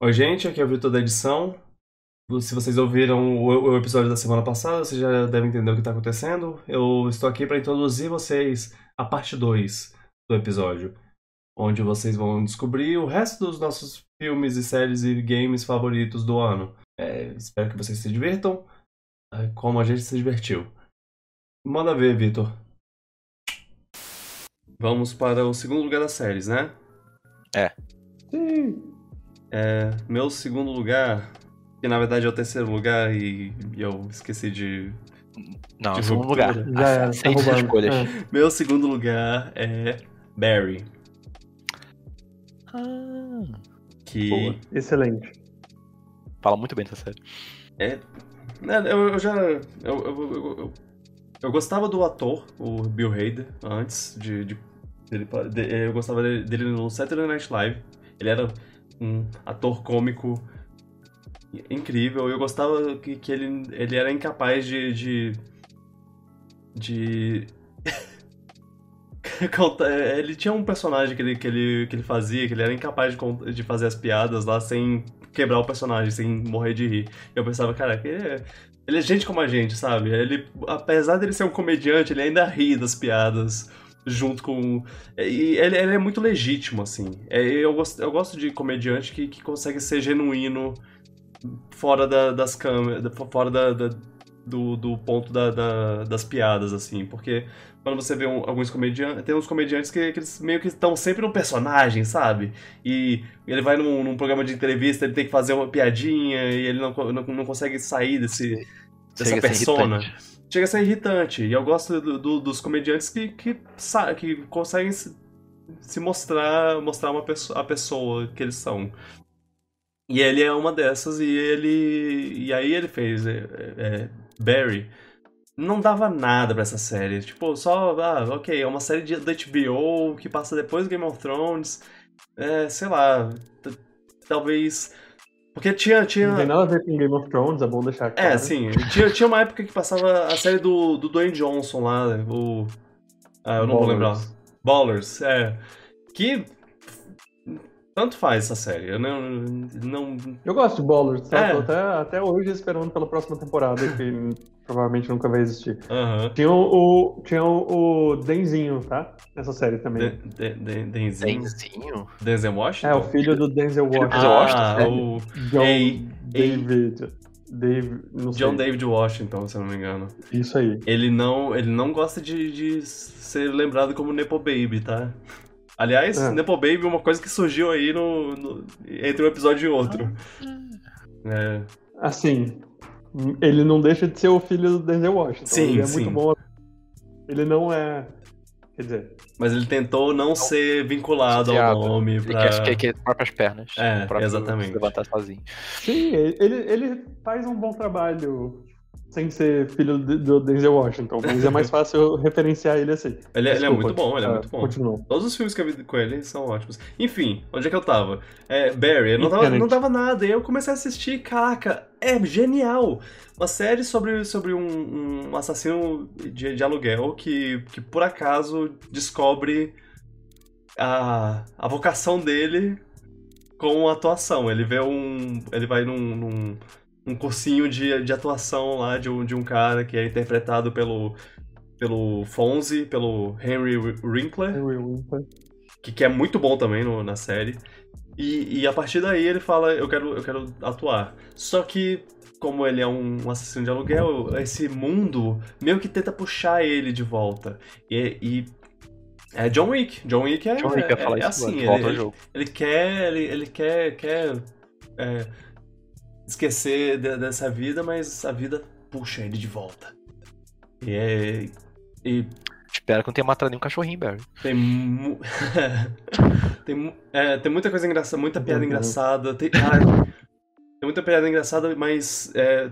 Oi, gente, aqui é o Vitor da edição. Se vocês ouviram o, o episódio da semana passada, vocês já devem entender o que está acontecendo. Eu estou aqui para introduzir vocês a parte 2 do episódio, onde vocês vão descobrir o resto dos nossos filmes e séries e games favoritos do ano. É, espero que vocês se divirtam, é, como a gente se divertiu. Manda ver, Vitor. Vamos para o segundo lugar das séries, né? É. Sim. É, meu segundo lugar, que na verdade é o terceiro lugar e, e eu esqueci de. Não, de segundo lugar. Já é, tá escolhas. É. Meu segundo lugar é Barry, Ah, que Boa. Excelente. fala muito bem dessa série. é. né, Eu, eu já. Eu, eu, eu, eu- eu gostava do ator, o Bill Hader, antes de. de- dele, de- eu gostava dele, dele no Saturday Night Live. Ele era um ator cômico incrível. Eu gostava que, que ele, ele era incapaz de. de. de ele tinha um personagem que ele, que, ele, que ele fazia, que ele era incapaz de, de fazer as piadas lá sem quebrar o personagem, sem morrer de rir. Eu pensava, cara, ele é, ele é gente como a gente, sabe? Ele, apesar dele ser um comediante, ele ainda ri das piadas junto com. E ele, ele é muito legítimo, assim. É, eu, gosto, eu gosto de comediante que, que consegue ser genuíno fora da- das câmeras, fora da, da- do, do ponto da- da- das piadas, assim. Porque quando você vê um- alguns comediantes. Tem uns comediantes que, que eles meio que estão sempre no personagem, sabe? E ele vai num, num programa de entrevista, ele tem que fazer uma piadinha e ele não, não, não consegue sair desse, dessa Chega persona. irritante. Chega a ser irritante. E eu gosto do- do- dos comediantes que, que, que conseguem se, se mostrar, mostrar uma pessoa, a pessoa que eles são. E ele é uma dessas, e ele. E aí ele fez é, é, Barry. Não dava nada pra essa série. Tipo, só. Ah, ok, é uma série de, da HBO que passa depois do Game of Thrones. É, sei lá. Talvez. Porque tinha. tinha... Não tem nada a ver com Game of Thrones, é bom deixar claro. É, sim. Tinha, tinha uma época que passava a série do, do Dwayne Johnson lá, o. Ah, eu não vou lembrar. Ballers. Ballers, é. Que. Tanto faz essa série. Eu não. não Eu gosto de Ballers, tá? É. Tô até, até hoje esperando pela próxima temporada, que provavelmente nunca vai existir. Tinha o, tinha o, o Denzinho, tá? Nessa série também. De- de- de- Denzinho. Denzinho? Denzel Washington? É, o filho do Denzel Washington. Denzel Ah, Washington, o John Ei, ei. David. Não sei. John David Washington, se eu não me engano. Isso aí. Ele não, ele não gosta de, de ser lembrado como Nepo Baby, tá? Aliás, É. Nepo Baby é uma coisa que surgiu aí no, no- entre um episódio e outro. É, Assim, ele não deixa de ser o filho do Denzel Washington. Sim, ele é sim. muito bom. Ele não é. Quer dizer, mas ele tentou não ser vinculado ao nome Ele pra... quer, quer, quer próprias pernas. É, próprio exatamente. se levantar sozinho. sim, ele, ele faz um bom trabalho sem ser filho do Denzel Washington, mas é mais fácil referenciar ele assim. Ele, ele é Desculpa, muito bom, ele é ah, muito bom. Continua. Todos os filmes que eu vi com ele são ótimos. Enfim, onde é que eu tava? É, Barry, eu não tava, não dava nada. E eu comecei a assistir, caraca, é genial! Uma série sobre, sobre um, um assassino de, de aluguel que, que por acaso descobre a, a vocação dele com a atuação. Ele vê um. Ele vai num, num um cursinho de, de atuação lá de um, de um cara que é interpretado pelo. Pelo Fonzie, pelo Henry Winkler Henry Winkler. que, que é muito bom também no- na série. E, e a partir daí ele fala, eu quero, eu quero atuar. Só que, como ele é um, um assassino de aluguel, esse mundo meio que tenta puxar ele de volta. E, e é John Wick. John Wick é, John Wick é, é isso assim, ele, ele, ele quer, ele, ele quer, quer é, esquecer de- dessa vida, mas a vida puxa ele de volta. E é... E Espero que não tenha matado nenhum cachorrinho, Barry. tem, mu... tem, é, tem muita coisa engraçada, muita piada Uhum. engraçada. Tem, cara, tem muita piada engraçada, mas é,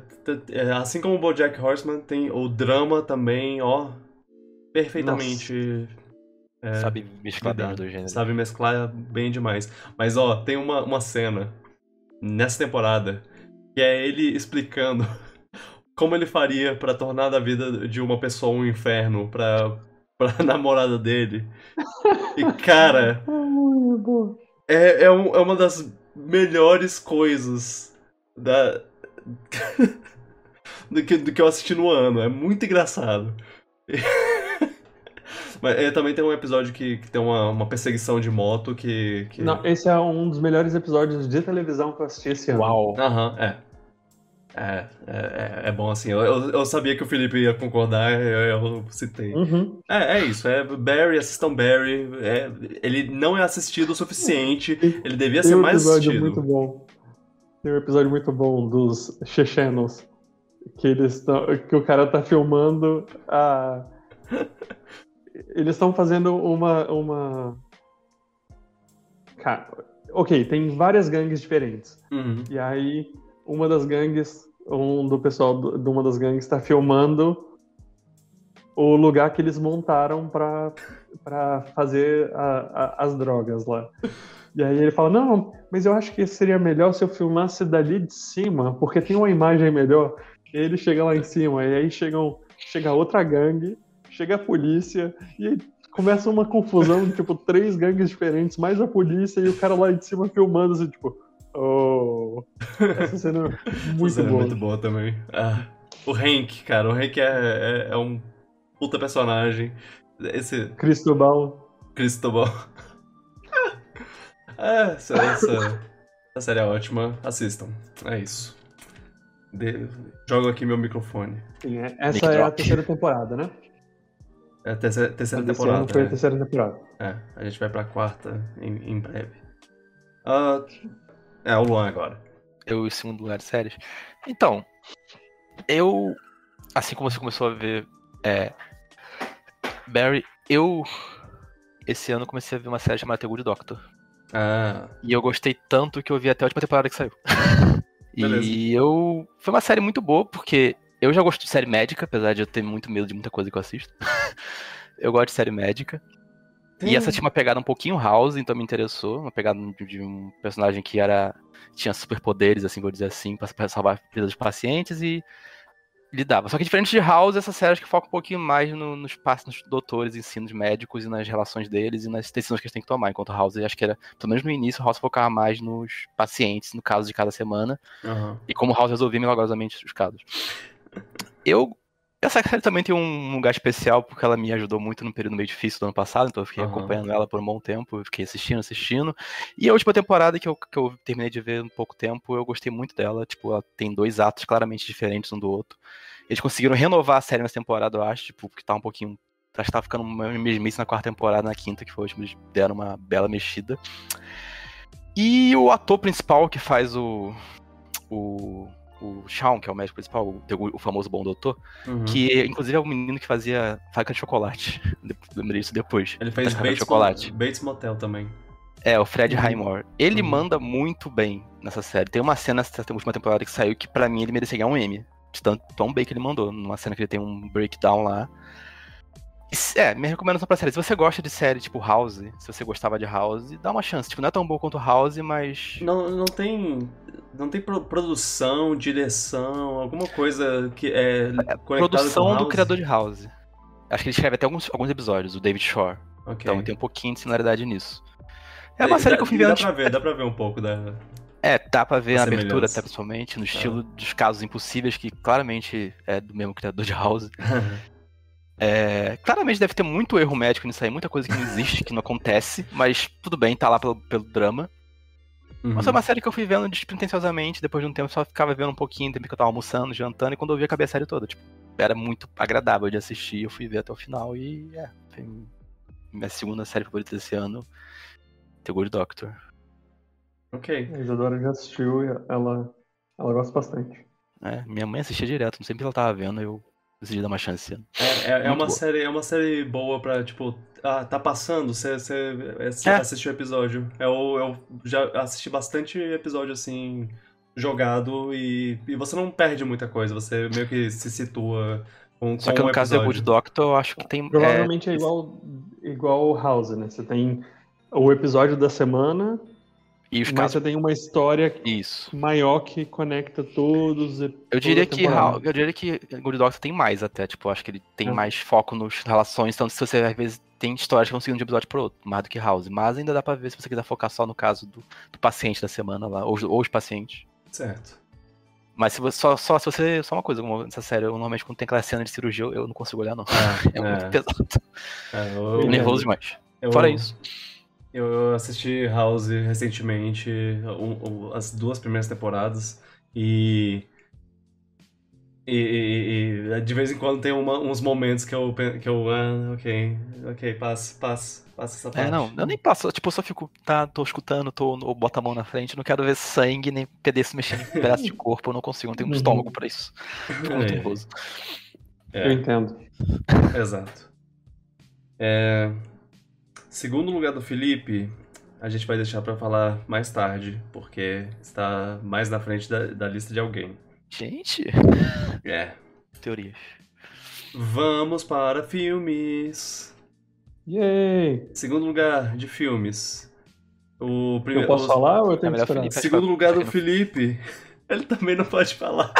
é, assim como o BoJack Horseman, tem o drama também, ó, perfeitamente é, Sabe mesclar bem dois gêneros. Sabe mesclar bem demais. Mas ó, tem uma, uma cena nessa temporada que é ele explicando como ele faria pra tornar a vida de uma pessoa um inferno pra, pra namorada dele. E cara, é, é, um- é uma das melhores coisas da. do, que, do que eu assisti no ano. É muito engraçado. Mas é, também tem um episódio que, que tem uma, uma perseguição de moto que. que... Não, esse é um dos melhores episódios de televisão que eu assisti esse ano. Uau. Aham, é. É, é, é, é bom assim. Eu, eu, eu sabia que o Felipe ia concordar, eu, eu citei. Uhum. É, é isso. É Barry, assistam Barry. É, ele não é assistido o suficiente. Ele devia Tem ser um mais episódio assistido. muito bom. Tem um episódio muito bom dos chechenos. Que eles tão, que o cara tá filmando a. Eles estão fazendo uma. uma... Cara, ok, tem várias gangues diferentes. Uhum. E aí, uma das gangues, um do pessoal de uma das gangues está filmando o lugar que eles montaram pra fazer a- a- as drogas lá. E aí ele fala, não, mas eu acho que seria melhor se eu filmasse dali de cima, porque tem uma imagem melhor. E ele chega lá em cima, e aí chegam, chega outra gangue, chega a polícia, e aí começa uma confusão tipo, três gangues diferentes, mais a polícia, e o cara lá de cima filmando, assim, tipo, oh... Essa cena é muito Essa é boa. muito boa também. Ah, o Hank, cara. O Hank é, é, é um puta personagem. Esse Cristobal. Cristóbal. é, essa, essa, essa série é ótima. Assistam. É isso. De- jogo aqui meu microfone. Sim, é- essa Mic é a drop. terceira temporada, né? É a terceira, terceira Desse temporada. foi a né? terceira temporada. É, a gente vai pra quarta em, em breve. Ah, é, o Luan agora. Eu em segundo lugar de séries. Então, eu. Assim como você começou a ver é, Barry, eu. Esse ano comecei a ver uma série chamada The Good Doctor. Ah, E eu gostei tanto que eu vi até a última temporada que saiu. Beleza. e eu. Foi uma série muito boa, porque eu já gosto de série médica, apesar de eu ter muito medo de muita coisa que eu assisto. eu gosto de série médica. E essa tinha uma pegada um pouquinho House, então me interessou. Uma pegada de, de um personagem que era tinha superpoderes, assim, vou dizer assim, pra, pra salvar a vida dos pacientes e lidava. Só que diferente de House, essa série acho que foca um pouquinho mais no- nos, pass- nos doutores, ensinos médicos e nas relações deles e nas decisões que eles têm que tomar. Enquanto House, acho que era, pelo menos no início, House focava mais nos pacientes, no caso de cada semana, Aham. e como House resolvia milagrosamente os casos. Eu. Essa série também tem um lugar especial, porque ela me ajudou muito num período meio difícil do ano passado, então eu fiquei Aham. acompanhando ela por um bom tempo, eu fiquei assistindo, assistindo. E a última temporada que eu, que eu terminei de ver um pouco tempo, eu gostei muito dela. Tipo, ela tem dois atos claramente diferentes um do outro. Eles conseguiram renovar a série nessa temporada, eu acho, tipo, porque tá um pouquinho. Acho que tava ficando mesmice na quarta temporada, na quinta, que foi a última, eles deram uma bela mexida. E o ator principal que faz o. O. O Shawn, que é o médico principal, o, o famoso bom doutor, Uhum. que inclusive é o menino que fazia fábrica de chocolate. Lembrei disso depois. Ele fez Fábrica de Bates, chocolate. Bates Motel também. É, o Fred Uhum. Highmore. Ele Uhum. manda muito bem nessa série. Tem uma cena nessa última temporada que saiu que pra mim ele merecia ganhar um M. De tanto tão bem que ele mandou. Numa cena que ele tem um breakdown lá. É, minha recomendação pra série. Se você gosta de série tipo House, se você gostava de House, dá uma chance. Tipo, não é tão boa quanto House, mas. Não, não tem. Não tem pro- produção, direção, alguma coisa que é. conectada com Produção do criador de House. Acho que ele escreve até alguns, alguns episódios, o David Shore. Ok. Então tem um pouquinho de similaridade nisso. É uma série que eu fui ver dá antes. Pra ver, dá pra ver um pouco da. É, dá pra ver A na abertura, até principalmente, no Tá. estilo dos casos impossíveis, que claramente é do mesmo criador de House. É, claramente deve ter muito erro médico nisso aí, muita coisa que não existe, que não acontece, mas tudo bem, tá lá pelo, pelo drama. Uhum. Mas foi uma série que eu fui vendo despretensiosamente, depois de um tempo só ficava vendo um pouquinho, tempo que eu tava almoçando, jantando, e quando eu vi acabei a série toda. Tipo, era muito agradável de assistir, eu fui ver até o final e é, foi minha segunda série favorita desse ano, The Good Doctor. Ok. A Isadora já assistiu e ela, ela gosta bastante. É, minha mãe assistia direto, não sei porque ela tava vendo, eu decidi dar uma chance. É, é, é uma boa. série, é uma série boa pra, tipo, ah, tá passando, você, você, É. assistiu o episódio. Eu, eu já assisti bastante episódio assim, jogado, e, e você não perde muita coisa, você meio que se situa com, Só que o no caso do The episódio. Good Doctor, eu acho que tem. Provavelmente é, igual igual House, né? Você tem o episódio da semana E os Mas você tem uma história Isso. maior que conecta todos. Eu diria que eu diria que Good Doctor tem mais até, tipo, acho que ele tem É. mais foco nas relações, então se você às vezes tem histórias que vão seguindo de episódio pro outro, mais do que House, mas ainda dá pra ver se você quiser focar só no caso do, do paciente da semana lá, ou, ou os pacientes. Certo. Mas se você, só, só se você. Só uma coisa, nessa série, eu normalmente quando tem aquela cena de cirurgia, eu, eu não consigo olhar, não. É, muito pesado. É, eu, Eu eu- nervoso demais. eu- Fora isso. Eu eu assisti House recentemente, um- um- as duas primeiras temporadas, e. E, e- e de vez em quando tem uma- uns momentos que eu, que eu. Ah, ok, ok, passa, passa, passa essa parte. É, não, eu nem passo, tipo, eu só fico, tá, tô escutando, tô, ou boto a mão na frente, não quero ver sangue, nem pedaço mexendo em pedaço de corpo, eu não consigo, não tenho um Uhum. estômago pra isso. Fico muito É, nervoso. Eu é, entendo. exato. É, segundo lugar do Felipe, a gente vai deixar pra falar mais tarde, porque está mais na frente da, da lista de alguém. Gente, É. teorias. Vamos para filmes. Yay! Segundo lugar de filmes. O Eu primeiro. posso o falar ou eu tenho É que esperar? Felipe. Segundo lugar do Felipe. Ele também não pode falar.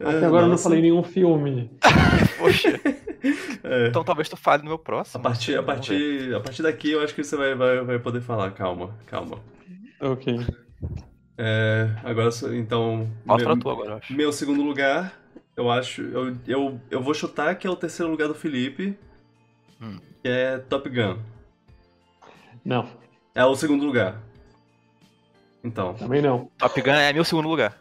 Até agora eu não Nossa. falei nenhum filme. Poxa, É. então talvez tu fale no meu A próximo. partir, a, Vamos ver. partir, a partir daqui eu acho que você vai, vai, vai poder falar. Calma, calma. Ok. É, agora, então. Mostra meu, tu agora, eu acho. meu segundo lugar, eu acho. Eu, eu, eu vou chutar que é o terceiro lugar do Felipe. Hum. Que é Top Gun. Não, É o segundo lugar. Então. também não. Top Gun é meu segundo lugar.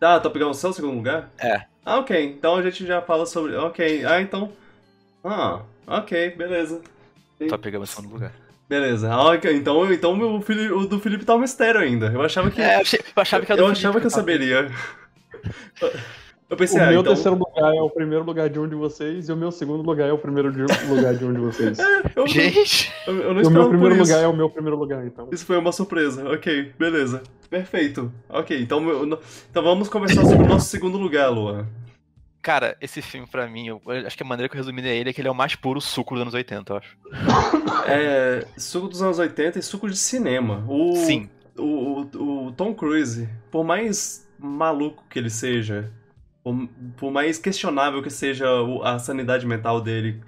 Ah, Top Gun é o seu segundo lugar? É. Ah, ok. Então a gente já fala sobre. Ok. Ah, então. Ah, ok, beleza. Gun é meu segundo lugar. Beleza. Ah, ok. Então, então o, Fili- o do Felipe tá um mistério ainda. Eu achava que. É, eu, achava que era eu do achava que eu Felipe, saberia. Eu O pensei, ah, meu então. terceiro lugar é o primeiro lugar de um de vocês e o meu segundo lugar é o primeiro de- lugar de um de vocês. Eu, não- Gente, eu, eu não E o meu primeiro lugar é o meu primeiro lugar, então. Isso foi uma surpresa. Ok, beleza. Perfeito. Ok, então, meu- então vamos conversar sobre o nosso segundo lugar, Luan. cara, esse filme pra mim, eu, eu acho que a maneira que eu resumiria ele é que ele é o mais puro suco dos anos 80, eu acho. É. Suco dos anos 80 e suco de cinema. O, Sim. o, o, o Tom Cruise, por mais maluco que ele seja, por, por mais questionável que seja a sanidade mental dele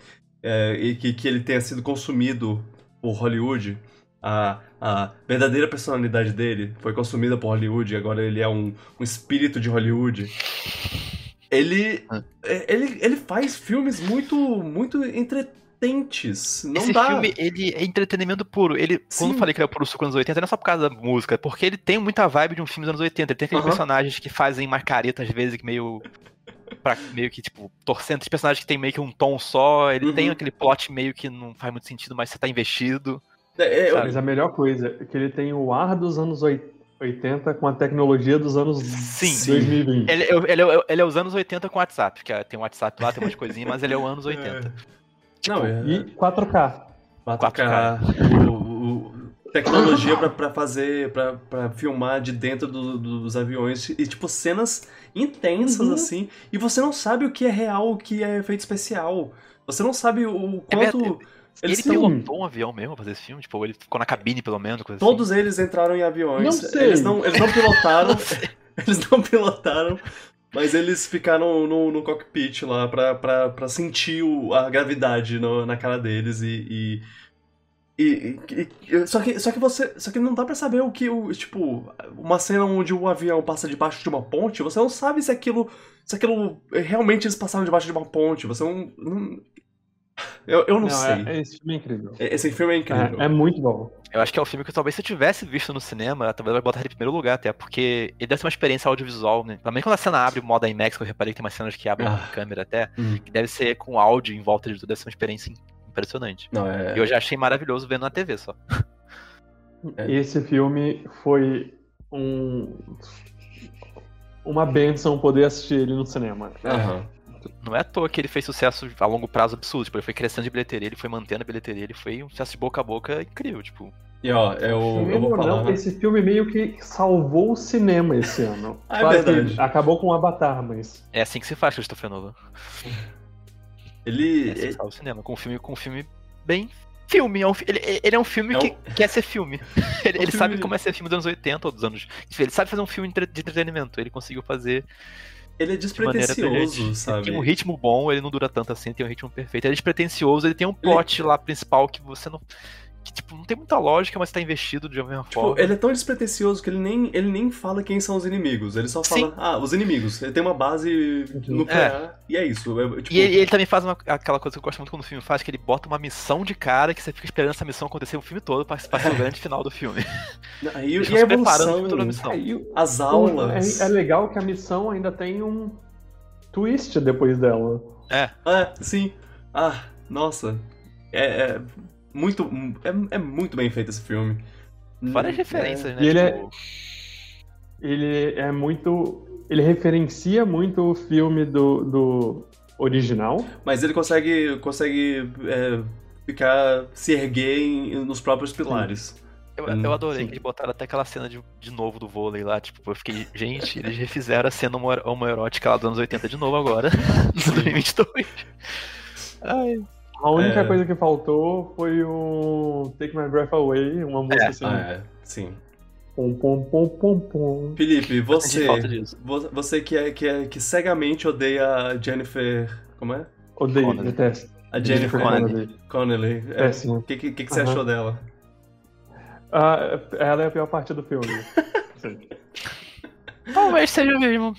é, e que, que ele tenha sido consumido por Hollywood, a, a verdadeira personalidade dele foi consumida por Hollywood e agora ele é um, um espírito de Hollywood. Ele, Ah. é, ele, ele faz filmes muito, muito entretentes. Não Esse dá. filme, ele é entretenimento puro. Ele, quando eu falei que ele é puro suco dos anos 80, não é só por causa da música, é porque ele tem muita vibe de um filme dos anos 80. Ele tem aqueles Aham. personagens que fazem uma careta, às vezes, que meio. Pra, meio que, tipo, torcendo. Esses personagens que tem meio que um tom só. Ele Uhum. tem aquele plot meio que não faz muito sentido, mas você tá investido. É, é, eu-? Mas a melhor coisa é que ele tem o ar dos anos oit- 80 com a tecnologia dos anos Sim. 2020. Ele, é- ele, é, ele é os anos 80 com WhatsApp, que é- tem um WhatsApp lá, tem um monte de coisinha, mas ele é os anos 80. Não, é, E 4K. 4K, o, o- tecnologia pra, pra fazer, pra, pra filmar de dentro do- do- dos aviões e tipo cenas intensas Uhum. assim, e você não sabe o que é real, o que é efeito especial. Você não sabe o É quanto eles ele tão- pilotou um avião mesmo pra fazer esse filme? Tipo, ele ficou na cabine, pelo menos, coisa todos eles entraram em aviões. Não sei. Eles não, eles não pilotaram, Não sei. eles não pilotaram, mas eles ficaram no, no cockpit lá pra, pra, pra sentir o- a gravidade no- na cara deles e. e- e- e- só, que, só que você. Só que não dá pra saber o que. O, tipo, uma cena onde o avião passa debaixo de uma ponte, você não sabe se aquilo. Se aquilo. Realmente eles passaram debaixo de uma ponte. Você não. não- eu, eu não, sei. é- esse filme é incrível. Esse filme é incrível. É, é muito bom. Eu acho que é o filme que talvez se eu tivesse visto no cinema, talvez eu botaria ele em primeiro lugar até, porque ele deve ser uma experiência audiovisual, né? Também quando a cena abre o modo IMAX, que eu reparei que tem umas cenas que abrem Ah. a câmera até, Hum. que deve ser com áudio em volta de tudo, deve ser uma experiência impressionante. Não, é. E eu já achei maravilhoso vendo na TV só. É. Esse filme foi um uma benção poder assistir ele no cinema. Aham. Não é à toa que ele fez sucesso a longo prazo absurdo, tipo, ele foi crescendo de bilheteria, ele foi mantendo a bilheteria, ele foi um sucesso de boca a boca incrível, tipo. E ó, eu, eu vou falar. não, esse filme meio que salvou o cinema esse ano. Ah, é Claro que verdade. acabou com o Avatar, mas É assim que se faz, Christopher Nolan. Ele. É assim que faz o cinema, com um filme, com um filme bem filme. É um, ele, ele é um filme É que um- quer ser filme. Ele, um ele sabe filme- como é ser filme dos anos 80 ou dos anos. Ele sabe fazer um filme de entretenimento. Ele conseguiu fazer Ele é despretensioso, sabe? Ele tem um ritmo bom, ele não dura tanto assim, tem um ritmo perfeito. Ele é despretensioso, ele tem um plot lá principal que você não. Que, tipo, não tem muita lógica, mas tá investido de uma mesma Tipo, forma. ele é tão despretensioso que ele nem, ele nem fala quem são os inimigos. Ele só fala, Sim. ah, os inimigos. Ele tem uma base nuclear e é isso. É, tipo, E ele, ele também faz uma- aquela coisa que eu gosto muito quando o filme faz, que ele bota uma missão de cara que você fica esperando essa missão acontecer o filme todo pra pra ser o grande final do filme. e, Eles e a evolução, toda a missão. É, e o- as aulas. É, é legal que a missão ainda tem um twist depois dela. É, É, sim. Ah, nossa. É, é muito. É, é muito bem feito esse filme. várias É, referências, né? E ele é- tipo, Ele é muito. Ele referencia muito o filme do, do original. Mas ele consegue, consegue é, ficar, se erguer em- nos próprios pilares. Eu, Hum, eu adorei sim. que eles botaram até aquela cena de, de novo do vôlei lá, tipo, eu fiquei, gente, eles refizeram a cena homo- homoerótica lá dos anos 80 de novo agora, em 2022. Ai, A única É. coisa que faltou foi o Take My Breath Away, uma música É. assim. Ah, é, sim. Pom, pom, pom, pom, pom. Felipe, você. Você que, é, que, é, que cegamente odeia a Jennifer. Como é? Odeio, detesto. A Jennifer Connelly. Connelly. É, Péssimo. O que, que, que, que você achou dela? Ah, ela é a pior parte do filme. Talvez seja mesmo.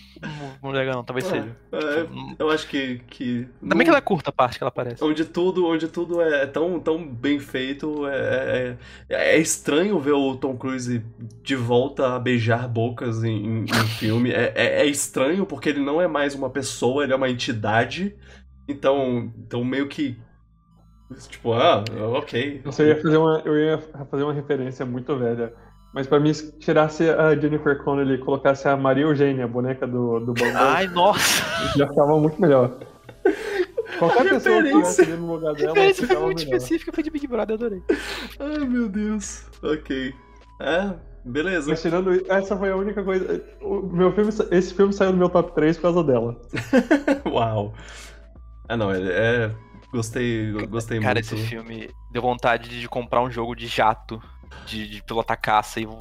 Não, legal, não, talvez seja. É, eu acho que. que Também que ela é curta a parte que ela aparece. Onde tudo, onde tudo é tão, tão bem feito, é, é, é estranho ver o Tom Cruise de volta a beijar bocas em, em, em filme. É, é, é estranho porque ele não é mais uma pessoa, ele é uma entidade. Então, então meio que. Tipo, ah, ok. Eu ia fazer uma, eu ia fazer uma referência muito velha. Mas pra mim, se tirasse a Jennifer Connelly e colocasse a Maria Eugênia, a boneca do, do Bambam, Ai, nossa! já ficava muito melhor. Qualquer pessoa que ali no lugar dela, Essa foi muito melhor. específica, foi de Big Brother, eu adorei. Ai, meu Deus. Ok. É, beleza. Mas tirando isso, essa foi a única coisa. O meu filme, esse filme saiu do meu top 3 por causa dela. Uau. Ah, não, é. é- gostei, gostei Cara, muito. esse filme deu vontade de comprar um jogo de jato, de, de pilotar caça, e eu,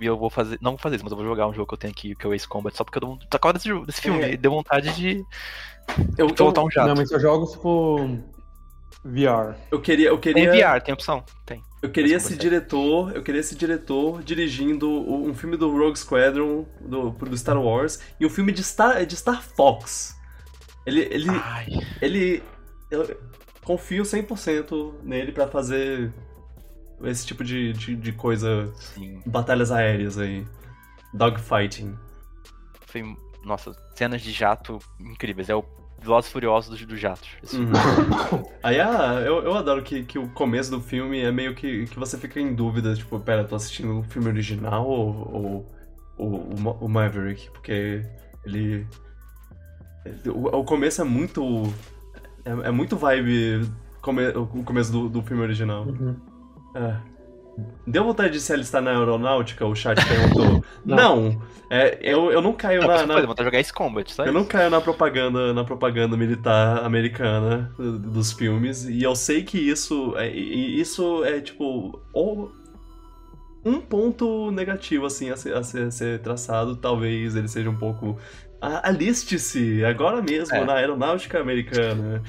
e eu vou fazer. Não vou fazer isso, mas eu vou jogar um jogo que eu tenho aqui, que é o Ace Combat, só porque eu dou, tô com desse, desse filme. É. Deu vontade de Eu, eu, pilotar um jato. Não, mas eu jogo se for VR. eu queria. Eu Tem queria... VR, tem opção? Tem. Eu queria esse como diretor, eu queria esse diretor dirigindo um filme do Rogue Squadron, do, do Star Wars, e um filme de Star, de Star Fox. Ele, ele, Ai, ele, eu confio 100% nele pra fazer esse tipo de, de, de coisa, sim. batalhas aéreas aí, dogfighting. Foi. Nossa, cenas de jato incríveis. É o Velozes Furiosos dos, dos jatos. Uhum. Aí ah, eu, eu adoro que, que o começo do filme é meio que, que você fica em dúvida, tipo, pera, tô assistindo o filme original ou, ou, ou o o Maverick? Porque ele. O, o começo é muito. É, é muito vibe come, o começo do, do filme original. Uhum. É. Deu vontade de se alistar na aeronáutica? O chat perguntou. Não. não! É, eu, eu não caio Não, na, na- pode jogar Ace Combat, só eu não caio na propaganda, na propaganda militar americana dos filmes e eu sei que isso é, isso é tipo ou um ponto negativo assim a ser, a ser- a ser traçado, talvez ele seja um pouco ah, aliste-se agora mesmo É. na aeronáutica americana.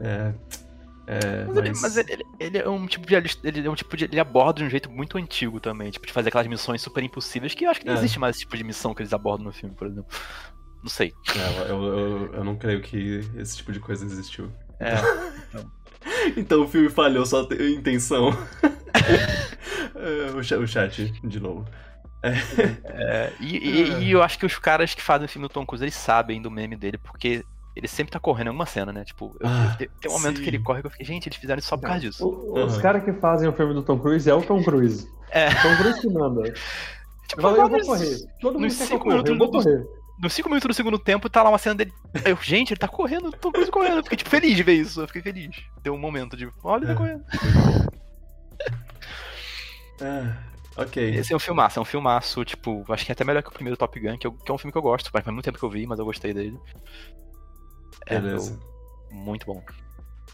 É, é, Mas, ele, mas- mas ele- ele- é um tipo de ele é um tipo de ele aborda de um jeito muito antigo também, tipo de fazer aquelas missões super impossíveis que eu acho que não É. existe mais esse tipo de missão que eles abordam no filme, por exemplo. Não sei. é, eu, eu, eu não creio que esse tipo de coisa existiu. É, Então o filme falhou sua te- intenção. É, o, cha- o chat, de novo. é, e, e- e eu acho que os caras que fazem o filme do Tom Cruise, eles sabem do meme dele, porque ele sempre tá correndo em alguma cena, né? Tipo, eu- Ah, tem, tem um momento sim. que ele corre que eu fiquei, gente, eles fizeram isso só por causa disso. O- Os Uhum. caras que fazem o filme do Tom Cruise é o Tom Cruise. É. Tom Cruise que manda. Tipo, fala, eu vou correr. Todo mundo quer que eu cinco corra, eu minutos vou do- correr. Nos 5 minutos do segundo tempo, tá lá uma cena dele. Eu, gente, ele tá correndo, Tom Cruise correndo. Eu fiquei tipo, feliz de ver isso. Eu fiquei feliz. Deu um momento de, olha, ele tá É. correndo. Ah, ok. Esse é um filmaço, é um filmaço, tipo, acho que é até melhor que o primeiro Top Gun, que, eu- que é um filme que eu gosto. Faz muito tempo que eu vi, mas eu gostei dele. É, Beleza. eu- muito bom.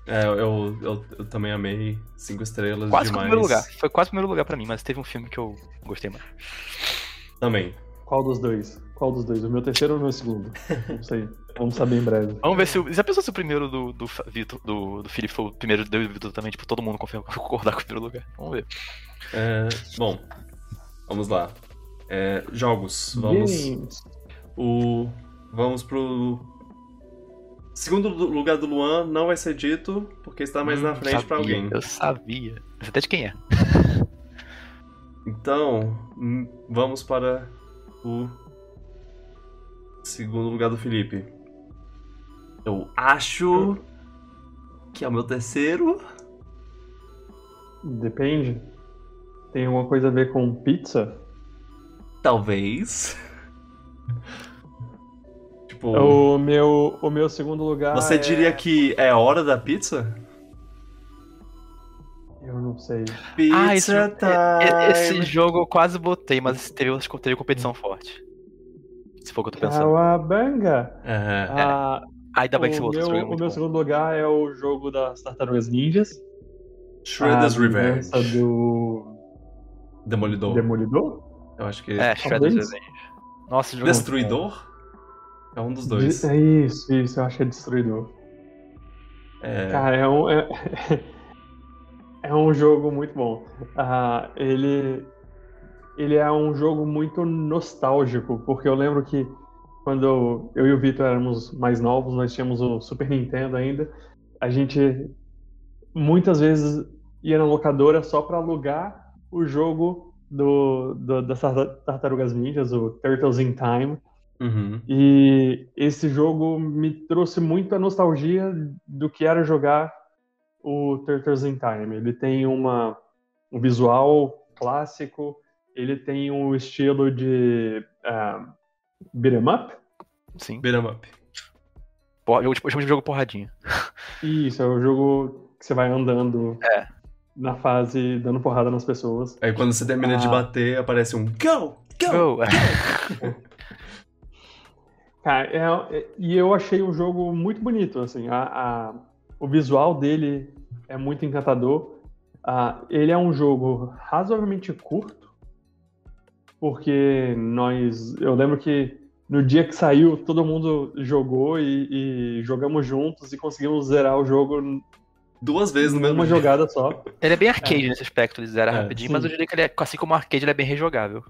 É, eu, eu, eu também amei. Cinco estrelas Quase demais. o primeiro lugar. Foi quase o primeiro lugar pra mim, mas teve um filme que eu gostei mais. Também. Qual dos dois? Qual dos dois? O meu terceiro ou o meu segundo? Não sei. Vamos saber em breve. Vamos ver se o. Já pensou se o primeiro do, do, Vitor, do, do Felipe foi o primeiro do Vitor também? Tipo, todo mundo concordar com o primeiro lugar. Vamos ver. É, bom, vamos lá. É, jogos. Vamos. Games. O, vamos pro. Segundo lu- lugar do Luan não vai ser dito, porque está mais na Hum, frente pra sabia, alguém. Eu sabia. Eu sei até de quem é. Então, hum, vamos para o segundo lugar do Felipe. Eu acho que é o meu terceiro. Depende. Tem alguma coisa a ver com pizza? Talvez. tipo, O meu, o meu segundo lugar. você é- diria que é hora da pizza? Eu não sei. Pizza ah, esse, jogo- é- é- esse jogo eu quase botei, mas teve, teve competição forte. Se for o que eu tô pensando. Cowabunga! É. Ah, Ainda bem que você o botou esse meu, jogo. é o meu bom. segundo lugar é o jogo das Tartarugas Ninjas. Shredder's Revenge. do Demolidor. Demolidor? Eu acho que. É, Shredder's. Revenge. Nossa, jogo é. Destruidor? É um dos dois. É isso, isso, eu acho que é Destruidor. É. Cara, é um, é, é um jogo muito bom. Ah, ele, ele é um jogo muito nostálgico, porque eu lembro que quando eu e o Vitor éramos mais novos, nós tínhamos o Super Nintendo ainda, a gente muitas vezes ia na locadora só para alugar o jogo do, do- das Tarta- Tartarugas Ninjas, o Turtles in Time. Uhum. E esse jogo me trouxe muita nostalgia do que era jogar o Turtles in Time. Ele tem uma, um visual clássico, ele tem um estilo de uh, beat 'em up. Sim. Beat 'em up. Tipo, eu chamo de jogo porradinha. Isso, é o jogo que você vai andando É. na fase, dando porrada nas pessoas. Aí quando você termina de Ah. bater, aparece um Go! Go! Go! Cara, é- é- e eu achei o jogo muito bonito, assim, a, a- o visual dele é muito encantador. Ah, ele é um jogo razoavelmente curto, porque nós, eu lembro que no dia que saiu, todo mundo jogou e, e jogamos juntos e conseguimos zerar o jogo Duas vezes no mesmo numa dia. jogada só. Ele é bem arcade nesse aspecto, ele zera É, rapidinho, sim. mas eu diria que ele é, assim como o arcade, ele é bem rejogável.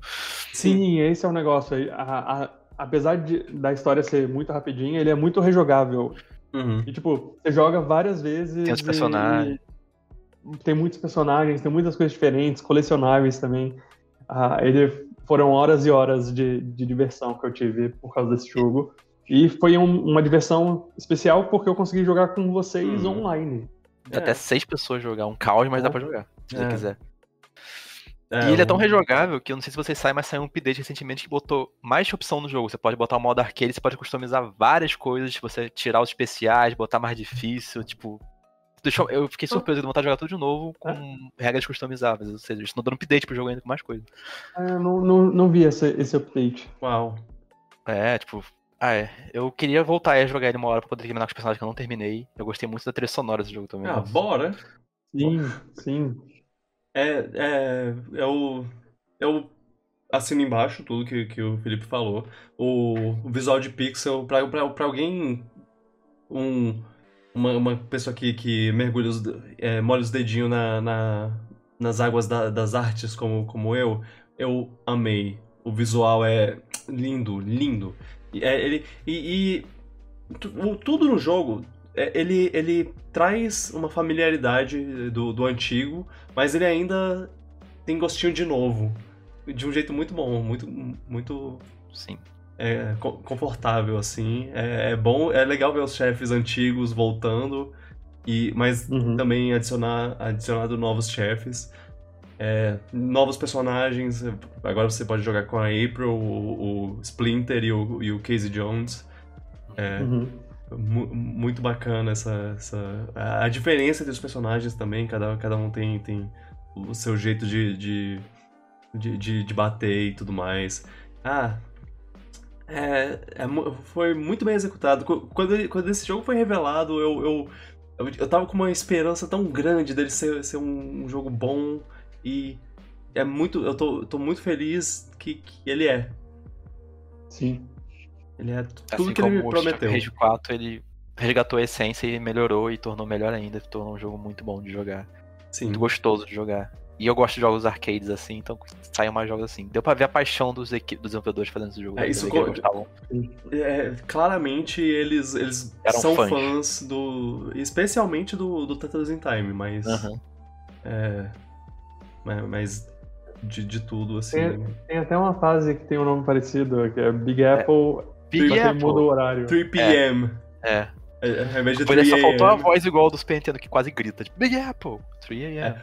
Sim, esse é o negócio aí. A- a- apesar de, da história ser muito rapidinha, ele é muito rejogável. Uhum. E, tipo, você joga várias vezes. Tem os e- personagens. Tem muitos personagens, tem muitas coisas diferentes, colecionáveis também. Ah, ele foram horas e horas de, de diversão que eu tive por causa desse jogo. E foi um- uma diversão especial porque eu consegui jogar com vocês Hum. online. É. Até seis pessoas jogar. Um caos, mas dá pra jogar, se você É. quiser. É, e ele é tão rejogável que eu não sei se vocês sabem, mas saiu um update recentemente que botou mais opção no jogo. Você pode botar o modo arcade, você pode customizar várias coisas, tipo, você tirar os especiais, botar mais difícil, tipo. Deixou, eu fiquei surpreso de vontade de jogar tudo de novo com regras customizáveis. Ou seja, eles estão dando update pro jogo ainda com mais coisa. Eu não, não, não vi esse, esse update. Uau. É, tipo. Ah, é. Eu queria voltar a jogar ele uma hora pra poder terminar com os personagens que eu não terminei. Eu gostei muito da trilha sonora desse jogo também. Ah, nossa. bora. Sim, sim. É, é, eu, eu assino embaixo tudo que, que o Felipe falou. O, o visual de pixel, pra, pra, pra alguém, um, uma, uma pessoa que, que mergulha, os, é, molha os dedinhos na, na- nas águas da- das artes como, como eu, eu amei. O visual é lindo, lindo. E, é, ele, e, e tudo no jogo, é, ele, ele traz uma familiaridade do, do antigo, mas ele ainda tem gostinho de novo. De um jeito muito bom, muito, muito Sim. é, co- confortável, assim. É, é bom, é legal ver os chefes antigos voltando, e, mas Uhum. também adicionar adicionado novos chefes. É, novos personagens. Agora você pode jogar com a April, o, o Splinter e o, e o Casey Jones. É, Uhum. Mu- muito bacana essa, essa a diferença entre os personagens também cada, cada um tem, tem o seu jeito de, de, de, de- de bater e tudo mais ah é, é foi muito bem executado Qu- quando, quando esse jogo foi revelado eu, eu Eu, eu tava com uma esperança tão grande dele ser, ser um, um jogo bom e é muito. Eu tô, tô muito feliz que, que ele é. Sim. Ele é tudo Assim que ele me prometeu. Rage 4, ele resgatou a essência e melhorou e tornou melhor ainda. Tornou um jogo muito bom de jogar. Sim. Muito gostoso de jogar. E eu gosto de jogos arcades assim, então saiam mais jogos assim. Deu pra ver a paixão dos, equi- dos desenvolvedores fazendo esse jogo. É, isso co-. É, claramente eles, eles Eram são fãs. fãs. do. Especialmente do, do Tetris in Time, mas. Aham. É. Mas, de, de tudo, assim. É. Tem até uma fase que tem um nome parecido, que é Big Apple, Big que Apple. muda o horário. 3 p.m. É. É, Ao invés de Depois 3 só faltou a voz igual do Super Nintendo, que quase grita, tipo, Big Apple, 3 É, a.m.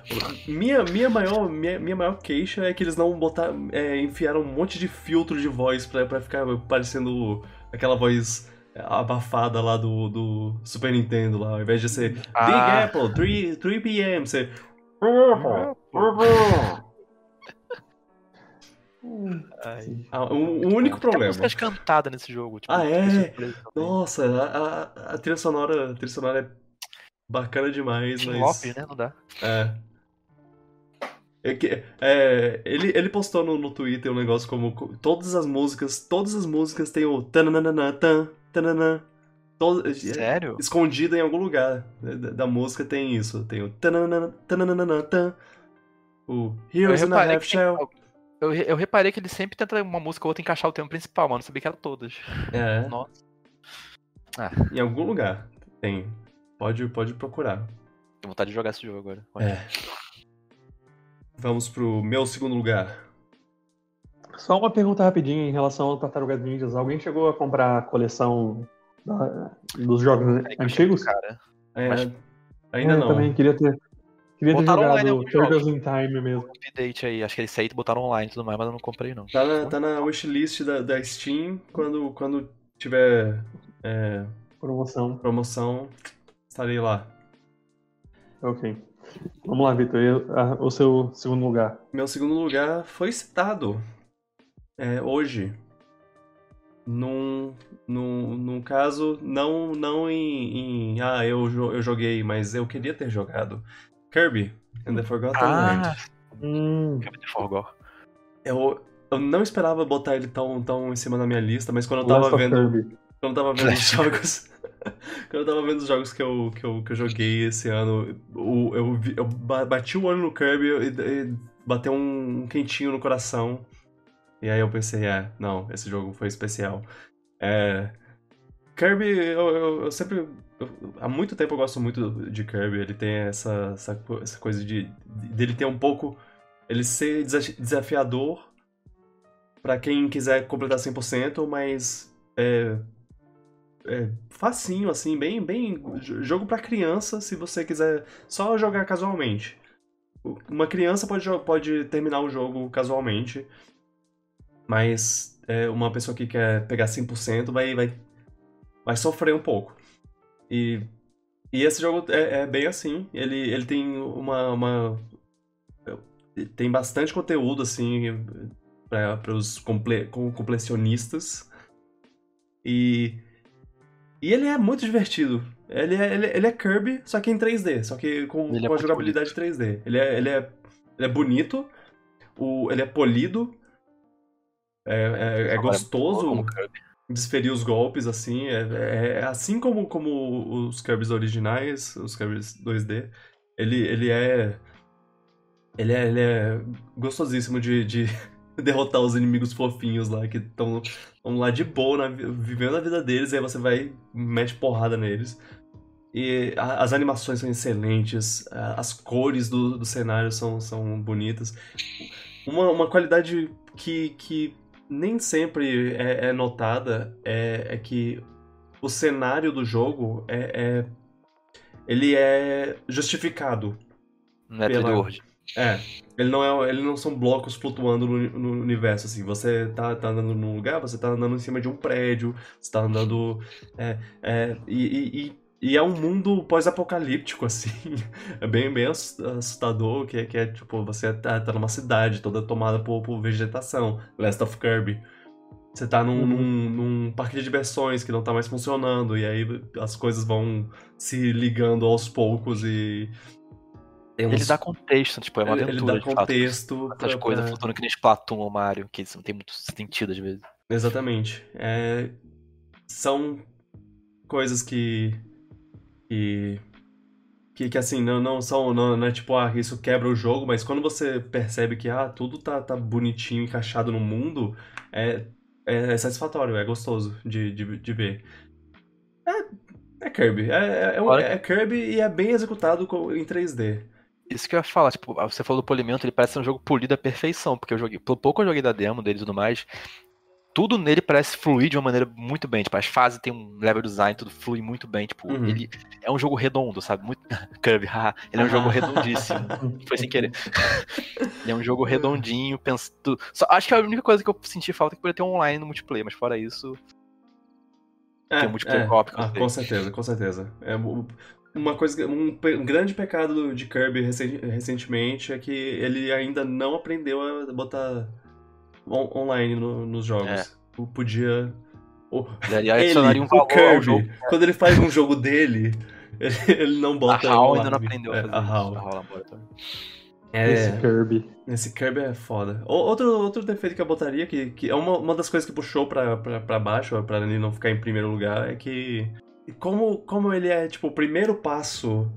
minha, minha, maior, minha, minha maior queixa é que eles não botaram, é, enfiaram um monte de filtro de voz pra, pra ficar parecendo aquela voz abafada lá do, do Super Nintendo lá, ao invés de ser Big Ah. Apple, 3, 3 p.m., você... Ai. Ah, o, o único Tem problema. músicas cantadas nesse jogo. Tipo, Ah, é? Nossa, a, a, a trilha sonora, a trilha sonora é bacana demais, Tim mas... Lopes, né? Não dá. É. É que- é, ele, ele postou no, no Twitter um negócio como co- todas as músicas, todas as músicas tem o tananana, tan, tananã, todo, é, Sério? escondido em algum lugar da, da- da música tem isso, tem o tananana, tananana, tan, o Heroes in a reparei, Half tem- Shell. Eu, eu reparei que ele sempre tenta uma música ou outra encaixar o tema principal, mano. Não sabia que eram todas. É, Nossa. em algum lugar tem. Pode, pode procurar. Tenho vontade de jogar esse jogo agora. É. Vamos pro meu segundo lugar. Só uma pergunta rapidinha em relação ao Tartarugas Ninjas. Alguém chegou a comprar a coleção da- dos jogos eu antigos? Cara. É, Mas- ainda É, eu não. também queria ter, queria ter Botaram online jogado alguns Turtles in Time mesmo. Update aí. Acho que eles saíram e botaram online e tudo mais, mas eu não comprei, não. Tá na, tá na wishlist da, da Steam. Quando, quando tiver é, Promoção. promoção, estarei lá. Ok. Vamos lá, Vitor. E, ah, O seu segundo lugar. Meu segundo lugar foi citado é, hoje. Num, num, num caso, não, não em, em, Ah, eu, eu joguei, mas eu queria ter jogado. Kirby and the Forgotten Land. Ah, Hum, Kirby The Forgor. Eu, eu não esperava botar ele tão, tão em cima da minha lista, mas quando eu Last tava of vendo. Kirby. Quando eu tava vendo os jogos. quando eu tava vendo os jogos que eu, que eu, que eu joguei esse ano, eu, eu ba- bati o olho no Kirby e, e bateu um, um quentinho no coração. E aí eu pensei, é, não, esse jogo foi especial. É, Kirby, eu, eu, eu sempre. Há muito tempo eu gosto muito de Kirby. Ele tem essa, essa, essa coisa de. dele ter um pouco. Ele ser desa- desafiador pra quem quiser completar 100%, mas. É, é facinho, assim, bem, bem. Jogo pra criança, se você quiser só jogar casualmente. Uma criança pode, pode terminar o jogo casualmente, mas é, uma pessoa que quer pegar 100% vai, vai, vai sofrer um pouco. E, e esse jogo é, é bem assim. Ele, ele tem uma, uma. Tem bastante conteúdo, assim, para os comple, com- completionistas. E. E ele é muito divertido. Ele é, ele, ele é Kirby, só que em 3D, só que com, Ele é com a muito jogabilidade 3D. Ele é, ele é, ele é bonito, o, ele é polido, é, é, é gostoso Kirby. Desferir os golpes, assim. É, é- é assim como, como os Kirby's originais, os Kirby's 2D. Ele, ele é. Ele é, ele é gostosíssimo de, de derrotar os inimigos fofinhos lá que estão lá de boa, na vi- vivendo a vida deles, aí você vai mete porrada neles. E a- as animações são excelentes, a- as cores do, do cenário são, são bonitas. Uma, uma qualidade que, que nem sempre é, é notada é, é que o cenário do jogo é, é- ele é justificado. Não é Pela- 3D World. É, ele não é, ele não são blocos flutuando no, no universo assim. Você tá, tá andando num lugar, você tá andando em cima de um prédio, você tá andando é, é, e, e, e- e é um mundo pós-apocalíptico assim. É bem bem ass- assustador, que é, que é tipo você tá, tá numa cidade toda tomada por, por vegetação, Last of Kirby. Você tá num, Uhum. num, num parque de diversões que não tá mais funcionando, e aí as coisas vão se ligando aos poucos e. Ele dá contexto, tipo, é uma aventura, ele dá fato. contexto. Essas pra- coisas flutuando que nem Splatoon ou Mario, que isso não tem muito sentido às vezes. Exatamente. É, são coisas que. Que. que, que, assim, não, não são. Não, não é tipo, ah, isso quebra o jogo, mas quando você percebe que ah, tudo tá, tá bonitinho, encaixado no mundo, é, é, é satisfatório, é gostoso de, de, de ver. É, é Kirby. É, é, é um- é Kirby e é bem executado com- em 3D. Isso que eu ia falar, tipo, você falou do polimento, ele parece ser um jogo polido à perfeição, porque eu joguei, pelo pouco eu joguei da demo dele e tudo mais, tudo nele parece fluir de uma maneira muito bem, tipo, as fases tem um level design, tudo flui muito bem, tipo, Uhum. ele é um jogo redondo, sabe, muito, Kirby, haha, ele é um jogo Ah. redondíssimo, foi sem querer. ele é um jogo redondinho, pensa, só, acho que a única coisa que eu senti falta é que poderia ter um online no multiplayer, mas fora isso, É, Tem um multiplayer que eu ah, com certeza, com certeza. É um- uma coisa, um, um grande pecado de Kirby recen- recentemente é que ele ainda não aprendeu a botar on- online no- nos jogos. É. Podia. o- ele Ele, um o Kirby, jogo. quando ele faz um jogo dele, ele, ele não A bota. HAL online. ainda não aprendeu a É, fazer a HAL. a HAL Laboratory. É, Esse Kirby. esse Kirby é foda. O- Outro, outro defeito que eu botaria, que, que é uma, uma das coisas que puxou pra, pra, pra baixo, pra ele não ficar em primeiro lugar, é que como, como ele é, tipo, o primeiro passo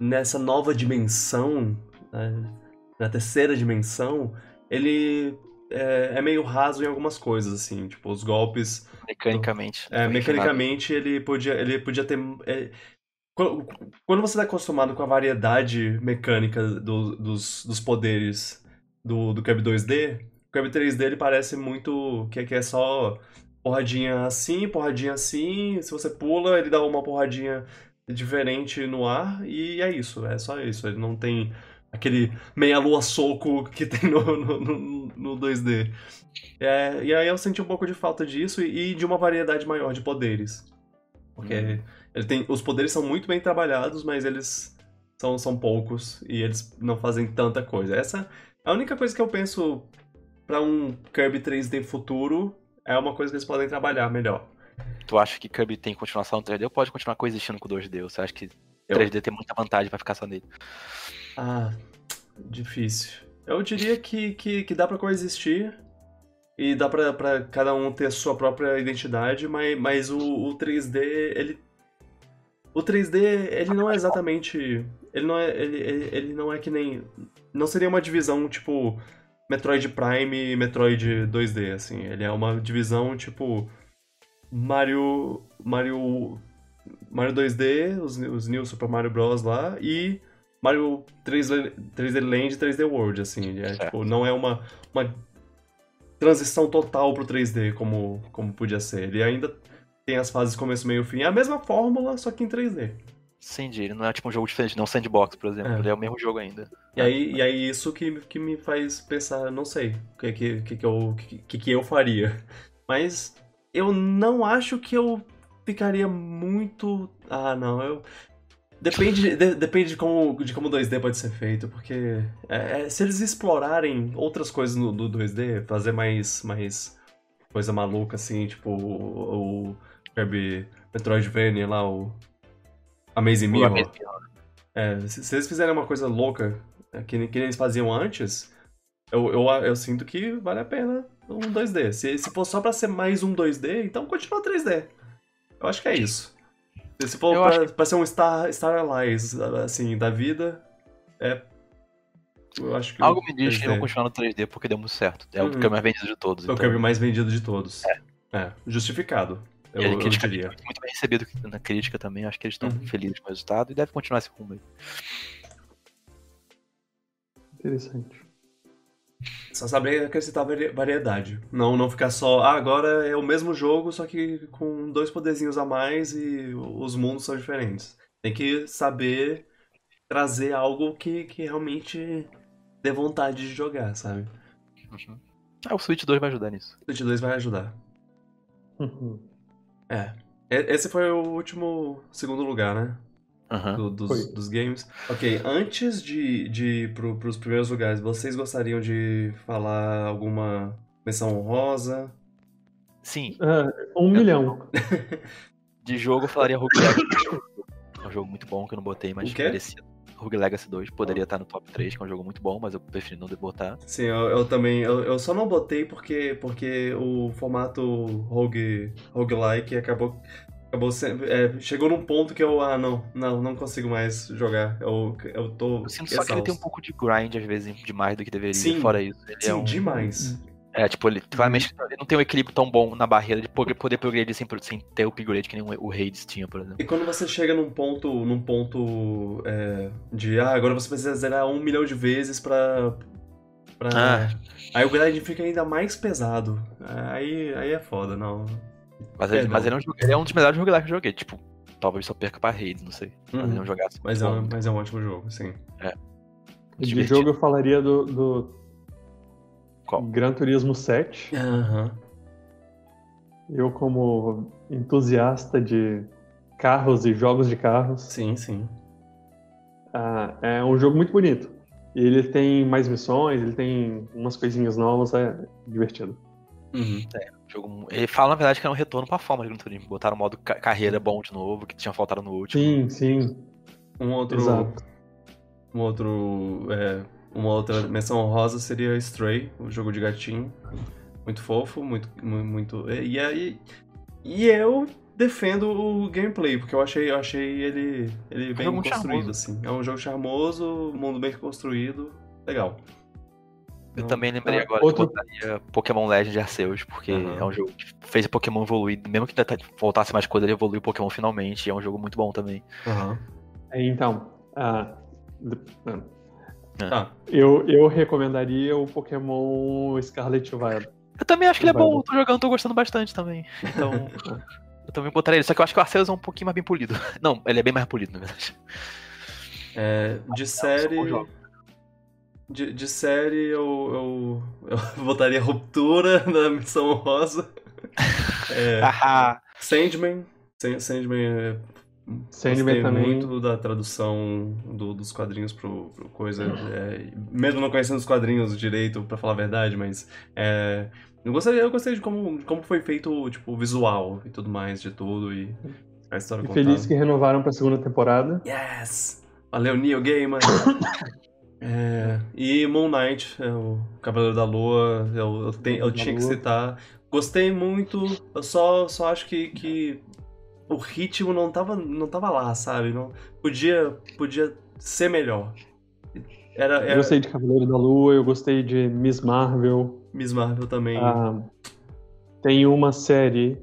nessa nova dimensão, né, na terceira dimensão, ele é, é meio raso em algumas coisas, assim, tipo, os golpes Mecanicamente. é, mecanicamente, ele podia, ele podia ter. é, quando, quando você está acostumado com a variedade mecânica do- dos, dos poderes do, do Kirby 2D, o Kirby 3D ele parece muito. Que, que é só porradinha assim, porradinha assim. Se você pula, ele dá uma porradinha diferente no ar, e é isso, é só isso. Ele não tem aquele meia-lua soco que tem no, no, no- no 2D. É, e aí eu senti um pouco de falta disso e, e de uma variedade maior de poderes. Porque Uhum. ele tem, os poderes são muito bem trabalhados, mas eles são, são poucos e eles não fazem tanta coisa. Essa é a única coisa que eu penso pra um Kirby 3D futuro é uma coisa que eles podem trabalhar melhor. Tu acha que Kirby tem continuação no 3D ou pode continuar coexistindo com o 2D? Ou você acha que Eu- 3D tem muita vantagem pra ficar só nele? Ah, difícil. Eu diria que, que, que dá pra coexistir e dá pra cada um ter a sua própria identidade, mas, mas o, o 3D, ele. O 3D, ele não é exatamente. Ele não é. Ele, ele, ele não é que nem. Não seria uma divisão tipo. Metroid Prime e Metroid 2D, assim. Ele é uma divisão tipo. Mario. Mario. Mario 2D, os, os New Super Mario Bros. lá, e Mario 3D, 3D Land e 3D World, assim. É, tipo, não é uma, uma transição total pro 3D como, como podia ser. Ele ainda tem as fases começo, meio fim. É a mesma fórmula, só que em 3D. Entendi, ele não é tipo um jogo diferente, não um sandbox, por exemplo. É. Ele é o mesmo jogo ainda. E aí, e aí isso que, que me faz pensar, não sei, o que, que, que, que, eu, que, que eu faria. Mas eu não acho que eu ficaria muito. Ah, não, eu. Depende, de- depende de como, de como o 2D pode ser feito, porque é, é, se eles explorarem outras coisas no, do 2D, fazer mais, mais coisa maluca assim, tipo o, o Kirby Metroidvania lá, o Amazing Mirror. Mirror. É, se, se eles fizerem uma coisa louca, é, que, que eles faziam antes, eu, eu, eu sinto que vale a pena um 2D. Se, se for só pra ser mais um 2D, então continua 3D. Eu acho que é isso. Se for pra, acho pra ser um Star, Star Allies, assim, da vida, é. Eu acho que. Algo o me diz que 3D vão continuar no 3D porque deu muito certo. É o Uhum. Kirby mais vendido de todos. É o então. Kirby mais vendido de todos. É. justificado. Eu, Ele eu diria. muito, muito bem recebido na crítica também. Acho que eles estão Uhum. felizes com o resultado e deve continuar esse rumo aí. Interessante. Só saber acrescentar vari- variedade. Não, não ficar só, ah, agora é o mesmo jogo, só que com dois poderzinhos a mais e os mundos são diferentes. Tem que saber trazer algo que, que realmente dê vontade de jogar, sabe? Uhum. Ah, o Switch 2 vai ajudar nisso. O Switch 2 vai ajudar. Uhum. É. Esse foi o último segundo lugar, né? Do- dos, dos games. Ok, antes de, de ir pro, pros primeiros lugares, vocês gostariam de falar alguma menção honrosa? Sim, Ah, um milhão. de jogo eu falaria Rogue Legacy. É um jogo muito bom que eu não botei, mas merecia. Rogue Legacy 2 poderia estar no top 3, que é um jogo muito bom, mas eu preferi não botar. Sim, eu, eu também. Eu, eu só não botei porque, porque o formato rogue, roguelike acabou. Acabou sendo, é, chegou num ponto que eu, ah, não, não, não consigo mais jogar. Eu, eu tô. Eu sinto só que ele tem um pouco de grind, às vezes, demais do que deveria. Sim. Fora isso, ele Sim, é um. demais. É, tipo, ele claramente ele não tem um equilíbrio tão bom na barreira de poder, poder progredir sem, sem ter o upgrade que nem o, o Hades tinha, por exemplo. E quando você chega num ponto, num ponto é, de, ah, agora você precisa zerar um milhão de vezes pra. pra... Ah. Aí o grind fica ainda mais pesado. Aí, aí é foda, não. Mas, ele, mas ele, é um, jogo- ele é um dos melhores roguelikes que eu joguei. Tipo, talvez só perca pra Hades, não sei. Mas Uhum. ele é um jogaço. Mas é, um, mas é um ótimo jogo, sim. De Divertido. jogo eu falaria do, do Qual? Gran Turismo 7. Aham. Eu, como entusiasta de carros e jogos de carros, Sim, sim. ah, é um jogo muito bonito. Ele tem mais missões, ele tem umas coisinhas novas, é divertido. Uhum. Jogo, ele fala, na verdade, que é um retorno pra forma de Gran Turismo. Botaram o modo ca- carreira bom de novo, que tinha faltado no último. Sim, sim. Um outro. Exato. Um outro. É, uma outra menção honrosa seria Stray, o jogo de gatinho. Muito fofo, muito. mu- muito e aí. E eu defendo o gameplay, porque eu achei, eu achei ele, ele bem jogo construído, charmoso. assim. É um jogo charmoso, mundo bem construído. Legal. Eu Não. também lembrei Ah, agora outro- que eu botaria Pokémon Legend Arceus, porque Uhum. é um jogo que fez o Pokémon evoluir. Mesmo que tá- faltasse mais coisa, ele evoluiu o Pokémon finalmente. E é um jogo muito bom também. É, Então, ah, d- ah, Tá. eu, eu recomendaria o Pokémon Scarlet e Violet. Eu também acho que ele é bom, tô jogando, tô gostando bastante também. Então, eu também botaria ele. Só que eu acho que o Arceus é um pouquinho mais bem polido. Não, ele é bem mais polido, na verdade. É, de bom série. De, de série eu, eu, eu botaria Ruptura na missão rosa. É. Sandman. San- Sandman é. Sandman gostei também. muito da tradução do- dos quadrinhos pro, pro coisa. é, mesmo não conhecendo os quadrinhos direito, pra falar a verdade, mas. É, eu, gostei, eu gostei de como, de como foi feito tipo, o visual e tudo mais de tudo e a história E contada. feliz que renovaram pra segunda temporada. Yes! Valeu, Neil Gaiman! É, e Moon Knight, é o Cavaleiro da Lua, eu, eu, tenho- eu tinha que citar. Gostei muito, eu só, só acho que, que o ritmo não tava, não tava lá, sabe? Não, podia, podia ser melhor. Era, Eu era gostei de Cavaleiro da Lua, eu gostei de Miss Marvel. Miss Marvel também. Ah, tem uma série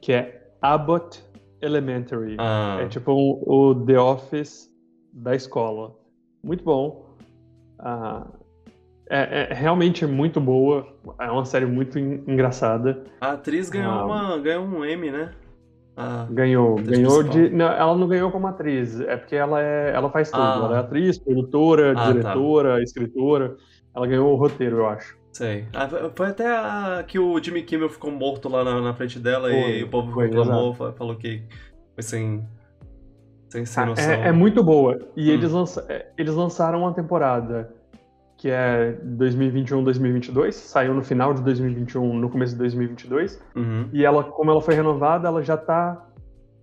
que é Abbott Elementary. Ah, É tipo o The Office da escola. Muito bom. Ah, é, é realmente muito boa. É uma série muito en- engraçada. a atriz ganhou, Ah. uma, ganhou um M, né? Ah, Ganhou, ganhou de. Não, ela não ganhou como atriz, é porque ela, é, ela faz tudo. Ah. Ela é atriz, produtora, Ah, tá. diretora, escritora. Ela ganhou o roteiro, eu acho. Sei. Ah, foi- até a- que o Jimmy Kimmel ficou morto lá na, na frente dela Foi, e o povo foi, reclamou, fa- falou que foi sem, sem, sem Ah, noção. É, é muito boa. E Hum. eles, lança- é, eles lançaram uma temporada que é 2021-2022, saiu no final de 2021, no começo de 2022. Uhum. E ela, como ela foi renovada, ela já tá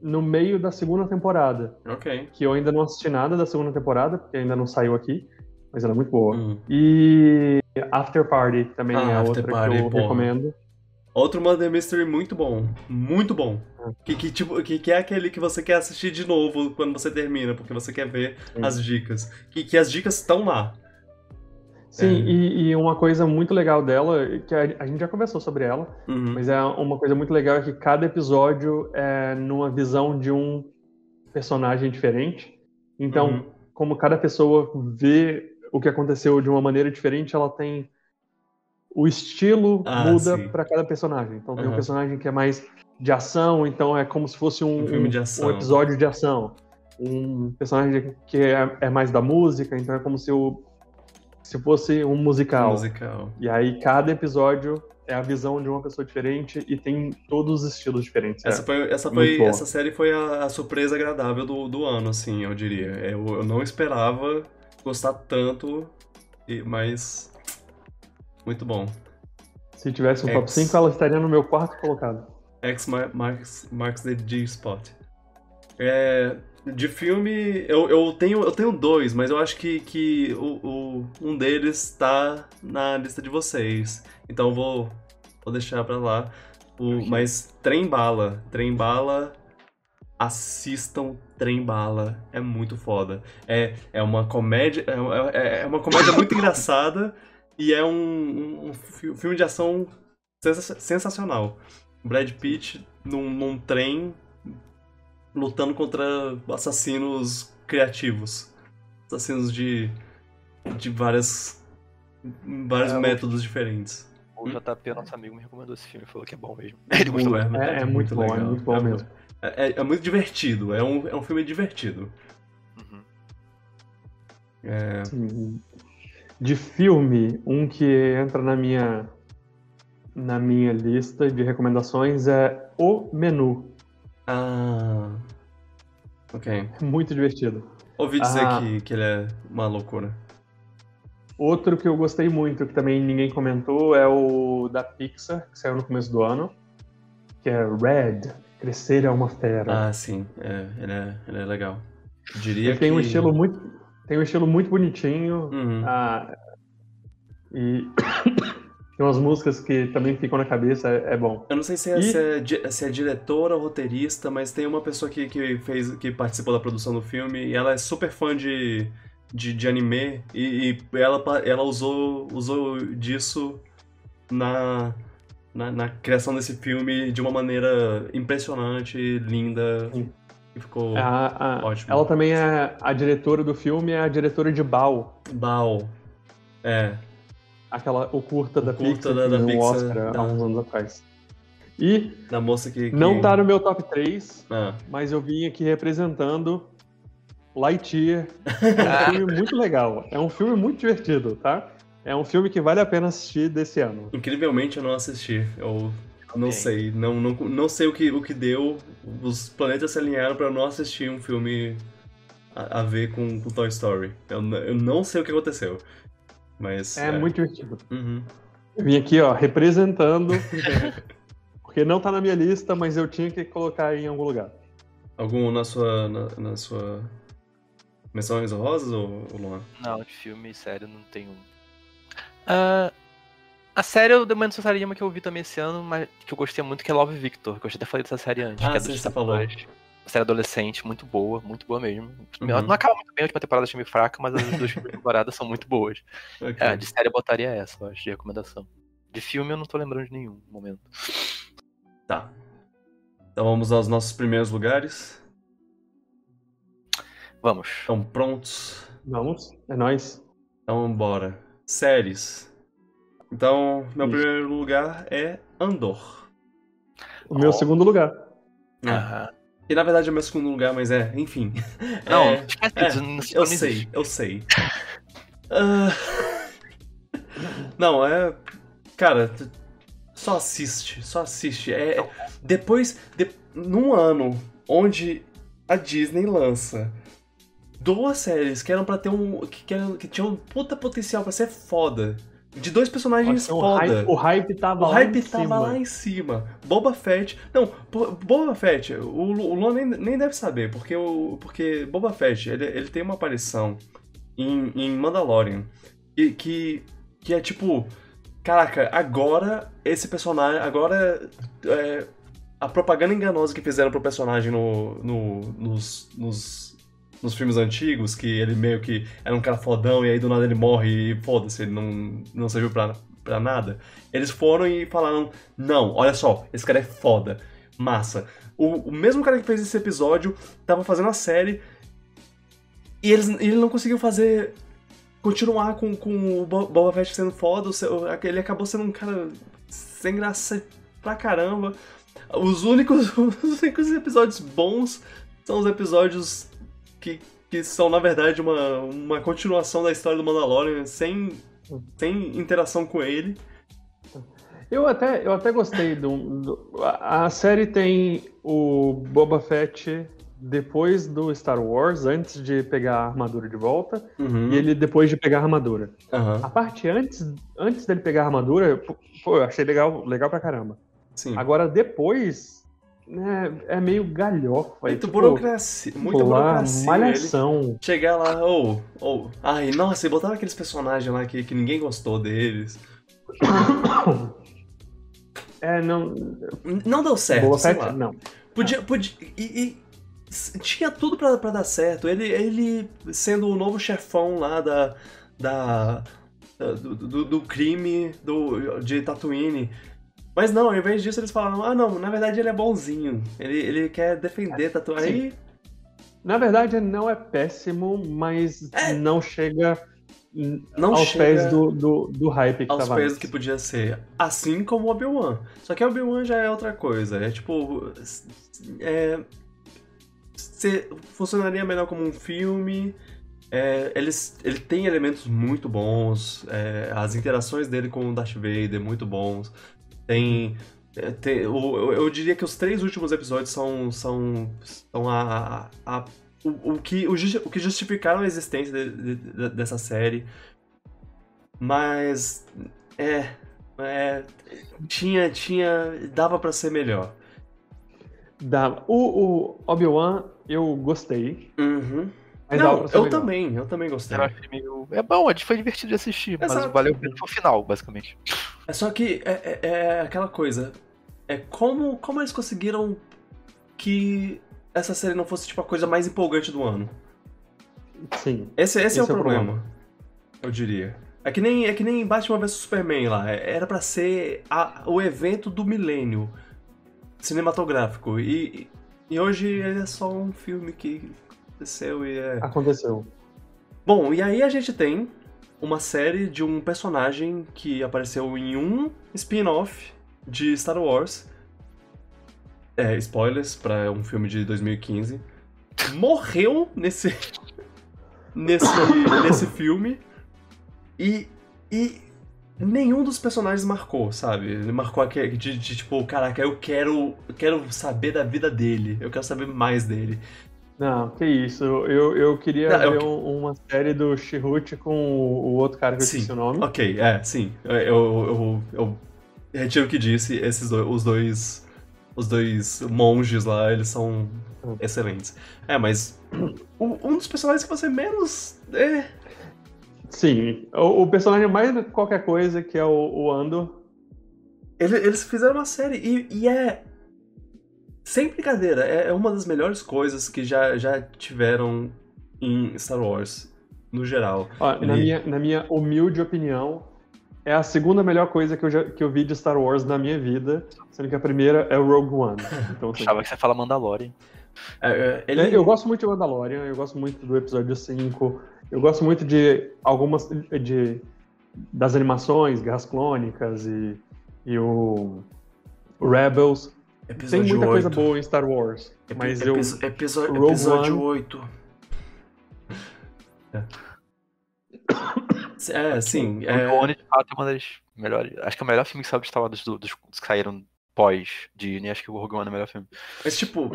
no meio da segunda temporada. Ok. Que eu ainda não assisti nada da segunda temporada, porque ainda não saiu aqui, mas ela é muito boa. Uhum. E After Party também Ah, é outra Party, que eu porra. recomendo. Outro Murder Mystery muito bom. Muito bom. Que, que, tipo, que, que é aquele que você quer assistir de novo quando você termina, porque você quer ver Sim. as dicas. Que, que as dicas estão lá. Sim, É. e, e uma coisa muito legal dela, que a, a gente já conversou sobre ela, Uhum. Mas é uma coisa muito legal é que cada episódio é numa visão de um personagem diferente. Então, Uhum. como cada pessoa vê o que aconteceu de uma maneira diferente, ela tem o estilo Ah, muda para cada personagem. Então tem um personagem que é mais de ação, então é como se fosse um, Um filme de ação. um episódio de ação. Um personagem que é, é mais da música, então é como se, o, se fosse um musical. Musical. E aí cada episódio é a visão de uma pessoa diferente e tem todos os estilos diferentes. Essa, É. foi, essa, foi, essa série foi a, a surpresa agradável do, do ano, assim, eu diria. Eu, eu não esperava gostar tanto, e- mas. Muito bom. Se tivesse um top X. 5, ela estaria no meu quarto colocado. X mar- marks, marks the G-spot. É, de filme, eu, eu, tenho, eu tenho dois, mas eu acho que, que o, o- um deles tá na lista de vocês. Então eu vou, vou deixar pra lá. O, mas Trem Bala. Trem Bala. Assistam Trem Bala. É muito foda. É, é uma comédia. É, é- é uma comédia muito engraçada e é um, um- um fi- filme de ação sensa- sensacional. Brad Pitt num, num trem lutando contra assassinos criativos. Assassinos de, de várias, vários É, o- métodos diferentes. O JP, nosso amigo, me recomendou esse filme, falou que é bom mesmo. Ele gostou Muito, muito. É, é muito bom, é legal. muito bom É mesmo. É, é- é muito divertido, é um, é um filme divertido. Uhum. É. De filme, um que entra na minha na minha lista de recomendações é O Menu. Ah. Ok. É muito divertido. Ouvi dizer Ah. que, que ele é uma loucura. Outro que eu gostei muito, que também ninguém comentou, é o da Pixar, que saiu no começo do ano, que é Red, Crescer é uma Fera. Ah, sim. É, ele, é, ele é legal. Diria Ele tem um que- estilo muito tem um estilo muito bonitinho Uhum. ah, e tem umas músicas que também ficam na cabeça, é, é bom. Eu não sei se é, E- se é se é diretora ou roteirista, mas tem uma pessoa que, que fez, que participou da produção do filme e ela é super fã de, de, de anime e, e ela, ela usou, usou disso na, na, na criação desse filme de uma maneira impressionante, linda. Sim. E ficou A- a- ótimo. ela também é a diretora do filme, é a diretora de Bao, Bao. É. aquela o curta O da curta Pixar da- que da Pixar, Oscar da- há uns anos atrás. E Da moça que. que... não tá no meu top 3, Ah, mas eu vim aqui representando Lightyear. É um filme muito legal. É um filme muito divertido, tá? É um filme que vale a pena assistir desse ano. incrivelmente eu não assisti. Eu não Ok. sei. Não, não, não sei o que, o que deu. Os planetas se alinharam pra eu não assistir um filme a, a ver com, com Toy Story. Eu, eu não sei o que aconteceu. Mas. É, muito divertido. Uhum. Eu vim aqui, ó, representando. porque não tá na minha lista, mas eu tinha que colocar em algum lugar. Algum na sua. Na, na sua. Menções honrosas ou, ou Luan? Não, de filme e série não tenho. Ah, a série eu demando essa uma que eu vi também esse ano, mas que eu gostei muito, que é Love Victor, que eu já até falei dessa série antes. Ah, que é sim, você falou. Série adolescente, muito boa, muito boa mesmo. Uhum. Não acaba muito bem, a última temporada achei meio fraca, mas as duas primeiras temporadas são muito boas. Ok. É, de série eu botaria essa, eu acho, de recomendação. De filme eu não tô lembrando de nenhum no momento. Tá. Então vamos aos nossos primeiros lugares. Vamos. Estão prontos? Vamos, é nóis. Então bora. Séries. Então, meu Isso. primeiro lugar é Andor. O meu segundo lugar. Aham. E na verdade é meu segundo lugar, mas é, enfim. Não, É, esquece é, não eu existe. sei, eu sei. Ah, Não, é. Cara, só assiste, só assiste. É, depois, de... num ano onde a Disney lança duas séries que eram pra ter um. que, que, eram- que tinham um puta potencial pra ser foda. De dois personagens o, foda. hype, o hype tava O lá hype em tava cima. lá em cima. Boba Fett. Não, Bo- Boba Fett, o, o Luan nem, nem deve saber, porque, o, porque Boba Fett, ele, ele tem uma aparição em, em Mandalorian que, que, que é tipo. Caraca, agora esse personagem. Agora. é, a propaganda enganosa que fizeram pro personagem no, no- nos, nos, nos filmes antigos, que ele meio que era um cara fodão e aí do nada ele morre e foda-se, ele não, não serviu pra, pra nada. Eles foram e falaram: Não, olha só, esse cara é foda, massa. O, o mesmo cara que fez esse episódio tava fazendo a série e eles, ele não conseguiu fazer. Continuar com, com o Bo- Boba Fett sendo foda, ele acabou sendo um cara sem graça pra caramba. Os únicos, os únicos episódios bons são os episódios que, que são, na verdade, uma, uma continuação da história do Mandalorian, sem, sem interação com ele. Eu até, eu até gostei do, do- a, a série tem o Boba Fett depois do Star Wars, antes de pegar a armadura de volta, Uhum. e ele depois de pegar a armadura. Aham, A parte antes, antes dele pegar a armadura, pô, eu achei legal, legal pra caramba. sim. Agora depois, né, é meio galhofa. é Muito tipo, burocracia. Muita lá, burocracia. Ele malhação. chegar lá, ou. ou ai, nossa, e botaram aqueles personagens lá que, que ninguém gostou deles. É, não. Não deu certo, Boa sei não. Podia. podia e, e tinha tudo pra, pra dar certo. Ele, ele sendo o novo chefão lá da. da da- do, do, do crime do, de Tatooine. Mas não, ao invés disso eles falaram: ah, não, na verdade ele é bonzinho. Ele, ele quer defender Tatooine. Sim. Aí, Na verdade, não é péssimo, mas É. não chega Não aos chega pés do, do, do hype que aos tava pés do antes. que podia ser. Assim como o Obi-Wan. Só que o Obi-Wan já é outra coisa. É tipo. É, se- funcionaria melhor como um filme. É, eles, ele tem elementos muito bons. é, as interações dele com o Darth Vader muito bons. Tem. é, tem- o- eu, eu diria que os três últimos episódios são, são, são a, a- a- o, o que, o, o que justificaram a existência de- de- de- dessa série. Mas. É. é tinha. tinha dava pra ser melhor. Dá- O, o Obi-Wan, eu gostei. Uhum. Mas Não, eu melhor. também, eu também gostei. Meio... É bom, é- foi divertido de assistir, mas Exato. valeu pena foi o final, basicamente. É só que é, é- é aquela coisa. É como, como eles conseguiram que essa série não fosse tipo a coisa mais empolgante do ano. Sim. Esse, esse, é o Esse é o problema, problema. eu diria. É que nem, é que nem Batman vs Superman lá. é- Era pra ser a- o evento do milênio cinematográfico. E, e hoje ele é só um filme que aconteceu e é. Aconteceu. Bom, e aí a gente tem uma série de um personagem que apareceu em um spin-off de Star Wars. É, spoilers para um filme de 2015. Morreu nesse nesse nesse filme e e nenhum dos personagens marcou, sabe? Ele marcou aquele de, de tipo, caraca, eu quero eu quero saber da vida dele, eu quero saber mais dele. Não, que isso. Eu, eu queria Não, eu ver um- uma série do Chihut com o, o outro cara que eu Sim. esqueci o nome. Ok, é, sim. Eu, eu, eu, eu retiro o que disse. Esses dois, os dois, os dois monges lá, eles são Hum. excelentes. É, mas o- um dos personagens que você menos é, Sim. O, o personagem mais qualquer coisa, que é o, o Andor. ele- eles fizeram uma série e, e é sem brincadeira, é, é uma das melhores coisas que já, já tiveram em Star Wars no geral. Ó, na, Ele- minha, na minha humilde opinião, é a segunda melhor coisa que eu, já, que eu vi de Star Wars na minha vida, sendo que a primeira é o Rogue One. Então, assim, Achava que você fala Mandalorian. É, é, ele, Eu gosto muito de Mandalorian, eu gosto muito do episódio 5, eu gosto muito de algumas de, das animações, Guerras Clônicas e, e o, o Rebels. Tem episódio muita coisa 8. boa em Star Wars, Epi- mas eu... Rogue episódio One- 8. É, sim. O É, Rogue One, de fato, é uma das melhores. Acho que é o melhor filme que saiu de Star Wars dos, dos, que saíram pós Disney. Acho que o Rogue One é o melhor filme. mas, tipo,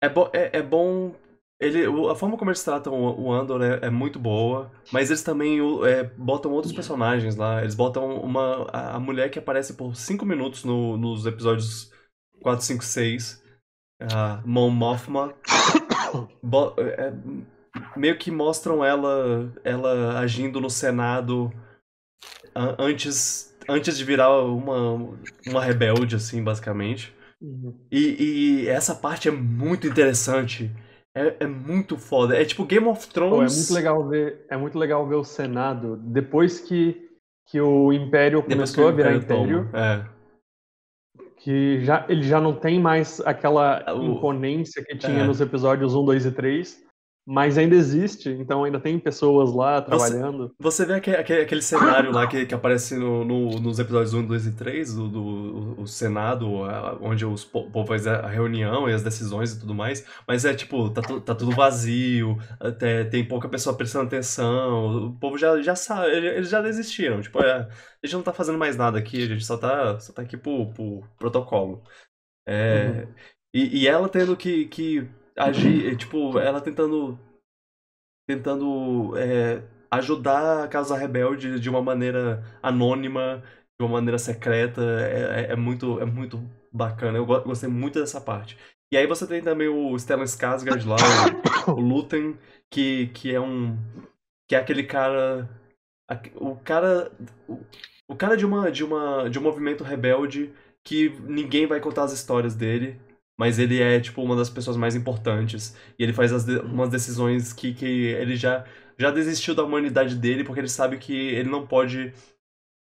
é, bo é, é bom. Ele, o- a forma como eles tratam o, o Andor é, é muito boa, mas eles também o- é, botam outros personagens lá. Eles botam uma. A, a mulher que aparece por 5 minutos no- nos episódios 4, 5, 6. A Mon Mothma. Bo- é, meio que mostram ela ela agindo no Senado antes antes de virar uma, uma rebelde assim basicamente Uhum. e, e essa parte é muito interessante é, é muito foda é tipo Game of Pô, é Thrones muito legal ver, é muito legal ver o Senado depois que, que o Império começou o a virar Império Império, toma. é que já, ele já não tem mais aquela imponência que tinha é. nos episódios 1, 2 e 3, mas ainda existe, então ainda tem pessoas lá trabalhando. Você vê aquele, aquele, aquele cenário lá que, que aparece no, no- nos episódios 1, 2 e 3, do, do o- Senado, onde os povo faz a reunião e as decisões e tudo mais, mas é tipo, tá, tá tudo vazio, até tem pouca pessoa prestando atenção, o povo já, já sabe, ele- eles já desistiram, tipo, é, a gente não tá fazendo mais nada aqui, a gente só tá, só tá aqui pro, pro protocolo. É, Uhum. e, e ela tendo que, que agir, tipo, ela tentando tentando é, ajudar a Casa Rebelde de uma maneira anônima, de uma maneira secreta, é, é, é muito, é muito bacana. Eu gostei muito dessa parte. E aí você tem também o Stellan Skarsgård lá, o, o Lutem, que, que é um... que é aquele cara... O cara... O cara de uma, de uma de um movimento rebelde que ninguém vai contar as histórias dele, mas ele é tipo uma das pessoas mais importantes e ele faz de, umas decisões que, que ele já já desistiu da humanidade dele porque ele sabe que ele não pode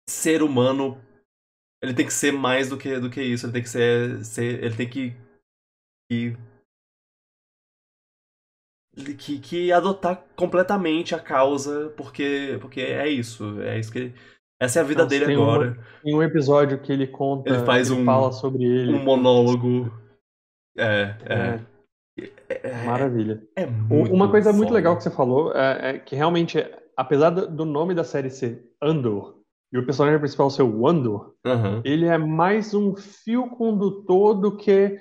ser humano. Ele tem que ser mais do que do que isso, ele tem que ser, ser ele tem que que que, que adotar completamente a causa, porque porque é isso, é isso que essa é a vida Nossa, dele tem agora. Um, tem um episódio que ele conta, ele faz ele um fala sobre ele, um monólogo. É, é. é. é Maravilha. É Uma coisa foda. muito legal que você falou é, é que realmente, apesar do nome da série ser Andor e o personagem principal ser o Andor, uhum. ele é mais um fio condutor do que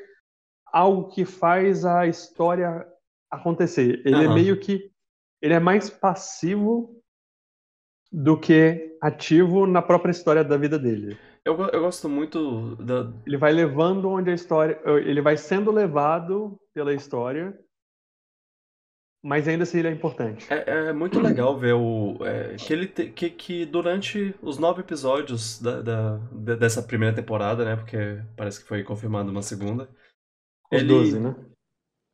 algo que faz a história acontecer. Ele uhum. é meio que ele é mais passivo do que ativo na própria história da vida dele. Eu, eu gosto muito da. Ele vai levando onde a história. Ele vai sendo levado pela história, mas ainda assim ele é importante. É, é muito legal ver o. É, que ele te, que, que durante os nove episódios da, da, dessa primeira temporada, né? Porque parece que foi confirmado uma segunda. Os ele... 12, né?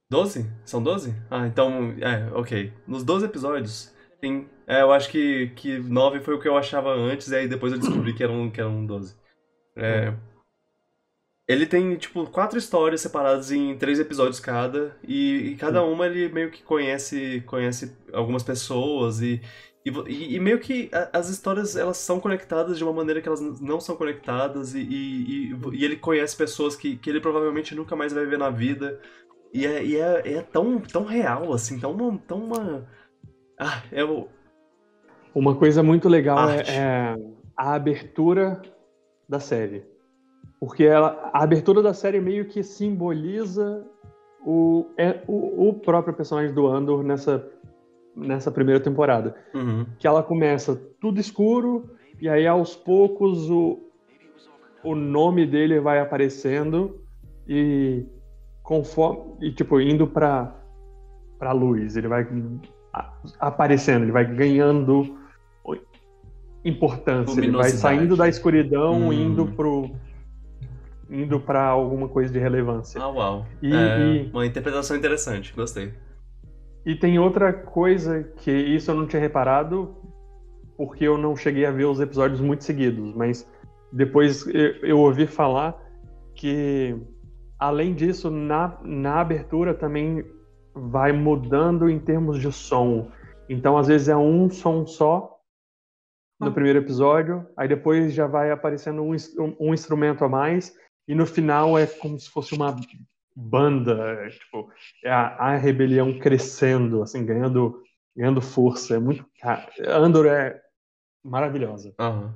12? São 12? Ah, então. É, ok. Nos 12 episódios. É, eu acho que, que 9 foi o que eu achava antes, e aí depois eu descobri que eram, que eram 12. É, ele tem, tipo, quatro histórias separadas em três episódios cada, e, e cada uma ele meio que conhece, conhece algumas pessoas, e, e, e, meio que as histórias elas são conectadas de uma maneira que elas não são conectadas, e, e, ele conhece pessoas que, que ele provavelmente nunca mais vai ver na vida, e é, e é, é tão, tão real, assim, tão, tão uma ah, eu. Uma coisa muito legal é, é, a abertura da série. Porque ela, a abertura da série meio que simboliza o, é, o, o próprio personagem do Andor nessa, nessa primeira temporada. Uhum. Que ela começa tudo escuro, e aí aos poucos o, o nome dele vai aparecendo e conforme e tipo indo para para luz ele vai aparecendo, ele vai ganhando importância, ele vai saindo da escuridão, hum. indo pro indo para alguma coisa de relevância. Ah, uau. E, é, e, uma interpretação interessante, gostei. E tem outra coisa que isso eu não tinha reparado, porque eu não cheguei a ver os episódios muito seguidos, mas depois eu, eu ouvi falar que além disso, na, na abertura também vai mudando em termos de som. Então, às vezes é um som só no ah. primeiro episódio, aí depois já vai aparecendo um, um, instrumento a mais, e no final é como se fosse uma banda, tipo, é a, a rebelião crescendo, assim, ganhando, ganhando força. É muito. Andor é maravilhosa. Uhum.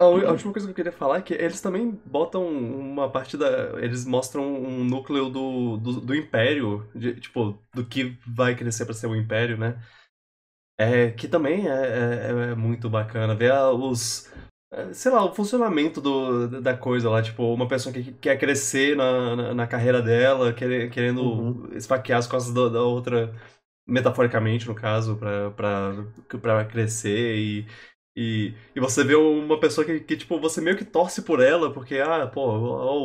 A última coisa que eu queria falar é que eles também botam uma parte da. Eles mostram um núcleo do, do, do Império, de, tipo, do que vai crescer para ser o Império, né? É, que também é, é, é muito bacana ver os. Sei lá, o funcionamento do, da coisa lá, tipo, uma pessoa que quer crescer na, na, na carreira dela, querendo uhum. esfaquear as costas da, da outra, metaforicamente, no caso, pra, pra, pra crescer e e, e você vê uma pessoa que, que, tipo, você meio que torce por ela, porque, ah, pô,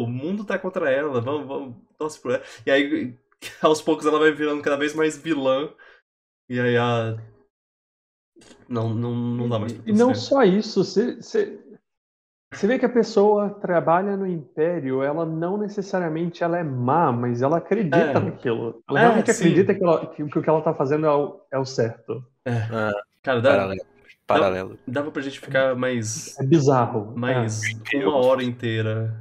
o mundo tá contra ela, vamos, vamos, torce por ela. E aí, aos poucos, ela vai virando cada vez mais vilã. E aí, a. Não, não, não dá mais pra E não só isso, você, você, você vê que a pessoa trabalha no Império, ela não necessariamente ela é má, mas ela acredita é. naquilo. Ela é, realmente sim. acredita que, ela, que, que, o que ela tá fazendo é o, é o certo. É. é. Cara, dá, paralelo. Dava pra gente ficar mais. É bizarro. Mais é. uma hora inteira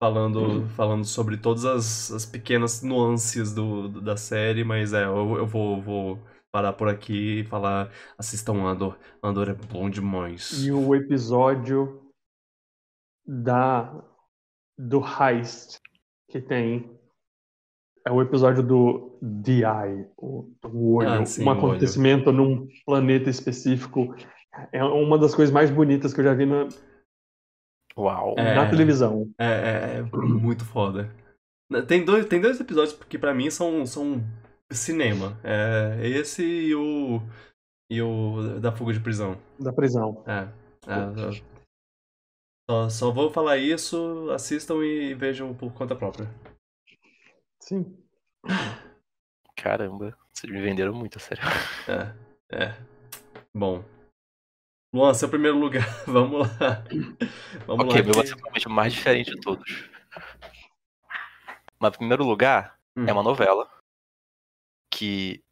falando, uhum. falando sobre todas as, as pequenas nuances do, do, da série, mas é, eu, eu vou, vou parar por aqui e falar. Assistam Andor. Andor é bom demais. E o episódio da do heist que tem é o episódio do The Eye, o, o olho, Ah, sim, um o olho. acontecimento num planeta específico. É uma das coisas mais bonitas que eu já vi na, Uau. É. na televisão. É, é, é muito foda. Tem dois, tem dois episódios que pra mim são, são cinema. É esse e o. E o da fuga de prisão. Da prisão. É. é, só, só vou falar isso, assistam e vejam por conta própria. Sim. Caramba, vocês me venderam muito, a sério. É, é. Bom. Luan, seu primeiro lugar. Vamos lá. Vamos ok, lá. meu vai que- ser provavelmente o mais diferente de todos. Mas primeiro lugar, Hum. é uma novela. Que,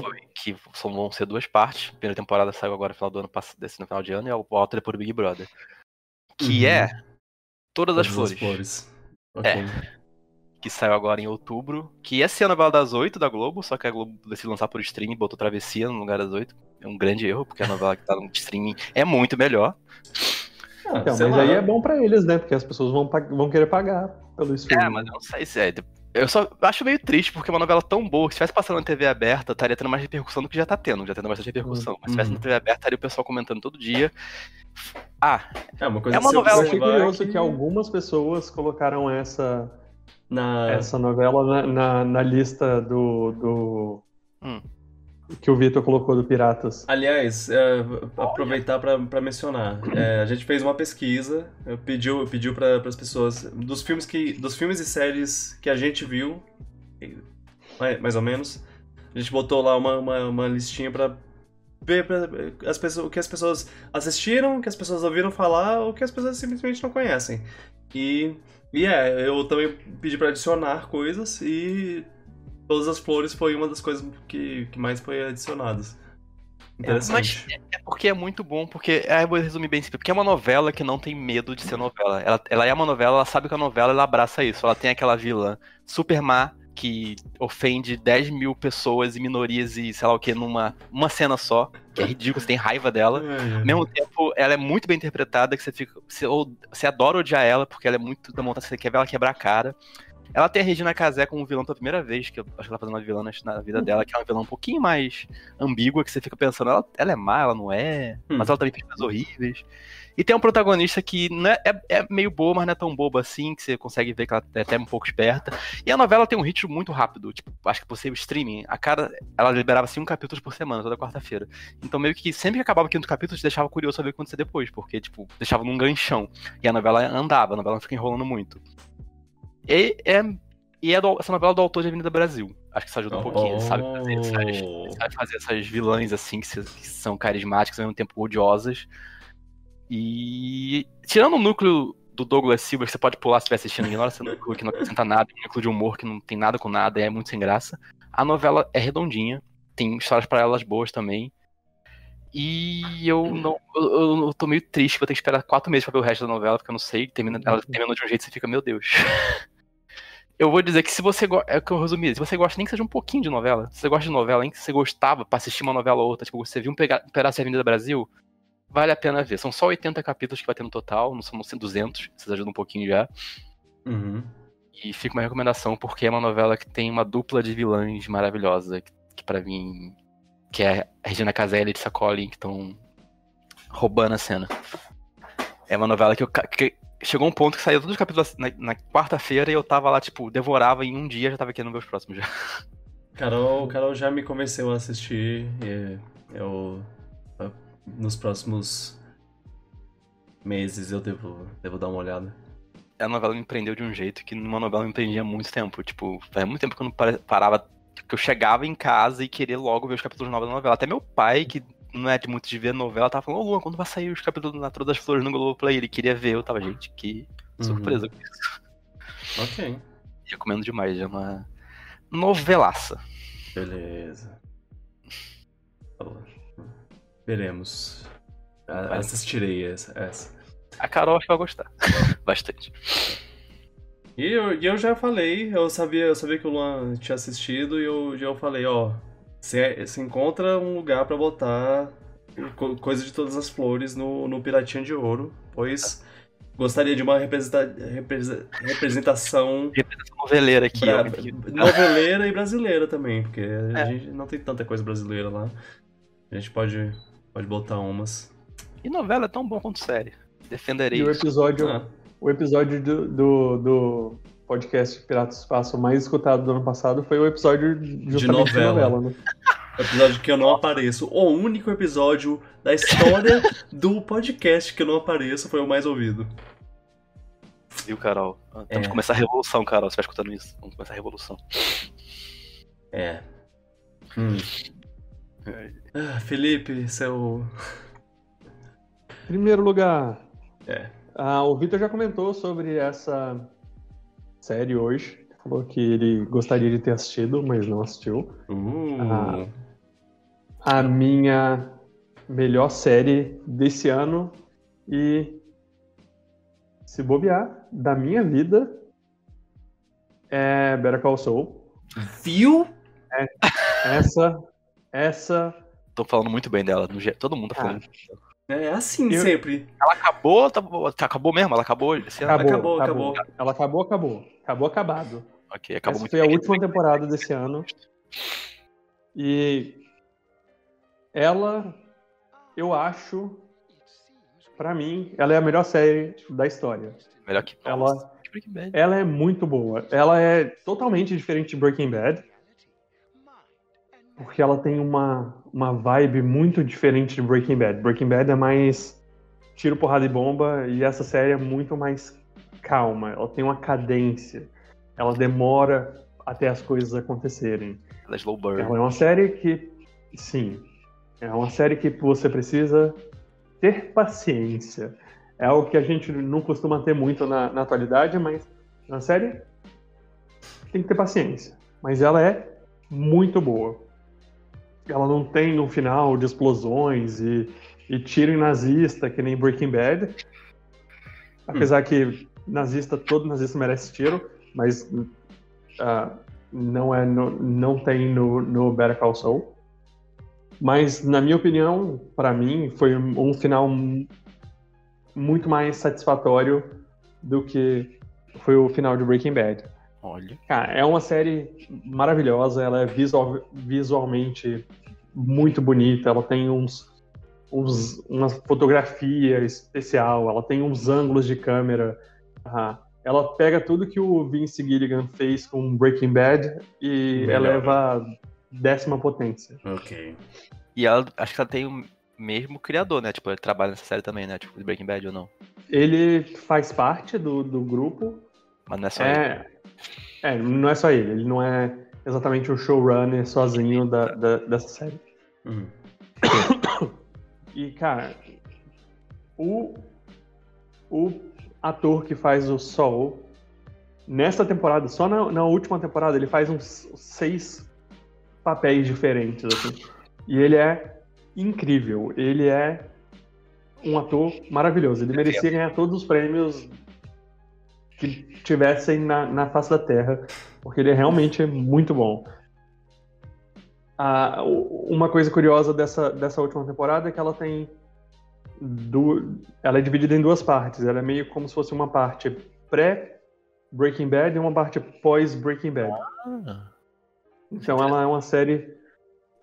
foi, que são, vão ser duas partes. A primeira temporada saiu agora no final do ano passado, desse no final de ano, e a outra depois do Big Brother. Que Uhum. é Todas as Todas Flores. Ok. que saiu agora em outubro, que ia ser a novela das oito da Globo, só que a Globo decidiu lançar por streaming e botou Travessia no lugar das oito. É um grande erro, porque a novela que tá no streaming é muito melhor. Ah, Então, mas lá. aí é bom pra eles, né? Porque as pessoas vão, vão querer pagar pelo streaming. É, mas eu não sei se é. Eu só acho meio triste, porque é uma novela tão boa, que se estivesse passando na TV aberta, estaria tendo mais repercussão do que já tá tendo, já tendo bastante repercussão. Mas se estivesse Uhum. na TV aberta, estaria o pessoal comentando todo dia. Ah, É uma coisa É uma que novela- Eu achei curioso que algumas pessoas colocaram essa, Na... essa novela na, na, na lista do, do Hum. Que o Vitor colocou do Piratas. Aliás, é, aproveitar para mencionar, é, a gente fez uma pesquisa, pediu, pediu para as pessoas dos filmes que, dos filmes e séries que a gente viu, mais, mais ou menos, a gente botou lá uma, uma, uma listinha para ver pra, as pessoas, o que as pessoas assistiram, o que as pessoas ouviram falar, ou o que as pessoas simplesmente não conhecem. E, e é, eu também pedi para adicionar coisas e Todas as Flores foi uma das coisas que, que mais foi adicionadas. Interessante. É porque é muito bom, porque. É, eu vou resumir bem simples, porque é uma novela que não tem medo de ser novela. Ela, ela é uma novela, ela sabe que é uma novela, ela abraça isso. Ela tem aquela vilã super má que ofende 10 mil pessoas e minorias e sei lá o que numa uma cena só, que é ridículo, você tem raiva dela. Ai, ai. Ao mesmo tempo, ela é muito bem interpretada, que você fica. Você, ou- você adora odiar ela, porque ela é muito da montanha, você quer ver ela quebrar a cara. Ela tem a Regina Casé como vilã pela primeira vez, que eu acho que ela tá fazendo uma vilã na, vida dela, que é uma vilã um pouquinho mais ambígua, que você fica pensando, ela, ela é má, ela não é, Hum. mas ela também fez coisas horríveis. E tem um protagonista que não é, é, é meio boa, mas não é tão boba assim, que você consegue ver que ela é até um pouco esperta. E a novela tem um ritmo muito rápido, tipo, acho que por ser o streaming, a cada. Ela liberava cinco capítulos por semana, toda quarta-feira. Então meio que sempre que acabava o quinto capítulo, te deixava curioso saber o que ia acontecer depois, porque, tipo, deixava num ganchão. E a novela andava, a novela não fica enrolando muito. E é. E é do- essa novela é do autor de Avenida Brasil. Acho que isso ajuda um pouquinho. Ele sabe fazer essas, ele sabe fazer essas vilãs assim, que, se- que são carismáticas e ao mesmo tempo odiosas. E. Tirando o núcleo do Douglas Silva, que você pode pular se estiver assistindo, ignora esse núcleo que não acrescenta nada, um núcleo de humor que não tem nada com nada, e é muito sem graça. A novela é redondinha, tem histórias paralelas boas também. E eu não. Eu, eu- tô meio triste, vou ter que esperar quatro meses pra ver o resto da novela, porque eu não sei. Termina, ela terminou de um jeito que você fica, meu Deus. Eu vou dizer que se você gosta. É o que eu resumi. Se você gosta nem que seja um pouquinho de novela. Se você gosta de novela, nem que você gostava pra assistir uma novela ou outra, tipo, você viu um, pedaço de Avenida Brasil, vale a pena ver. São só 80 capítulos que vai ter no total, não são 200, vocês ajudam um pouquinho já. Uhum. E fica uma recomendação, porque é uma novela que tem uma dupla de vilãs maravilhosa, que, que para mim. que é a Regina Casé e Collin, que estão roubando a cena. É uma novela que, eu, que chegou um ponto que saiu todos os capítulos na, na quarta-feira e eu tava lá, tipo, devorava em um dia já tava querendo ver os próximos já. Carol, Carol já me convenceu a assistir e eu. Nos próximos meses eu devo, devo dar uma olhada. A novela me prendeu de um jeito que numa novela me prendia há muito tempo. Tipo, faz muito tempo que eu não parava. Que eu chegava em casa e queria logo ver os capítulos novos da novela. Até meu pai, que não é de muito de ver novela, tava falando, ô Luan, quando vai sair os capítulos da Todas das Flores no Globoplay? Ele queria ver. Eu tava, gente, que surpresa com isso. Ok. Recomendo demais, é uma novelaça. Beleza. Falou. Veremos. A-. Assistirei essa. essa. A Carol acho que vai gostar. Bastante. E eu, e eu já falei, eu sabia, eu sabia que o Luan tinha assistido e eu, e eu falei, ó, você você encontra um lugar pra botar co- coisa de todas as flores no, no Piratinha de Ouro, pois gostaria de uma representa- represa- representação Representação noveleira aqui. que- noveleira e brasileira também, porque a É. gente não tem tanta coisa brasileira lá. A gente pode, pode botar umas. E novela é tão bom quanto série. Defenderei E o isso. episódio, Ah, o episódio do, do, do podcast Piratas do Espaço mais escutado do ano passado foi o episódio de novela. novela, né? episódio que eu não apareço. O único episódio da história do podcast que eu não apareço foi o mais ouvido. Viu, Carol? Temos É. que começar a revolução, Carol. Você vai escutando isso? Vamos começar a revolução. É. Hum. Ah, Felipe, seu. Primeiro lugar. É. Ah, o Vitor já comentou sobre essa série hoje. Falou que ele gostaria de ter assistido, mas não assistiu. Uh. Ah. A minha melhor série desse ano e se bobear da minha vida é Better Call Saul. Viu? Essa essa Tô falando muito bem dela. Todo mundo tá Ah. É assim Eu- sempre. Ela acabou, tá, acabou mesmo? Ela acabou esse ano? acabou, acabou, acabou, Ela acabou, acabou. Acabou acabado. Ok, acabou Essa muito foi a bem. última temporada desse ano. E ela, eu acho, pra mim, ela é a melhor série da história. Melhor que Ela, Nossa, Breaking Bad. ela é muito boa. Ela é totalmente diferente de Breaking Bad. Porque ela tem uma, uma vibe muito diferente de Breaking Bad. Breaking Bad é mais tiro, porrada e bomba, e essa série é muito mais calma. Ela tem uma cadência. Ela demora até as coisas acontecerem. Ela é slow burn. Ela é uma série que, sim, é uma série que você precisa ter paciência. É algo que a gente não costuma ter muito na, na atualidade, mas na série tem que ter paciência. Mas ela é muito boa. Ela não tem um final de explosões e, e tiro em nazista, que nem Breaking Bad. Apesar que nazista, todo nazista merece tiro, mas ah, não é no- não tem no, no Better Call Saul. Mas na minha opinião, para mim, foi um final mu- muito mais satisfatório do que foi o final de Breaking Bad. Olha. Cara, é uma série maravilhosa, ela é visual- visualmente muito bonita, ela tem uns, uns uma fotografia especial, ela tem uns ângulos de câmera. ah, ela pega tudo que o Vince Gilligan fez com Breaking Bad e Melhor. eleva a décima potência. Ok. E ela, acho que ela tem o mesmo criador, né? Tipo, ele trabalha nessa série também, né? Tipo, de Breaking Bad ou não. Ele faz parte do, do grupo, Mas não é só ele. É, não é só ele, ele não é exatamente o showrunner sozinho da, da- dessa série. Uhum. E, cara, o, o ator que faz o Sol, nessa temporada, só na, na última temporada, ele faz uns seis papéis diferentes, assim. E ele é incrível, ele é um ator maravilhoso. Ele merecia ganhar todos os prêmios que tivessem na, na face da Terra, porque ele é realmente muito bom. Ah, uma coisa curiosa dessa, dessa última temporada é que ela tem. Du... Ela é dividida em duas partes. Ela é meio como se fosse uma parte pré-Breaking Bad e uma parte pós-Breaking Bad. Ah, Então ela é uma série.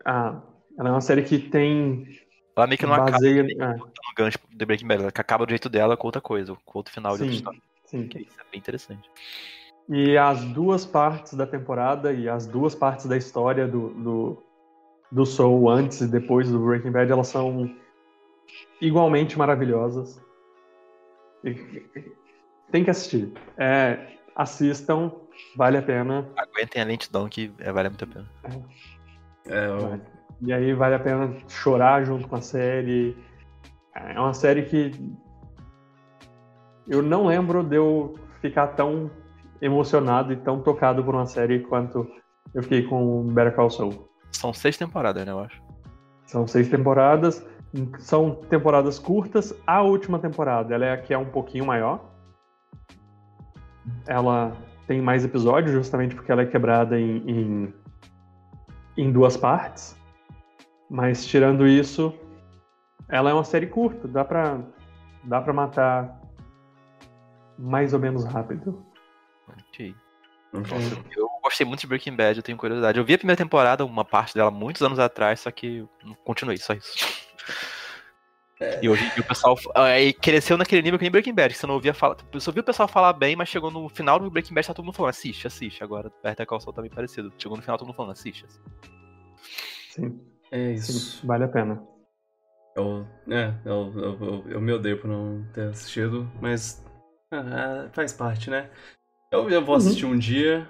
Ah, ela é uma série que tem. ela meio que não acaba baseia. no ah, gancho de Breaking Bad. Ela acaba do jeito dela com outra coisa, com outro final de outra sim, história. Sim. Que isso é bem interessante. E as duas partes da temporada e as duas partes da história do, do, do Soul antes e depois do Breaking Bad, elas são igualmente maravilhosas. Tem que assistir. É, assistam, vale a pena. Aguentem a lentidão que é, vale muito a pena. É, o- Vale. E aí vale a pena chorar junto com a série. É uma série que eu não lembro de eu ficar tão emocionado e tão tocado por uma série quanto eu fiquei com Better Call Saul. São seis temporadas, né, eu acho. São seis temporadas, são temporadas curtas. A última temporada, ela é a que é um pouquinho maior. Ela tem mais episódios, justamente porque ela é quebrada em, em, em duas partes. Mas tirando isso, ela é uma série curta. Dá pra, dá pra matar mais ou menos rápido. Ok. Ok. Eu gostei muito de Breaking Bad, eu tenho curiosidade. Eu vi a primeira temporada, uma parte dela, muitos anos atrás, só que não continuei, só isso. E hoje em dia o pessoal aí cresceu naquele nível que nem Breaking Bad, que você não ouvia falar. Você ouvia o pessoal falar bem, mas chegou no final do Breaking Bad, tá todo mundo falando, assiste, assiste. Agora, Better Call Saul tá bem parecido. Chegou no final, todo mundo falando, assiste. assiste. Sim, É sim, isso. vale a pena. Eu, é, eu, eu, eu, eu me odeio por não ter assistido, mas ah, faz parte, né? Eu, eu vou Uhum. assistir um dia.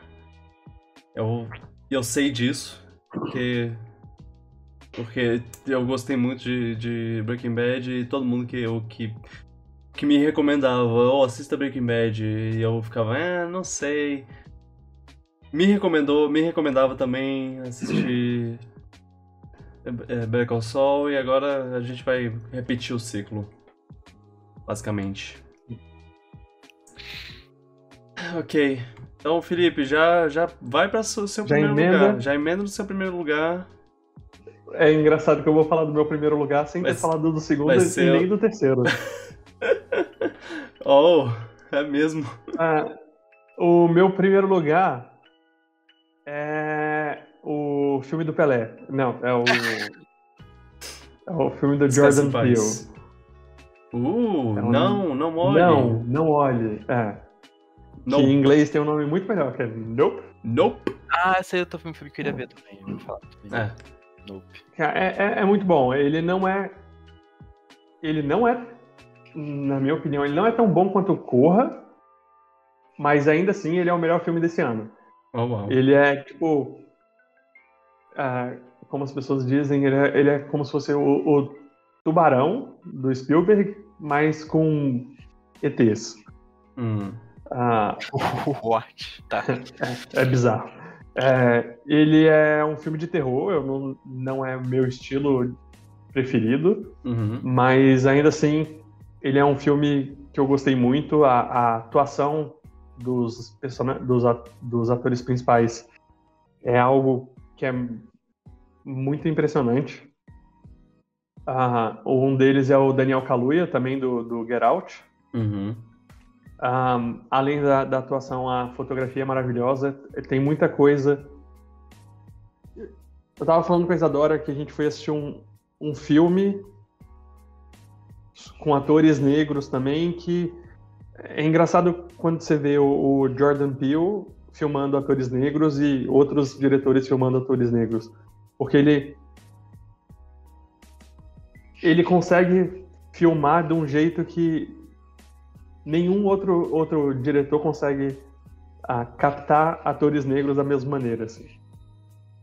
Eu, eu sei disso, porque. Porque eu gostei muito de, de Breaking Bad e todo mundo que, eu, que, que me recomendava, oh, assista Breaking Bad, e eu ficava, ah, não sei. Me recomendou, me recomendava também assistir é, Better Call Saul e agora a gente vai repetir o ciclo. Basicamente. Ok. Então, Felipe, já, já vai para o seu Já primeiro emenda? lugar. Já emenda no seu primeiro lugar. É engraçado que eu vou falar do meu primeiro lugar sem Vai ter falado do segundo e ser nem do terceiro. Oh, é mesmo. Ah, o meu primeiro lugar é o filme do Pelé. Não, é o. É o filme do Jordan Peele. Uh, É um- não, não olhe. Não, não olhe. É. Não. Que em inglês tem um nome muito melhor, que é Nope. Nope. Ah, esse é outro filme que eu queria ver também. eu vou falar também. É. Nope. É, é, é muito bom. Ele não é. Ele não é. Na minha opinião, ele não é tão bom quanto Corra. Mas ainda assim, ele é o melhor filme desse ano. Oh, uau. Ele é tipo. ah, como as pessoas dizem, ele é, ele é como se fosse o, o tubarão do Spielberg, mas com ETs. Hum. Ah, What? Tá. é bizarro. É, ele é um filme de terror, eu não, não é meu estilo preferido, Uhum. mas ainda assim, ele é um filme que eu gostei muito. A, a atuação dos, persona- dos, dos atores principais é algo que é muito impressionante. Ah, um deles é o Daniel Kaluuya, também do, do Get Out. Uhum. Um, além da, da atuação, a fotografia é maravilhosa. Tem muita coisa. Eu tava falando com a Isadora que a gente foi assistir um, um filme com atores negros também, que é engraçado quando você vê o, o Jordan Peele filmando atores negros e outros diretores filmando atores negros. Porque ele ele consegue filmar de um jeito que nenhum outro, outro diretor consegue ah, captar atores negros da mesma maneira, assim.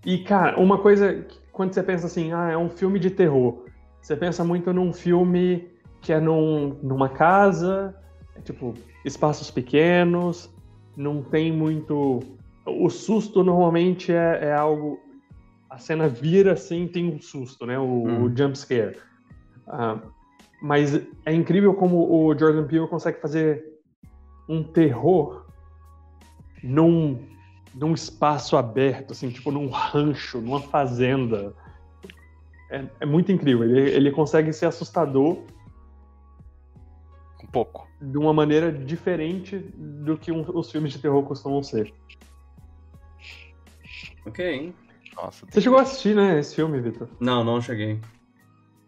E, cara, uma coisa, quando você pensa assim, ah, é um filme de terror, você pensa muito num filme que é num, numa casa, é, tipo, espaços pequenos, não tem muito... O susto normalmente é, é algo... A cena vira assim, tem um susto, né? O, Hum. o jump scare. Ah, mas é incrível como o Jordan Peele consegue fazer um terror num, num espaço aberto, assim, tipo num rancho, numa fazenda. É, é muito incrível. Ele, ele consegue ser assustador Um pouco. de uma maneira diferente do que um- os filmes de terror costumam ser. Ok. Nossa, Você chegou a assistir, né, esse filme, Vitor? Não, não cheguei.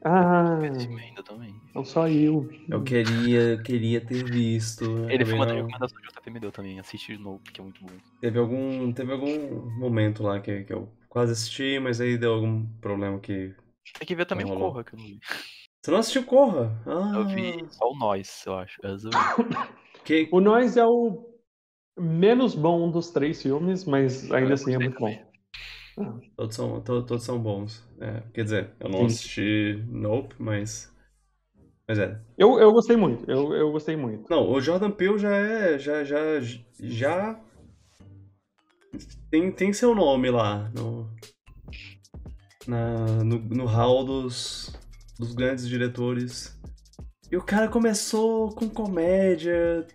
Ah, ainda também. não só eu. Eu queria, queria ter visto. Ele foi uma das não. recomendações que o JP me deu também. Assiste de novo, porque é muito bom. Teve algum, teve algum momento lá que, que eu quase assisti, mas aí deu algum problema que. Tem que ver também o. Corra, que eu não vi. Você não assistiu Corra? Ah, Eu vi só o Nós, eu acho. Que... O Nós é o menos bom dos três filmes, mas ainda Eu assim é muito bom. Também. Todos são, to- todos são bons. É, quer dizer, eu não Sim. assisti Nope, mas. Mas é. Eu, eu gostei muito, eu, eu gostei muito. Não, o Jordan Peele já é. Já. Já. já tem, tem seu nome lá no. Na, no, no hall dos, dos grandes diretores. E o cara começou com comédia,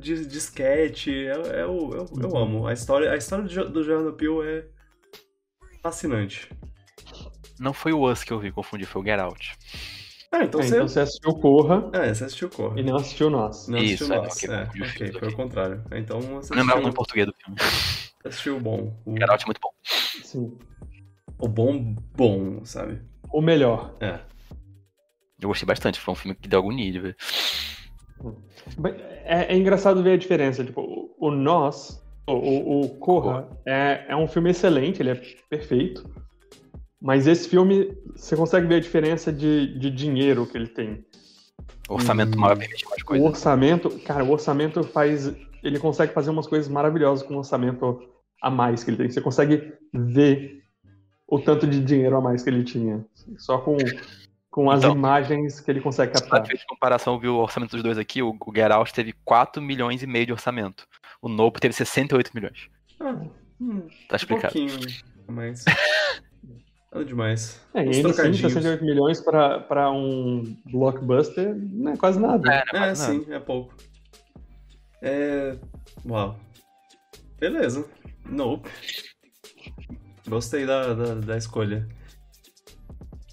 de, de sketch. Eu, eu, eu, eu Uhum. amo. A história, a história do, do Jordan Peele é fascinante. Não foi o Us que eu vi, confundi, foi o Get Out. Ah, então É, você. então você assistiu Corra É, você assistiu Corra. e não assistiu Nós. Não assistiu Isso, é, Nós. É, ok, foi o contrário. Então você Não lembrava o nome assistiu, português do filme. assistiu o bom. O, Get Out é muito bom. Sim. o bom, bom, sabe? O melhor. É. Eu gostei bastante, foi um filme que deu de ver. É, é engraçado ver a diferença. Tipo, o, o Nós, o, o, o Corra, é, é um filme excelente, ele é perfeito. Mas esse filme, você consegue ver a diferença de, de dinheiro que ele tem. O orçamento Hum. maior permite mais O coisas. orçamento, cara, o orçamento faz. Ele consegue fazer umas coisas maravilhosas com o orçamento a mais que ele tem. Você consegue ver o tanto de dinheiro a mais que ele tinha. Só com, com as Então. imagens que ele consegue captar. de comparação, eu vi o orçamento dos dois aqui, o, o Get Out teve 4 milhões e meio de orçamento. O Nope teve 68 milhões. Ah, hum, Tá um explicado. pouquinho, mas. Nada demais. É, e ainda assim, trocadinhos. 68 milhões para para um blockbuster não é quase nada. É, é É, nada. sim, é pouco. É. Uau. Beleza. Nope. Gostei da, da, da escolha.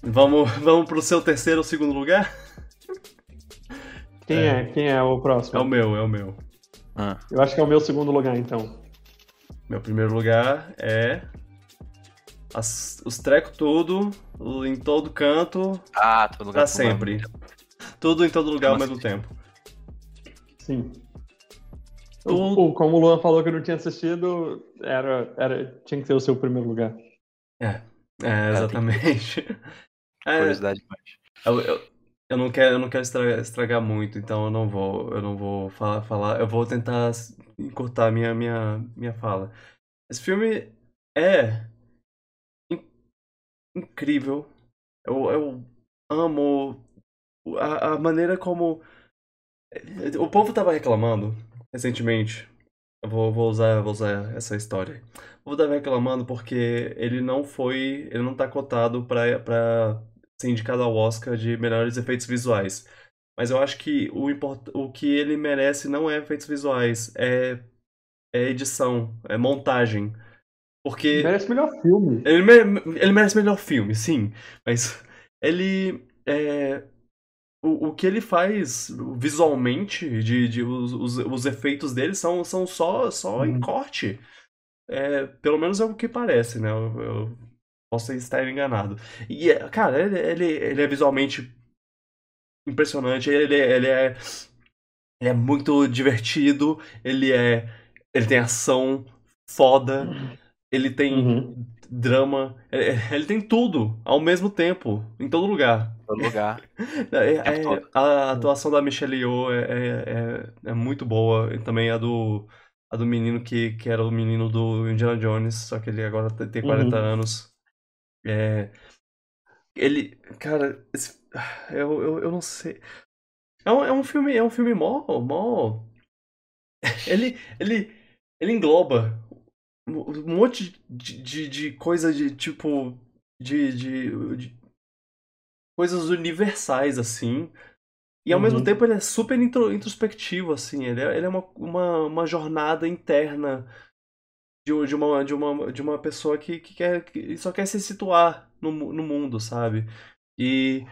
Vamos, vamos pro seu terceiro ou segundo lugar? Quem é. Quem é o próximo? É o meu, é o meu. Ah, Eu acho que é o meu segundo lugar, então. Meu primeiro lugar é. as- os trecos tudo, em todo canto, Ah, todo lugar pra sempre. mundo. Tudo em todo lugar ao Como mesmo tempo. Sim. Tu- O, como o Luan falou que não tinha assistido, era, era, tinha que ser o seu primeiro lugar. É, exatamente. É, Curiosidade demais. Eu, eu, eu não quero, eu não quero estragar, estragar muito, então eu não vou, eu não vou falar, falar, eu vou tentar encurtar minha, minha, minha fala. Esse filme é in- incrível. Eu, eu amo a, a maneira como o povo tava reclamando recentemente. Eu vou, vou usar, vou usar essa história. O povo tava reclamando porque ele não foi, ele não tá cotado pra, pra ser indicado ao Oscar de melhores efeitos visuais. Mas eu acho que o, import... o que ele merece não é efeitos visuais, é, é edição, é montagem. Porque Merece melhor filme. ele, mere- ele merece melhor filme, sim. Mas ele. É, o, o que ele faz visualmente, de, de, os, os, os efeitos dele são, são só, só em Uhum. corte. É, pelo menos é o que parece, né? Eu, eu posso estar enganado. E, é, cara, ele, ele, ele é visualmente impressionante. Ele, ele é. Ele é muito divertido. Ele é. Ele tem ação foda. Ele tem Uhum. drama. Ele, ele tem tudo ao mesmo tempo, em todo lugar. Todo lugar. É- é- todo. a atuação da Michelle Yeoh é, é, é, é muito boa. E também a do, a do menino que, que era o menino do Indiana Jones, só que ele agora tem tem 40 Uhum. anos. É, ele, cara, esse- eu, eu, eu não sei. É um, é um filme, é um filme mó, mó. Ele, ele, ele engloba um monte de, de, de coisa de tipo de, de, de coisas universais assim. E ao Uhum. mesmo tempo ele é super intro- introspectivo assim, ele é, ele é uma, uma, uma jornada interna de, de uma de uma de uma pessoa que, que quer que só quer se situar no, no mundo, sabe? E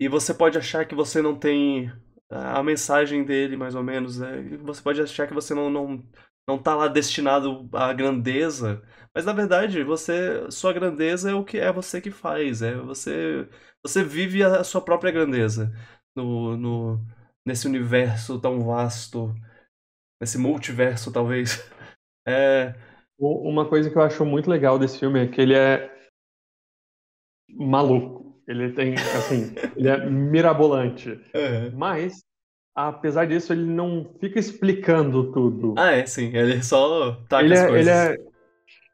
e você pode achar que você não tem a mensagem dele, mais ou menos, né? Você pode achar que você não, não, não tá lá destinado à grandeza, mas na verdade, você, sua grandeza é o que é você que faz, é você, você vive a sua própria grandeza no, no, nesse universo tão vasto, nesse multiverso, talvez. É, Uma coisa que eu acho muito legal desse filme é que ele é maluco. Ele tem, assim, ele é mirabolante. é. Mas, apesar disso, ele não fica explicando tudo. Ah, é, sim, ele só taca ele, as é, coisas. ele é.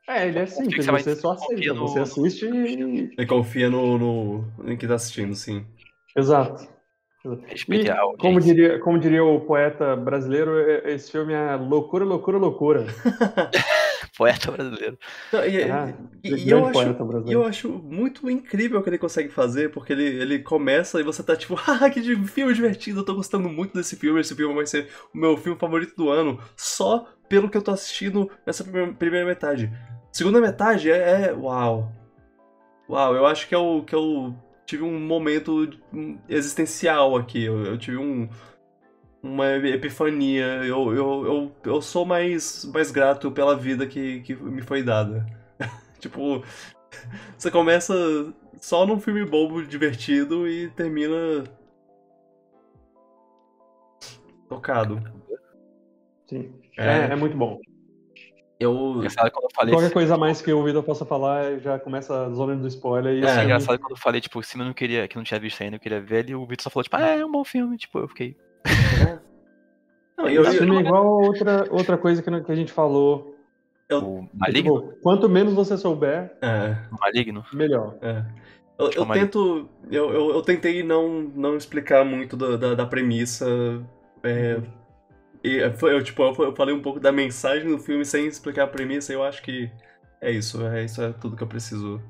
É, ele é simples, você você só aceita. no- Você assiste e. Ele confia no, no, em quem tá assistindo, sim. Exato. E, como diria, como diria o poeta brasileiro, esse filme é loucura, loucura, loucura. Poeta brasileiro. Não, e, Ah, e- e eu acho, poeta e eu brasileiro. acho muito incrível o que ele consegue fazer, porque ele, ele começa e você tá tipo, ah, que filme divertido, eu tô gostando muito desse filme, esse filme vai ser o meu filme favorito do ano, só pelo que eu tô assistindo nessa primeira, primeira metade. Segunda metade é, é- uau. Uau, eu acho que é o que o tive um momento existencial aqui. Eu, eu tive um, uma epifania. Eu, eu, eu, eu sou mais, mais grato pela vida que, que me foi dada. tipo, você começa só num filme bobo, divertido e termina. tocado. Sim. É, é muito bom. Eu. Engraçado quando eu falei. Qualquer coisa a mais que o Vitor possa falar, já começa a zona do spoiler. E É, É assim, engraçado quando eu falei, tipo, o Simon não queria, que não tinha visto ainda, eu queria ver ele, e o Vitor só falou, tipo, ah, é um bom filme, tipo, eu fiquei. Não, eu, Esse eu, filme é igual a outra, outra coisa que, não- que a gente falou. O Maligno? Tipo, quanto menos você souber, é, Maligno? melhor. é. Eu, eu Calma aí. tento. Eu, eu, eu tentei não, não explicar muito da, da, da premissa. É, e foi, eu, tipo, eu, eu falei um pouco da mensagem do filme sem explicar a premissa, e eu acho que é isso, é isso é tudo que eu preciso.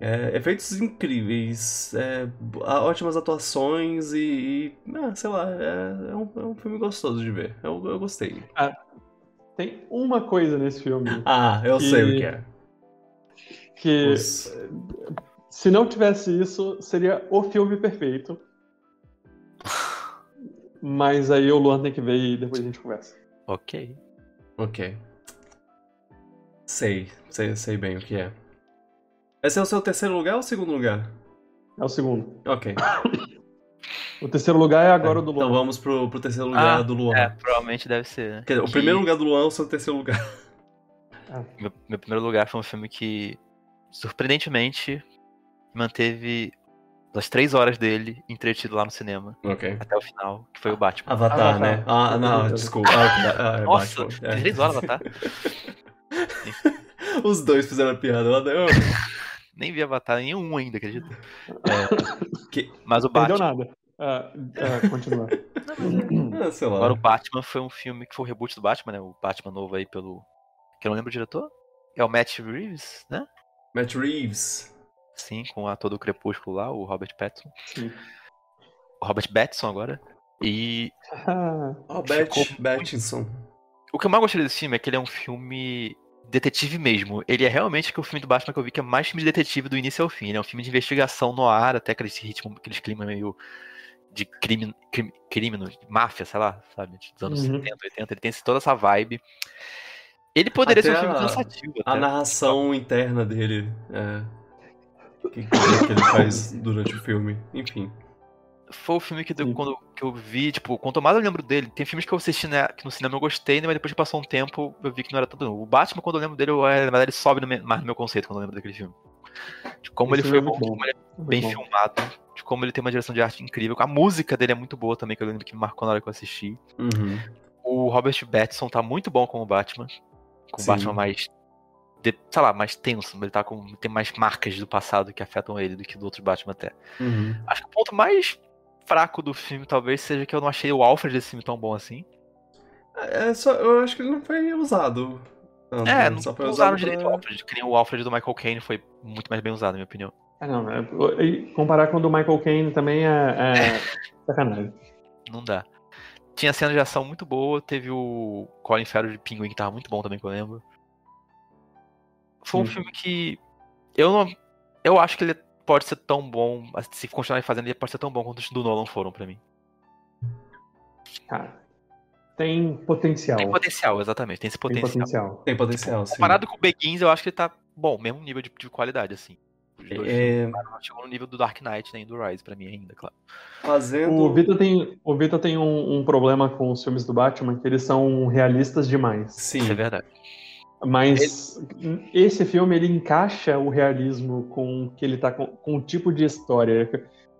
É, efeitos incríveis, é, ótimas atuações e, e, ah, sei lá, é, é um, é um filme gostoso de ver. Eu, eu gostei. Tem uma coisa nesse filme Ah, eu E- sei o que é. que, Os- se não tivesse isso, seria o filme perfeito. Mas aí o Luan tem que ver e depois a gente conversa. Ok. Ok. Sei, sei, sei bem o que é. Esse é o seu terceiro lugar ou segundo lugar? É o segundo. Ok. O terceiro lugar é agora o do Então Luan. vamos pro, pro terceiro lugar Ah, do Luan. É, provavelmente deve ser, né? Quer dizer, o Que primeiro lugar do Luan é o seu terceiro lugar. Meu, meu primeiro lugar foi um filme que, surpreendentemente, manteve as três horas dele entretido lá no cinema, Ok. até o final, que foi o Batman. Avatar, Avatar. né? Ah, não, desculpa. Ah, ah, é Nossa, Batman. É. três horas, Avatar? Os dois fizeram a piada. Eu- eu- Nem vi Avatar nenhum ainda, acredita? Que- Mas o Batman. nada. Ah, ah, continua. Ah, sei lá. Agora o Batman foi um filme que foi o reboot do Batman, né? O Batman novo aí pelo. Que eu não lembro o diretor? É o Matt Reeves, né? Matt Reeves. Sim, com o ator do Crepúsculo lá, o Robert Pattinson. Sim. O Robert Pattinson agora. E Ah, Robert Ficou Pattinson. o que eu mais gostei desse filme é que ele é um filme detetive mesmo. Ele é realmente que o filme do Batman que eu vi que é mais filme de detetive do início ao fim. Ele é um filme de investigação no ar, até aquele ritmo, aqueles climas meio de crime, crime, crime máfia, sei lá, sabe? Dos anos Uhum. 70, 80. Ele tem toda essa vibe. Ele poderia ser um Até filme a- cansativo. A até. narração interna dele. É. Que, que ele faz durante o filme. Enfim. Foi o filme que, deu, quando que eu vi, tipo, quanto mais eu lembro dele, tem filmes que eu assisti né, que no cinema eu gostei, né, mas depois que passou um tempo eu vi que não era tanto. O Batman, quando eu lembro dele, eu, é, na verdade, ele sobe no mais no meu conceito quando eu lembro daquele filme. De como Esse ele foi é bom, de como ele é bem bom. filmado, de como ele tem uma direção de arte incrível. A música dele é muito boa também, que eu lembro que me marcou na hora que eu assisti. Uhum. O Robert Pattinson tá muito bom como Batman. Com o. Batman mais. de- sei lá, mais tenso. Ele tá com. Tem mais marcas do passado que afetam ele do que do outro Batman até. Uhum. Acho que o ponto mais fraco do filme talvez seja que eu não achei o Alfred desse filme tão bom assim. É só, eu acho que ele não foi usado. tanto, É, né? não, Só foi não usado usaram direito o pra- Alfred. Que nem o Alfred do Michael Caine foi muito mais bem usado, na minha opinião. Ah, não, é- e comparar com o do Michael Caine também é, é sacanagem. Não dá. Tinha cena de ação muito boa, teve o Colin Farrell de Pinguim que tava muito bom também, que eu lembro. Foi um Sim. filme que eu não, eu acho que ele pode ser tão bom, se continuar fazendo, ele pode ser tão bom quanto os do Nolan foram pra mim. Cara, tem potencial. Tem potencial, exatamente, tem esse Tem potencial. potencial. Tem potencial, sim. Comparado com o Begins, eu acho que ele tá bom, mesmo nível de, de qualidade, assim. É, não chegou no nível do Dark Knight nem do Rise pra mim ainda, claro. fazendo. O Vitor tem, o Vitor tem um, um problema com os filmes do Batman, que eles são realistas demais. Sim. Isso é verdade. Mas esse filme ele encaixa o realismo com que ele tá com, com o tipo de história.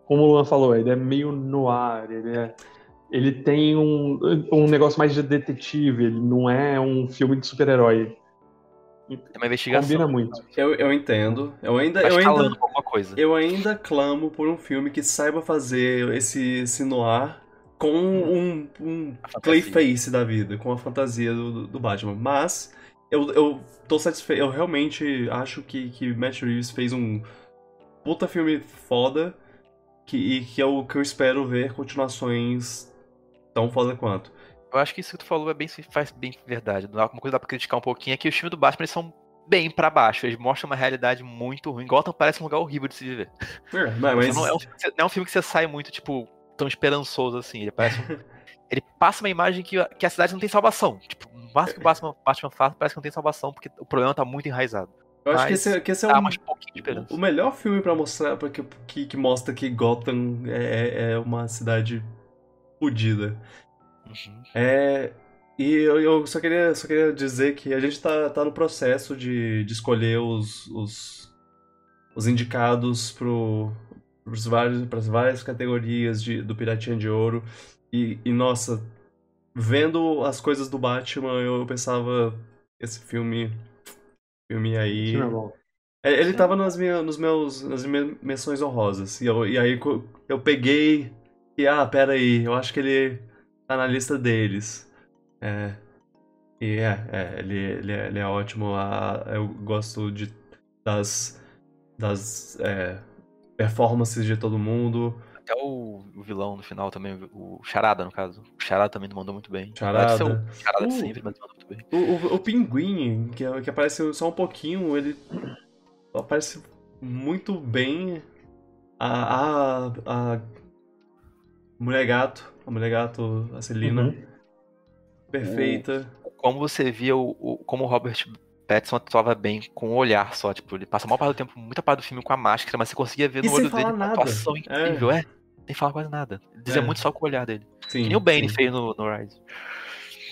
Como o Luan falou, ele é meio noir, ele é ele tem um, um negócio mais de detetive, ele não é um filme de super-herói. Tem uma investigação. Combina muito. Eu, eu entendo. Eu ainda, Vai eu ainda, com alguma coisa. eu ainda clamo por um filme que saiba fazer esse, esse noir com um, um. Clayface da vida, com a fantasia do, do Batman. Mas eu, eu tô satisfeito. Eu realmente acho que, que Matt Reeves fez um puta filme foda que, e que é o que eu espero ver continuações tão foda quanto. Eu acho que isso que tu falou é bem, faz bem verdade. Uma coisa que dá pra criticar um pouquinho é que os filmes do Batman eles são bem pra baixo. Eles mostram uma realidade muito ruim. Gotham parece um lugar horrível de se viver. É, mas... Não, é um, não é um filme que você sai muito, tipo, tão esperançoso assim. Ele parece um, Ele passa uma imagem que, que a cidade não tem salvação. Tipo, o máximo que o Batman, Batman faz parece que não tem salvação, porque o problema tá muito enraizado. Eu acho Mas que esse, que esse é um, esperança. o melhor filme pra mostrar, porque, que, que mostra que Gotham é, é uma cidade fodida. Uhum. É, e eu, eu só, queria, só queria dizer que a gente tá, tá no processo de, de escolher os, os, os indicados pro, pros vários, pras várias categorias de, do Piratinha de Ouro. E, e, nossa, vendo as coisas do Batman, eu pensava, esse filme, filme aí... Sim, é bom. É, Ele tava nas minhas, nos meus, nas minhas menções honrosas. E, eu, e aí eu peguei e, ah, pera aí, eu acho que ele tá na lista deles. É. E é, é ele, ele, é, ele é ótimo. ah, eu gosto de, das, das é, performances de todo mundo. Até o, o vilão no final também, o Charada, no caso. O Charada também mandou muito bem. Charada. O Charada Uh. sempre, mas mandou muito bem. O, o, o pinguim, que, que aparece só um pouquinho, ele aparece muito bem. A, a, a mulher gato, a mulher gato, a Celina, Uhum. perfeita. Como você via o, o- como o Robert Pattinson atuava bem com o olhar só, tipo, ele passa a maior parte do tempo, muita parte do filme com a máscara, mas você conseguia ver E no olho dele falar uma nada. atuação incrível, é. Nem fala quase nada. Ele dizia É. muito só com o olhar dele. Sim, Que nem o Bane sim. fez no, no Rise.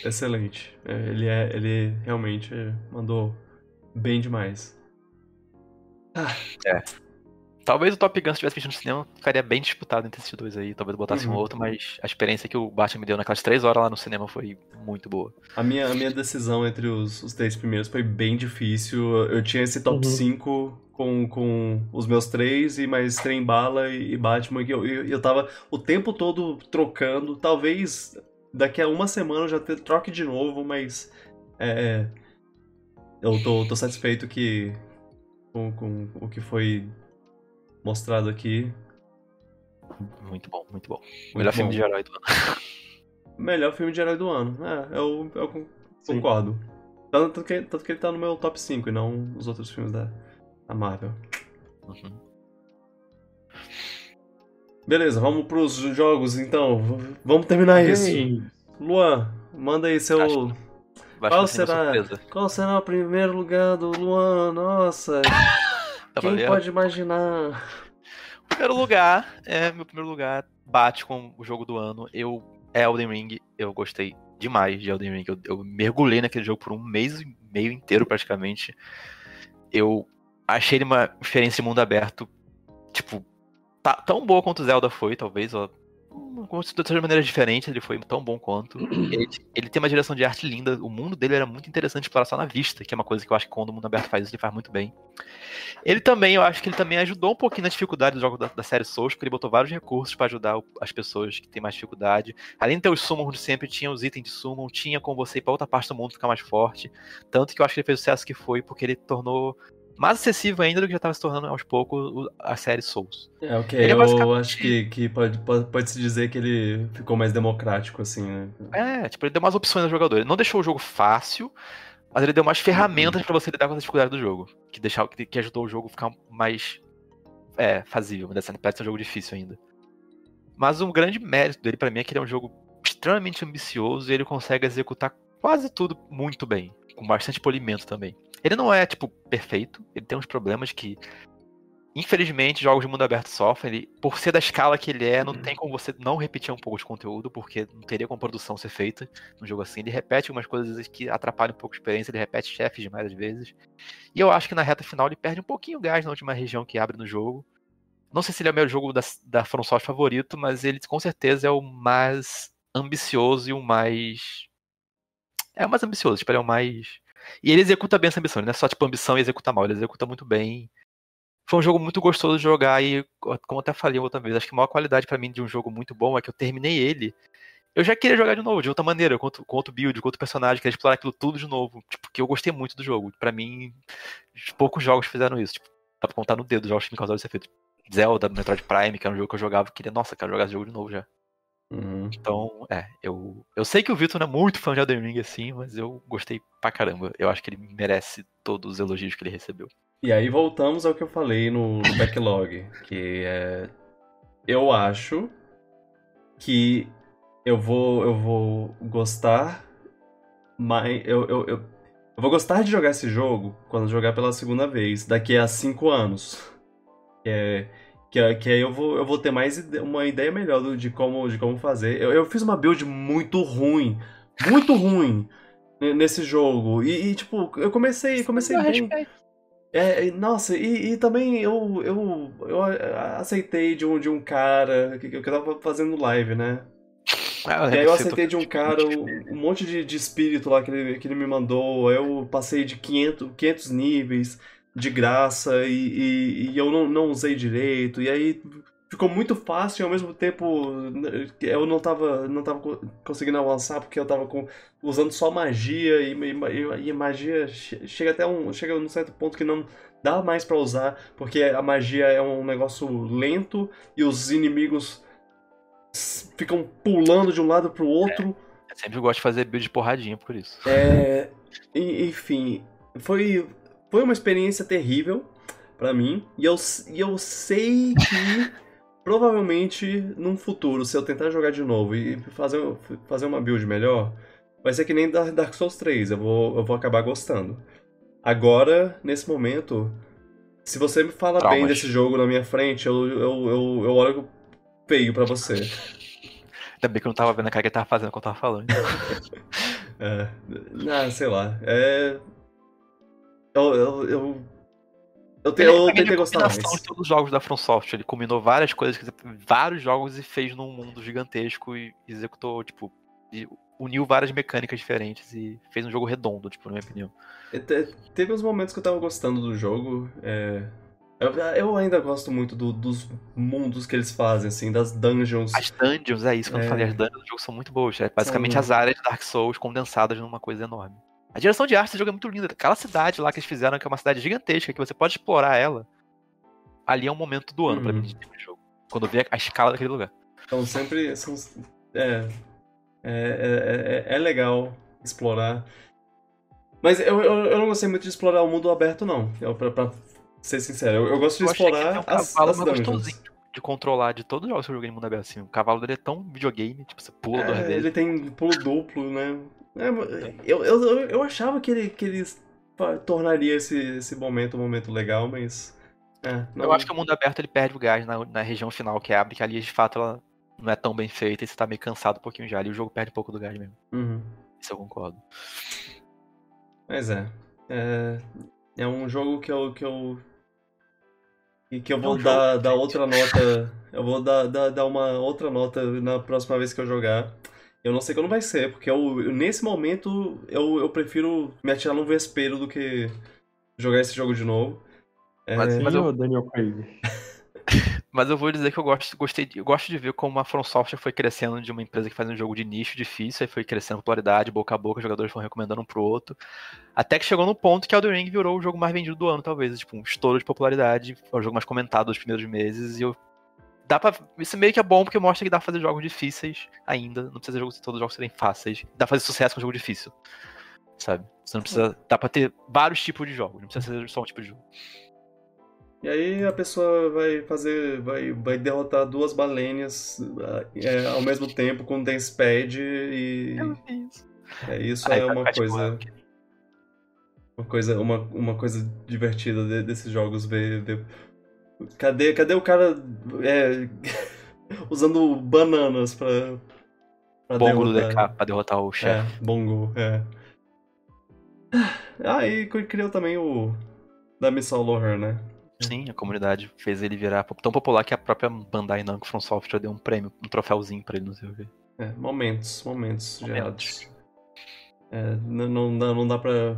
Excelente. É, ele, é, ele realmente mandou bem demais. Talvez o Top Gun, se tivesse visto no cinema, ficaria bem disputado entre esses dois aí. Talvez botasse um Uhum. outro, mas a experiência que o Batman me deu naquelas três horas lá no cinema foi muito boa. A minha, a minha decisão entre os, os três primeiros foi bem difícil. Eu tinha esse top Uhum. 5 com, com os meus três e mais Trem Bala e, e Batman. que eu, eu, eu tava o tempo todo trocando. Talvez daqui a uma semana eu já te- troque de novo, mas é, eu tô, tô satisfeito que com, com o que foi mostrado aqui. Muito bom, muito bom. Muito Melhor bom. filme de herói do ano. Melhor filme de herói do ano. É, eu, eu concordo. Tanto que, tanto que ele tá no meu top 5 e não os outros filmes da, da Marvel. Uhum. Beleza, vamos pros jogos então. V- Vamos terminar isso. Luan, manda aí seu. Acho Qual será? Qual será o primeiro lugar do Luan? Nossa, Tava quem pode imaginar? Primeiro lugar, é meu primeiro lugar, bate com o jogo do ano. Eu é Elden Ring, eu gostei demais de Elden Ring. Eu, eu mergulhei naquele jogo por um mês e meio inteiro praticamente. Eu achei ele uma experiência de mundo aberto, tipo, tá, tão boa quanto Zelda foi, talvez. De todas maneiras diferentes, ele foi tão bom quanto. Ele, ele tem uma direção de arte linda, o mundo dele era muito interessante explorar só na vista, que é uma coisa que eu acho que quando o mundo aberto faz isso, ele faz muito bem. Ele também, eu acho que ele também ajudou um pouquinho na dificuldade do jogo da, da série Souls, porque ele botou vários recursos pra ajudar as pessoas que têm mais dificuldade. Além de ter os summons de sempre, tinha os itens de summon, tinha como você ir pra outra parte do mundo ficar mais forte. Tanto que eu acho que ele fez o sucesso que foi, porque ele tornou mais acessível ainda do que já estava se tornando aos poucos a série Souls. É, ok, Ele é eu basicamente- acho que, que pode, pode, pode se dizer que ele ficou mais democrático, assim, né? É, tipo, ele deu mais opções ao jogador. Ele não deixou o jogo fácil, mas ele deu mais ferramentas pra você lidar com as dificuldades do jogo. Que, deixar, que, que ajudou o jogo a ficar mais é, fazível. Mas assim, parece ser um jogo difícil ainda. Mas um grande mérito dele pra mim é que ele é um jogo extremamente ambicioso e ele consegue executar quase tudo muito bem. Com bastante polimento também. Ele não é, tipo, perfeito. Ele tem uns problemas que. Infelizmente, jogos de mundo aberto sofrem. Ele, por ser da escala que ele é, não tem como você não repetir um pouco de conteúdo, porque não teria como produção ser feita num jogo assim. Ele repete algumas coisas que atrapalham um pouco a experiência, ele repete chefes demais às vezes. E eu acho que na reta final ele perde um pouquinho o gás na última região que abre no jogo. Não sei se ele é o meu jogo da, da From Software favorito, mas ele com certeza é o mais ambicioso e o mais. É o mais ambicioso, tipo, ele é o mais. E ele executa bem essa ambição, ele não é só tipo ambição e executa mal, ele executa muito bem. Foi um jogo muito gostoso de jogar e, como até falei outra vez, acho que a maior qualidade pra mim de um jogo muito bom é que eu terminei ele. Eu já queria jogar de novo, de outra maneira, com outro, com outro build, com outro personagem, queria explorar aquilo tudo de novo. Tipo, porque eu gostei muito do jogo. Pra mim, poucos jogos fizeram isso. Tipo, dá pra contar no dedo os jogos que me causaram esse efeito. Zelda, Metroid Prime, que era um jogo que eu jogava, queria, nossa, quero jogar esse jogo de novo já. Uhum. Então, é, eu, eu sei que o Vitor não é muito fã de Elden Ring assim, mas eu gostei pra caramba. Eu acho que ele merece todos os elogios que ele recebeu. E aí voltamos ao que eu falei no, no backlog, que é eu acho que eu vou eu vou gostar mas eu, eu, eu, eu vou gostar de jogar esse jogo quando jogar pela segunda vez, daqui a cinco anos. É, que, é- que aí eu vou, eu vou ter mais ide- uma ideia melhor do- de como, de como fazer. Eu, eu fiz uma build muito ruim, muito ruim ne- nesse jogo. E, e, tipo, eu comecei, comecei bem. É, e, nossa, e, e também eu, eu, eu a- aceiei de um, de um cara que, que eu tava fazendo live, né? Ah, E aí eu aceitei de um cara um, um monte de, de espírito lá que ele, que ele me mandou. Eu passei de 500, 500 níveis de graça e, e, e eu não, não usei direito. E aí ficou muito fácil e ao mesmo tempo né, eu não tava, não tava co- conseguindo avançar porque eu tava com, usando só magia e, e, e magia che- chega até um, chega num certo ponto que não dá mais pra usar porque a magia é um negócio lento e os inimigos ficam pulando de um lado pro outro. Eu sempre gosto de fazer build de porradinha por isso. É, enfim, foi, foi uma experiência terrível pra mim. E eu, e eu sei que provavelmente num futuro, se eu tentar jogar de novo e fazer, fazer uma build melhor, vai ser que nem Dar- Dark Souls 3. Eu vou, eu vou acabar gostando. Agora, nesse momento, se você me fala bem Traumas. desse jogo na minha frente, eu, eu, eu, eu olho feio pra você. Ainda bem que eu não tava vendo a cara que ele tava fazendo quando eu tava falando. É, ah, sei lá. É. Eu. Eu. Eu, eu, te- eu tentei gostar mais. de todos os jogos da From Software. Ele combinou várias coisas, vários jogos e fez num mundo gigantesco e executou, tipo, e uniu várias mecânicas diferentes e fez um jogo redondo, tipo, na minha opinião. Te- Teve uns momentos que eu tava gostando do jogo. é, Eu, eu ainda gosto muito do- dos mundos que eles fazem, assim, das dungeons. As dungeons, é isso que eu É. falei, as dungeons do jogo são muito boas. É basicamente São- as áreas de Dark Souls condensadas numa coisa enorme. A direção de arte do jogo é muito linda. Aquela cidade lá que eles fizeram, que é uma cidade gigantesca, que você pode explorar ela, ali é um momento do ano pra Uhum. mim de tipo de jogo. Quando eu vi a- escala daquele lugar. Então sempre. São, é, é, é, é, é legal explorar. Mas eu, eu, eu não gostei muito de explorar o mundo aberto, não. Eu, pra, pra ser sincero, eu, eu gosto de Eu explorar é um as, cavalo as gostosinho de controlar de todos os jogos que eu joguei no mundo aberto. Assim. O cavalo dele é tão videogame, tipo, você pula duas É, vezes. ele tem pulo duplo, né? É, eu, eu, eu, eu achava que ele, que ele fa- tornaria esse, esse momento um momento legal, mas. É, não, Eu acho que o mundo aberto ele perde o gás na, na região final que abre, que ali de fato ela não é tão bem feita e você tá meio cansado um pouquinho já. Ali o jogo perde um pouco do gás mesmo. Uhum. Isso eu concordo. Mas é. É, é um jogo que eu. Que eu, e que eu vou É um dar, jogo, dar outra nota. Eu vou dar, dar, dar uma outra nota na próxima vez que eu jogar. Eu não sei quando vai ser, porque eu, eu- nesse momento eu, eu prefiro me atirar num vespeiro do que jogar esse jogo de novo. É, Mas- Sim, mas eu- Daniel Craig. Mas eu vou dizer que eu gosto, gostei, de- eu gosto de ver como a From Software foi crescendo de uma empresa que faz um jogo de nicho difícil, aí foi crescendo popularidade, boca a boca, os jogadores foram recomendando um pro outro. Até que chegou no ponto que Elden Ring virou o jogo mais vendido do ano, talvez. Tipo, um estouro de popularidade, é o jogo mais comentado dos primeiros meses, e eu. Dá pra. Isso meio que é bom porque mostra que dá pra fazer jogos difíceis ainda. Não precisa jogos, todos os jogos serem fáceis. Dá pra fazer sucesso com um jogo difícil. Sabe? Você não precisa. Dá pra ter vários tipos de jogos, não precisa ser só um tipo de jogo. E aí a pessoa vai fazer. vai, vai derrotar duas balenhas é, ao mesmo tempo com Dance Pad e. isso. É, isso Aí é tá- uma coisa. Uma coisa, uma, uma coisa divertida de- desses jogos ver. ver- Cadê, cadê o cara é, usando bananas pra. pra Bongo do derrotar? DK pra derrotar o chefe. É, bongo, é. Ah, e criou também o. Da Missão Loher, né? Sim, a comunidade fez ele virar tão popular que a própria Bandai Namco From Software deu um prêmio, um troféuzinho pra ele no CV. É, momentos, momentos, Momentos. gerados. É, não, não não dá pra,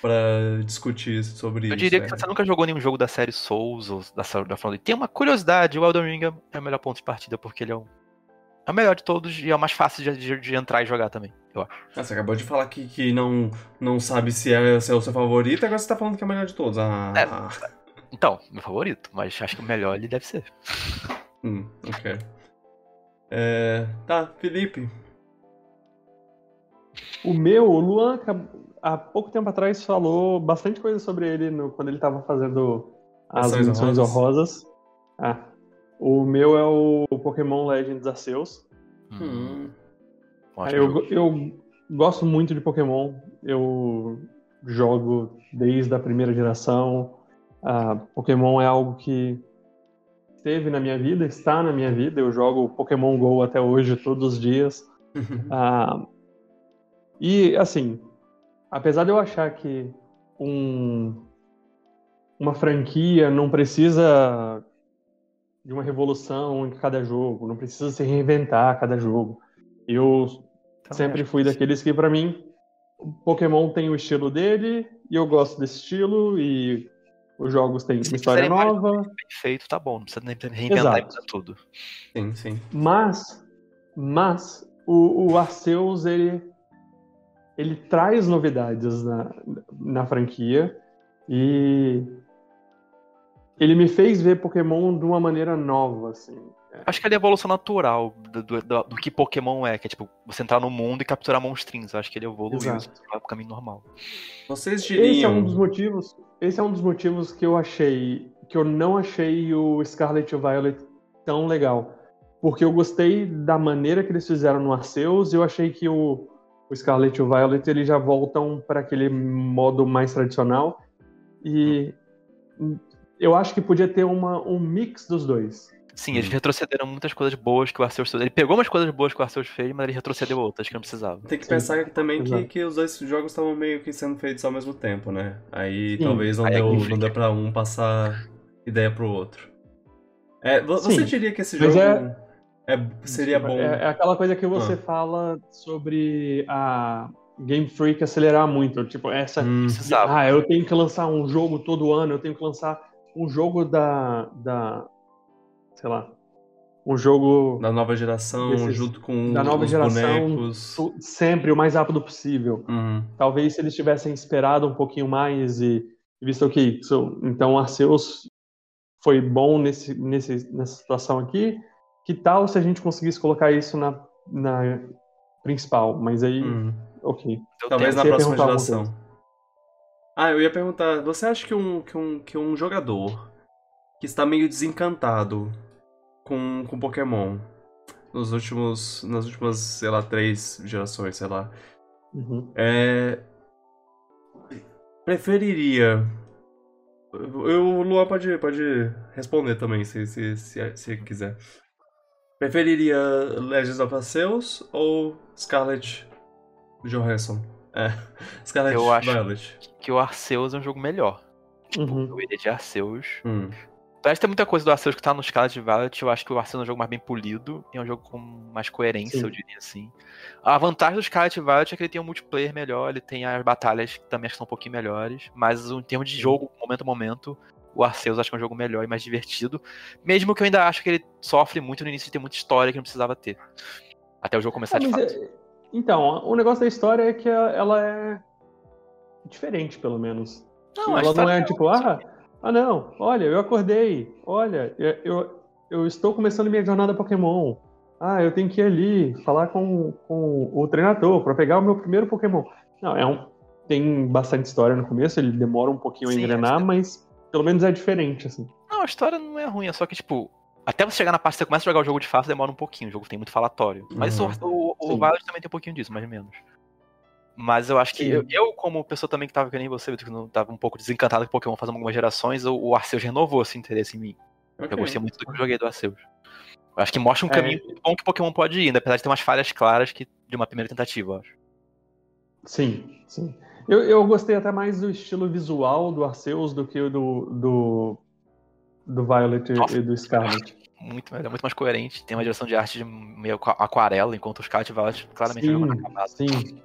pra discutir sobre Eu isso. diria é. que se você nunca jogou nenhum jogo da série Souls ou da série da From Tem uma curiosidade, o Elden Ring é o melhor ponto de partida porque ele é o, é o melhor de todos e é o mais fácil de, de- de entrar e jogar também, eu acho. Ah, você acabou de falar que, que não, não sabe se é, se é o seu favorito, agora você tá falando que é o melhor de todos. Ah, É. Então, meu favorito, mas acho que o melhor ele deve ser. hum, ok. É, tá, Felipe. O meu, o Luan, acab- há pouco tempo atrás, falou bastante coisa sobre ele no- quando ele tava fazendo as menções honrosas. Ah, o meu é o Pokémon Legends Arceus. Hum. Ótimo eu, jogo. go- eu gosto muito de Pokémon. Eu jogo desde a primeira geração. Ah, Pokémon é algo que esteve na minha vida, está na minha vida. Eu jogo Pokémon Go até hoje, todos os dias. Ah, e, assim, apesar de eu achar que um- uma franquia não precisa de uma revolução em cada jogo, não precisa se reinventar a cada jogo. Eu Também sempre fui que daqueles que, pra mim, o Pokémon tem o estilo dele e eu gosto desse estilo e os jogos têm uma história nova. bem feito, tá bom. Não precisa nem reinventar e Exato. tudo. Sim, sim. Mas, mas o, o Arceus ele ele traz novidades na, na franquia e ele me fez ver Pokémon de uma maneira nova, assim. Acho que ele é a evolução natural do, do, do- do que Pokémon é, que é tipo, você entrar no mundo e capturar monstrinhos. Acho que ele evoluiu Exato. para o caminho normal. Vocês Esse é diriam. um dos motivos. Esse é um dos motivos que eu achei que eu não achei o Scarlet e Violet tão legal, porque eu gostei da maneira que eles fizeram no Arceus e eu achei que o, o Scarlet e o Violet eles já voltam para aquele modo mais tradicional e eu acho que podia ter uma, um mix dos dois. Sim, eles retrocederam muitas coisas boas que o Arceus fez. Ele pegou umas coisas boas que o Arceus fez, mas ele retrocedeu outras que não precisava. Tem que Sim. pensar também que, que os dois jogos estavam meio que sendo feitos ao mesmo tempo, né? Aí Sim. talvez não Aí é deu, que não deu pra um passar ideia pro outro. É, vo- Sim. você diria que esse Mas jogo é- seria bom? É, é aquela coisa que você Ah. fala sobre a Game Freak acelerar muito, tipo essa Hum, Precisava. Ah, eu tenho que lançar um jogo todo ano, eu tenho que lançar um jogo da. da sei lá. Um jogo da nova geração, Desses- junto com da nova os geração, bonecos. sempre o mais rápido possível. Uhum. Talvez se eles tivessem esperado um pouquinho mais e, visto, ok, so, então o Arceus foi bom nesse, nesse, nessa situação aqui. Que tal se a gente conseguisse colocar isso na, na principal? Mas aí, Uhum. ok. Deu Talvez na próxima geração. Ah, eu ia perguntar, você acha que um, que um, que um jogador que está meio desencantado com, com Pokémon nos últimos, nas últimas, sei lá, três gerações, sei lá, Uhum. é, preferiria... Eu, o Luan pode, pode responder também, se, se, se, se quiser. Preferiria Legends of Arceus ou Scarlet Johansson? É, Scarlet Eu acho- Violet. Que o Arceus é um jogo melhor. Uhum. Eu iria de Arceus. Hum. Parece que tem muita coisa do Arceus que tá no Scarlet Violet. Eu acho que o Arceus é um jogo mais bem polido. E é um jogo com mais coerência, Sim. eu diria assim. A vantagem do Scarlet Violet é que ele tem um multiplayer melhor. Ele tem as batalhas que também acho que são um pouquinho melhores. Mas em termos de jogo, momento a momento, o Arceus acho que é um jogo melhor e mais divertido. Mesmo que eu ainda acho que ele sofre muito no início de ter muita história que não precisava ter. Até o jogo começar É, de fato. é- então, o negócio da história é que ela- é diferente, pelo menos. Não, ela não história é tipo, ah, ah não, olha, eu acordei, olha, eu, eu, estou começando minha jornada Pokémon. Ah, eu tenho que ir ali falar com, com o treinador para pegar o meu primeiro Pokémon. Não, é um, tem bastante história no começo, ele demora um pouquinho a Sim, engrenar, que- mas pelo menos é diferente, assim. Não, a história não é ruim, é só que, tipo, até você chegar na parte que você começa a jogar o jogo de fato, demora um pouquinho. O jogo tem muito falatório. Mas Uhum. o, o, o. Violet também tem um pouquinho disso, mais ou menos. Mas eu acho que eu, eu, como pessoa também que tava que nem você, que não tava um pouco desencantado com Pokémon fazendo algumas gerações, o, o Arceus renovou esse interesse em mim. Eu Ok. gostei muito do que eu joguei do Arceus. Eu acho que mostra um É. caminho muito bom que Pokémon pode ir, apesar de ter umas falhas claras que de uma primeira tentativa, eu acho. Sim, sim. Eu, eu gostei até mais do estilo visual do Arceus do que do, do, do Violet e- Nossa. e do Scarlet. Muito melhor, muito mais coerente. Tem uma direção de arte de meio aqua- aquarela, enquanto os Scarlet e Violet claramente é um jogo Sim.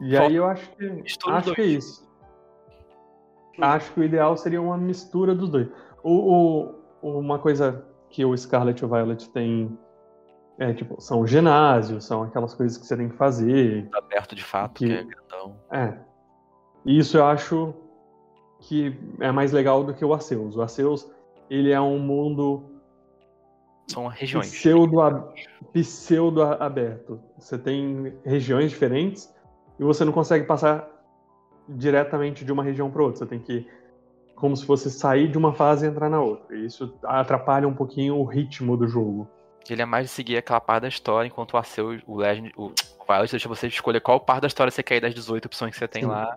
E aí eu acho que acho que é isso. Acho que o ideal seria uma mistura dos dois. O, o- uma coisa que o Scarlet e o Violet tem é tipo, são ginásios, são aquelas coisas que você tem que fazer. Tá aberto de fato, Que- que é grandão. É. E isso eu acho que é mais legal do que o Arceus. O Arceus, ele é um mundo São regiões. Pseudo, pseudo aberto. Você tem regiões diferentes e você não consegue passar diretamente de uma região para outra. Você tem que como se fosse sair de uma fase e entrar na outra. E isso atrapalha um pouquinho o ritmo do jogo. Ele é mais de seguir aquela parte da história, enquanto o Arceus, o Legend, o Violet deixa você escolher qual parte da história você quer ir das 18 opções que você tem Sim. lá.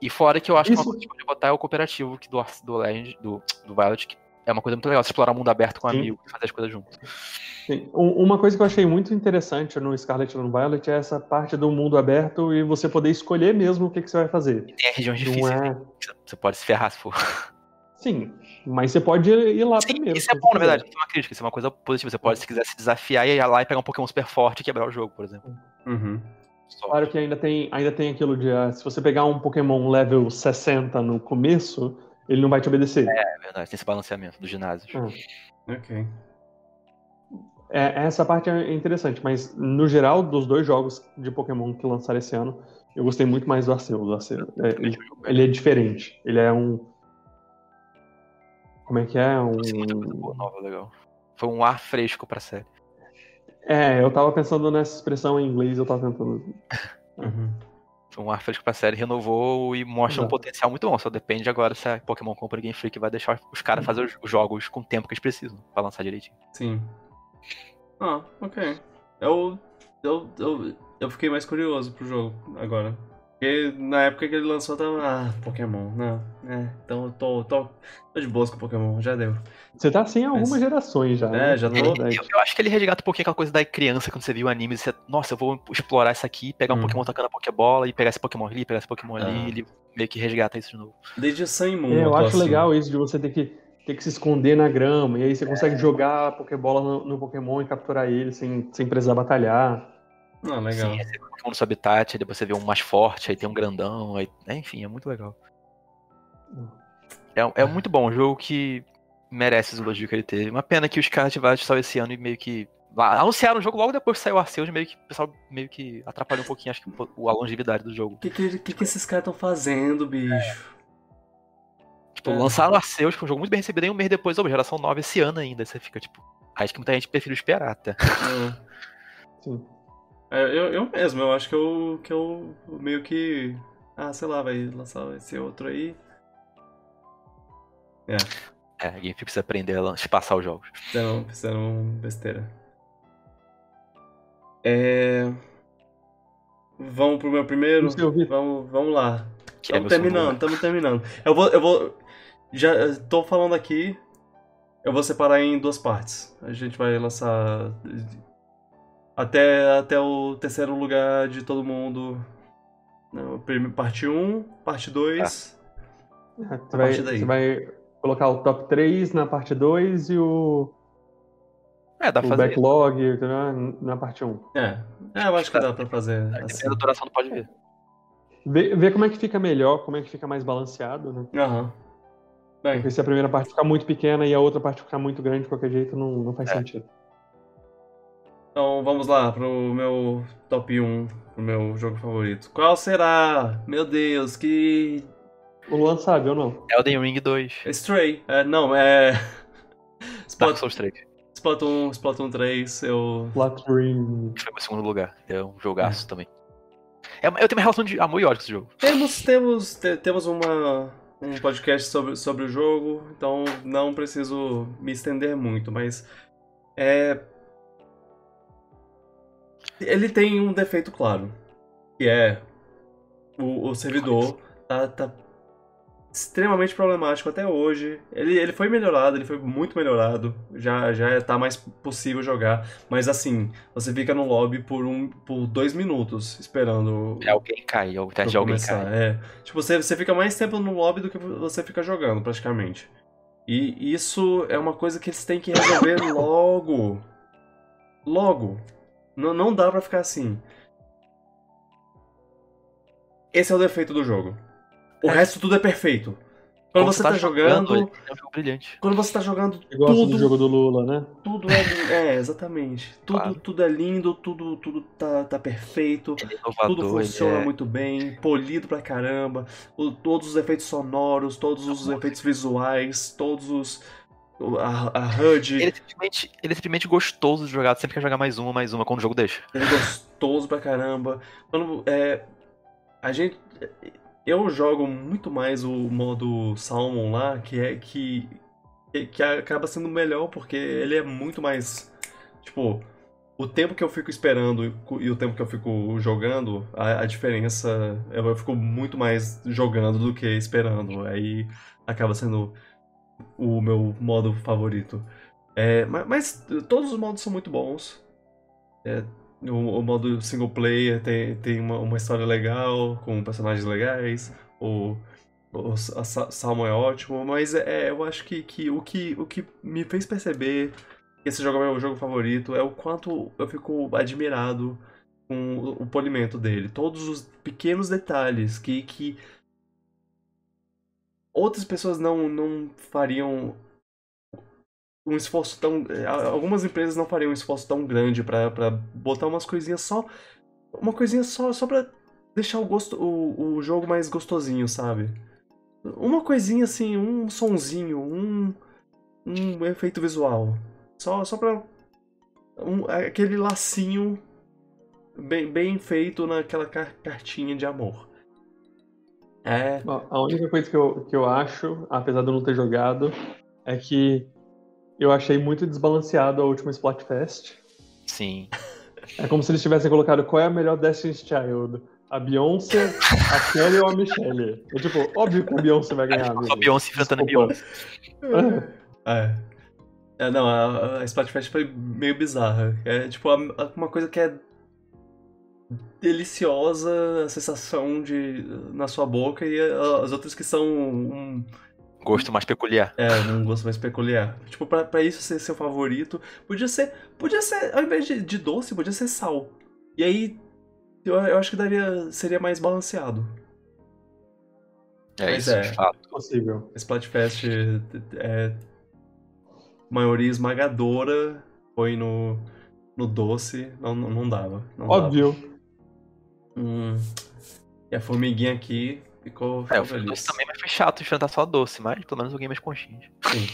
E fora que eu acho que Isso- uma coisa que pode botar é o cooperativo que do, do Legend, do, do Violet, que é uma coisa muito legal, você explorar o mundo aberto com Sim. amigos e fazer as coisas juntos. Sim. Um- Uma coisa que eu achei muito interessante no Scarlet e no Violet é essa parte do mundo aberto e você poder escolher mesmo o que, que você vai fazer. E tem regiões Não difíceis, é... né? que você pode se ferrar se for. Sim, mas você pode ir lá Sim, primeiro. isso se é bom, na verdade. Isso é uma crítica, isso é uma coisa positiva. Você pode, se quiser se desafiar, ir lá e pegar um Pokémon super forte e quebrar o jogo, por exemplo. Uhum. Claro que ainda tem, ainda tem aquilo de ah, se você pegar um Pokémon level 60 no começo, ele não vai te obedecer. É verdade, tem esse balanceamento dos ginásios. Ah. Ok. É, essa parte é interessante, mas no geral, dos dois jogos de Pokémon que lançaram esse ano, eu gostei muito mais do Arceus. Arceus é, ele, ele é diferente. Ele é um. Como é que é? Um... Boa, nova, legal. Foi um ar fresco pra série. É, eu tava pensando nessa expressão em inglês, eu tava tentando. Uhum. Foi um ar fresco pra série, renovou e mostra um Exato. potencial muito bom. Só depende agora se a Pokémon compra Game Freak vai deixar os caras fazer os- os jogos com o tempo que eles precisam pra lançar direitinho. Sim. Ah, ok. Eu, eu, eu, eu fiquei mais curioso pro jogo agora. Porque na época que ele lançou, tava. Ah, Pokémon, não. É, então eu tô, tô, tô de boas com Pokémon, já deu. Você tá assim há algumas Mas- gerações já. É, né? já Na tô. Eu, eu acho que ele resgata um pouquinho aquela coisa da criança quando você viu o anime. Você, Nossa, eu vou explorar isso aqui, pegar um Hum. Pokémon tacando a Pokébola e pegar esse Pokémon ali, pegar esse Pokémon ali. Ah. Ele meio que resgata isso de novo. Desde Sun e Moon. É, eu acho assim. legal isso de você ter que, ter que se esconder na grama, e aí você consegue jogar a Pokébola no, no Pokémon e capturar ele sem, sem precisar batalhar. Ah, legal. Sim, aí você vê Pokémon no seu habitat, aí depois você vê um mais forte, aí tem um grandão. Aí... é, enfim, é muito legal. É, é muito bom, um jogo que merece os elogios que ele teve. Uma pena que os Scarlet Violet saiu esse ano e meio que. Anunciaram o jogo logo depois que saiu o Arceus, meio que o pessoal meio que atrapalhou um pouquinho, acho que a longevidade do jogo. O que, que, que, que esses caras estão fazendo, bicho? Tipo, É. lançaram o Arceus, que foi um jogo muito bem recebido, e um mês depois, ô, geração 9 esse ano ainda. Aí Você fica, tipo. Acho que muita gente preferiu esperar até. Ah. Sim. É, eu, eu mesmo, eu acho que eu, que eu meio que. Ah, sei lá, vai lançar esse outro aí. É, a Game precisa aprender a espaçar os jogos. Fizeram, fizeram besteira. É. Vamos pro meu primeiro? Vamos, vamos lá. É Estamos segundo terminando, estamos terminando. Eu vou. Eu vou. Já tô falando aqui. Eu vou separar em duas partes. A gente vai lançar. Até, até o terceiro lugar de todo mundo. Não, parte 1, parte 2. É, Você, A vai, partir daí. você vai colocar o top 3 na parte 2 e o, É, dá o pra fazer. isso. backlog né, na parte 1. É. é, eu acho que dá pra fazer assim. Dependendo da duração, tu pode ver. Vê, vê como é que fica melhor, como é que fica mais balanceado, né? Aham. Bem, Porque se a primeira parte ficar muito pequena e a outra parte ficar muito grande de qualquer jeito, não, não faz É. sentido. Então vamos lá pro meu top 1, pro meu jogo favorito. Qual será? Meu Deus, que. O Luan sabe ou não? Elden Ring 2. Stray. É, não, é. Dark Splat... Souls 3. Splatoon, Splatoon 3, eu. Que foi meu segundo lugar. É um jogaço também. É, eu tenho uma relação de amor e ódio com esse jogo. Temos, temos, te- temos uma, um podcast sobre, sobre o jogo, então não preciso me estender muito, mas. É. Ele tem um defeito claro, que é o, o servidor tá, tá extremamente problemático até hoje. Ele, ele foi melhorado, ele foi muito melhorado, já, já tá mais possível jogar, mas assim, você fica no lobby por, um, por dois minutos esperando É alguém cai, é o teste de alguém começar, cai. É. Tipo, você, você fica mais tempo no lobby do que você fica jogando, praticamente. E isso é uma coisa que eles têm que resolver logo. Logo. Não, não dá pra ficar assim. Esse é o defeito do jogo. O É. resto tudo é perfeito. Quando você tá jogando. ele é um jogo brilhante. Quando você tá jogando Eu gosto tudo do jogo do Lula, né? tudo é. É, exatamente. Tudo, Claro. tudo é lindo, tudo, tudo tá, tá perfeito. É inovador, Tudo funciona é... muito bem, polido pra caramba. o- todos os efeitos sonoros, todos os efeitos visuais, todos os. A, a HUD. Ele é, simplesmente, ele é simplesmente gostoso de jogar, sempre quer jogar mais uma, mais uma quando o jogo deixa. Ele é gostoso pra caramba. Quando, é, a gente. Eu jogo muito mais o modo Salmon lá, que é que. que acaba sendo melhor porque ele é muito mais. Tipo, o tempo que eu fico esperando e o tempo que eu fico jogando, a, a diferença. Eu fico muito mais jogando do que esperando. Aí acaba sendo o meu modo favorito. É, mas, mas, todos os modos são muito bons. É, o, o, modo single player tem, tem uma, uma, história legal, com personagens legais. O, o a Salmo é ótimo, mas é, eu acho que, que, o que o que me fez perceber que esse jogo é meu jogo favorito é o quanto eu fico admirado com o, o polimento dele. Todos os pequenos detalhes que, que outras pessoas não, não fariam um esforço tão. Eh, algumas empresas não fariam um esforço tão grande para botar umas coisinhas só. Uma coisinha só, só pra deixar o, gosto, o, o jogo mais gostosinho, sabe? Uma coisinha assim, um sonzinho, um, um efeito visual. Só, só pra. Um, aquele lacinho bem, bem feito naquela cartinha de amor. É. A única coisa que eu, que eu acho, apesar de eu não ter jogado, é que eu achei muito desbalanceado a última Splatfest. Sim. É como se eles tivessem colocado qual é a melhor Destiny's Child. A Beyoncé, a Kelly ou a Michelle. É tipo, óbvio que a Beyoncé vai ganhar. a Beyoncé enfrentando a Beyoncé. É. é. não, a, a Splatfest foi meio bizarra. É tipo uma coisa que é deliciosa, a sensação de na sua boca e as outras que são um gosto mais peculiar. É, um gosto mais peculiar. Tipo, pra, pra isso ser seu favorito, podia ser. Podia ser, ao invés de, de doce, podia ser sal. E aí, eu, eu acho que daria, seria mais balanceado. É Mas isso, é, de fato. Possível. Splatfest é. Maioria esmagadora foi no, no doce, não, não dava. Não Óbvio. Dava. Hum. E a formiguinha aqui ficou, é, feliz. doce também, mas foi chato enfrentar só doce, mas pelo menos eu ganhei mais conchinhas. Sim.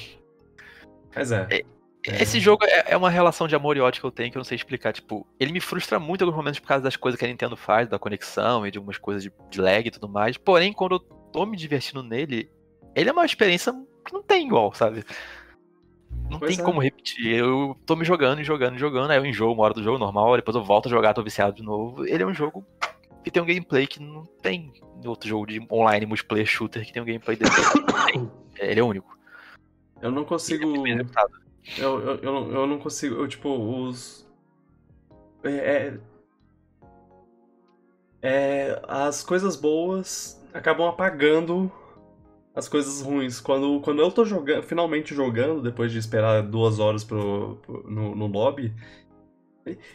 Mas é. é. É. Esse jogo é, é, uma relação de amor e ódio que eu tenho que eu não sei explicar. Tipo, ele me frustra muito em alguns momentos por causa das coisas que a Nintendo faz, da conexão e de algumas coisas de, de lag e tudo mais. Porém, quando eu tô me divertindo nele, ele é uma experiência que não tem igual, sabe? Não pois tem é. como repetir. Eu tô me jogando e jogando e jogando, aí eu enjoo uma hora do jogo normal, depois eu volto a jogar, tô viciado de novo. Ele é um jogo que tem um gameplay que não tem outro jogo de online multiplayer shooter que tem um gameplay dele. Ele é único. Eu não consigo. É eu, eu, eu, eu, não consigo. Eu, tipo, os. É, é, é, as coisas boas acabam apagando as coisas ruins. Quando, quando eu tô jogando, finalmente jogando, depois de esperar duas horas pro, pro no, no, lobby.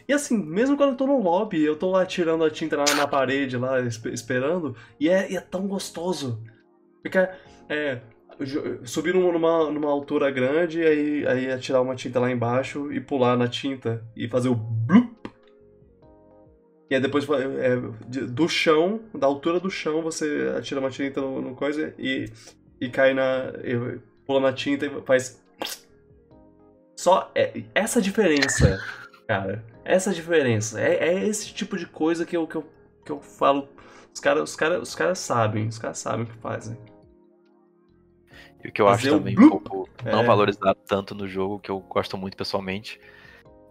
E, assim, mesmo quando eu tô no lobby, eu tô lá tirando a tinta na, na parede, lá, esperando, e é, e é tão gostoso. Fica. É, subir numa, numa altura grande, aí, aí atirar uma tinta lá embaixo e pular na tinta e fazer o blup. E aí depois é, do chão, da altura do chão, você atira uma tinta no, no coisa e, e cai na. E pula na tinta e faz. Só é, essa diferença, cara. Essa diferença. É, é, esse tipo de coisa que eu, que eu, que eu falo. Os caras os cara, os cara sabem, os caras sabem o que fazem. E o que eu Fazer acho também um pouco não é. valorizado tanto no jogo, que eu gosto muito pessoalmente,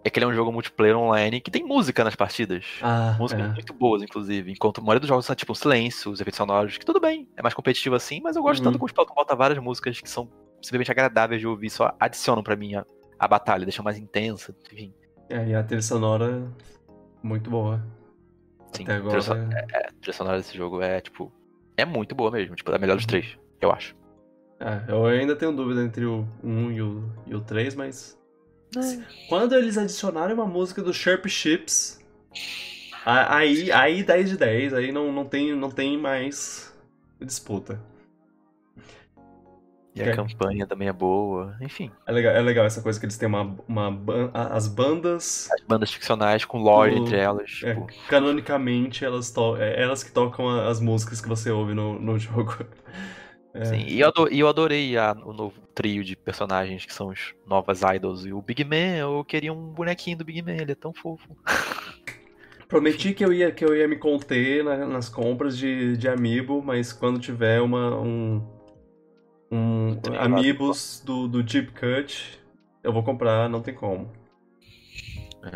é que ele é um jogo multiplayer online que tem música nas partidas. Ah, Músicas é. muito boas, inclusive. Enquanto a maioria dos jogos são tipo silêncio, os efeitos sonoros, que tudo bem, é mais competitivo assim, mas eu gosto uhum. tanto que o Splatoon bota várias músicas que são simplesmente agradáveis de ouvir, só adicionam para mim a, a, batalha, deixam mais intensa, enfim. É, e a trilha sonora muito boa. Sim, Até agora... a trilha, é, é, a trilha sonora desse jogo é, tipo, é muito boa mesmo, tipo, é a melhor dos três, eu acho. É, eu ainda tenho dúvida entre o 1 e o, e o 3, mas. Quando eles adicionaram uma música do Sharp Chips, aí, aí 10 de 10, aí não, não, tem, não tem mais disputa. E a é. campanha também é boa, enfim. É legal, é legal essa coisa que eles têm uma, uma as bandas. As bandas ficcionais com lore entre elas. É, tipo... Canonicamente, elas, to, é, elas que tocam as músicas que você ouve no, no jogo. É. Sim, e eu, ado- e eu adorei a- o novo trio de personagens que são os novas idols. E o Big Man, eu queria um bonequinho do Big Man, ele é tão fofo. Prometi que eu ia, que eu ia me conter na- nas compras de, de Amiibo, mas quando tiver uma, um, um Amiibos do, do Deep Cut, eu vou comprar, não tem como.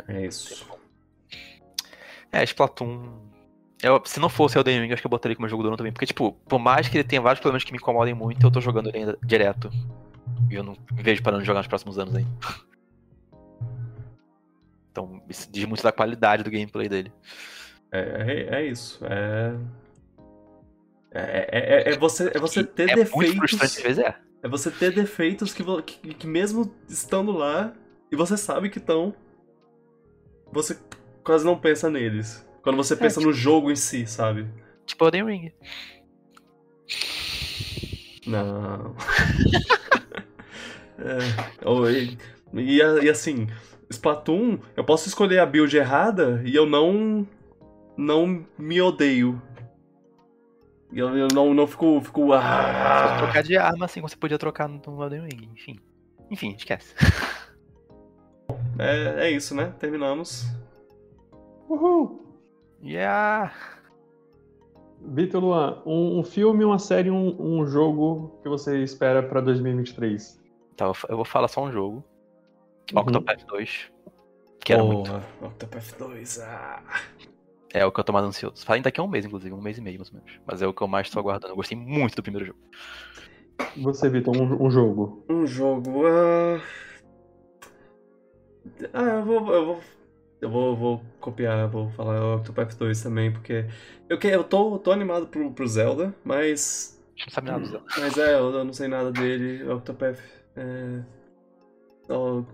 É isso. É, Splatoon. Eu, se não fosse Elden Ring, acho que eu botaria como jogo do ano também. Porque, tipo, por mais que ele tenha vários problemas que me incomodem muito, eu tô jogando ele ainda direto. E eu não me vejo parando de jogar nos próximos anos ainda. Então, isso diz muito da qualidade do gameplay dele. É, é, é isso. É, é, é, é- é você, é você ter é defeitos. às vezes é. É você ter defeitos que, que, que mesmo estando lá, e você sabe que estão, você quase não pensa neles. Quando você pensa no jogo em si, sabe? Tipo Elden Ring. Não. É, e, e, assim, Splatoon, eu posso escolher a build errada e eu não. não me odeio. E Eu, eu não, não fico. fico Só ah, trocar de arma assim como você podia trocar no Elden Ring. Enfim. Enfim, esquece. é, é isso, né? Terminamos. Uhul! Yeah! Vitor Luan, um, um filme, uma série, um, um jogo que você espera pra 2023? Então, eu vou falar só um jogo. Uhum. Octopath 2. Que era muito. Octopath 2. Ah. É o que eu tô mais ansioso. Falem daqui a um mês, inclusive, um mês e meio, mais ou menos. Mas é o que eu mais tô aguardando. Eu gostei muito do primeiro jogo. Você, Vitor, um, um jogo. Um jogo. Ah, ah eu vou. Eu vou. Eu vou, vou copiar, vou falar Octopath 2 também, porque eu, que, eu tô, tô animado pro, pro Zelda, mas. A gente não sabe nada do Zelda. Mas é, eu, eu não sei nada dele. Octopath. É. Só.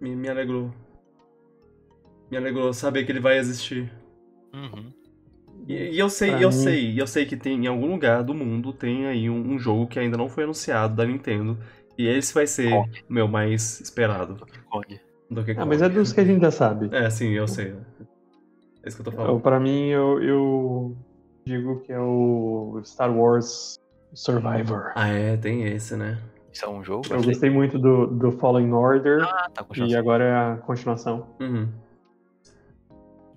Me, me alegrou. Me alegrou saber que ele vai existir. Uhum. E, e eu sei, Pra eu mim- sei, eu sei que tem em algum lugar do mundo tem aí um, um jogo que ainda não foi anunciado da Nintendo. E esse vai ser o meu mais esperado. Donkey Kong. Ah, mas é dos que a gente já sabe. É, sim, eu sei. É isso que eu tô Eu, falando. pra mim, eu, eu digo que é o Star Wars Survivor. Ah, é, tem esse, né? Isso é um jogo? Eu gostei muito do, do Fallen Order Ah, tá e agora é a continuação. Uhum.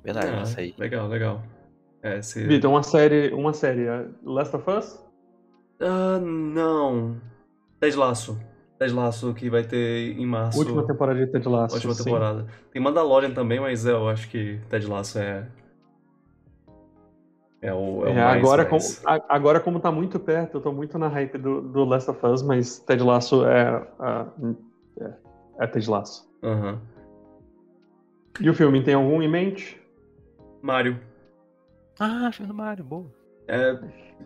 Verdade, Ah, essa aí. Legal, legal. É, esse... Vitor, uma série, uma série, é Last of Us? Ah, não. Ted Laço. Ted Laço que vai ter em março. Última temporada de Ted Lasso. Última sim. temporada. Tem Mandalorian também, mas eu acho que Ted Laço é. É o, é o É, mais, agora, mais. Como, agora, como tá muito perto, eu tô muito na hype do, do Last of Us, mas Ted Lasso é, a- é, é Ted Lasso. Aham. E o filme, tem algum em mente? Mario. Ah, filme do Mario, boa. É,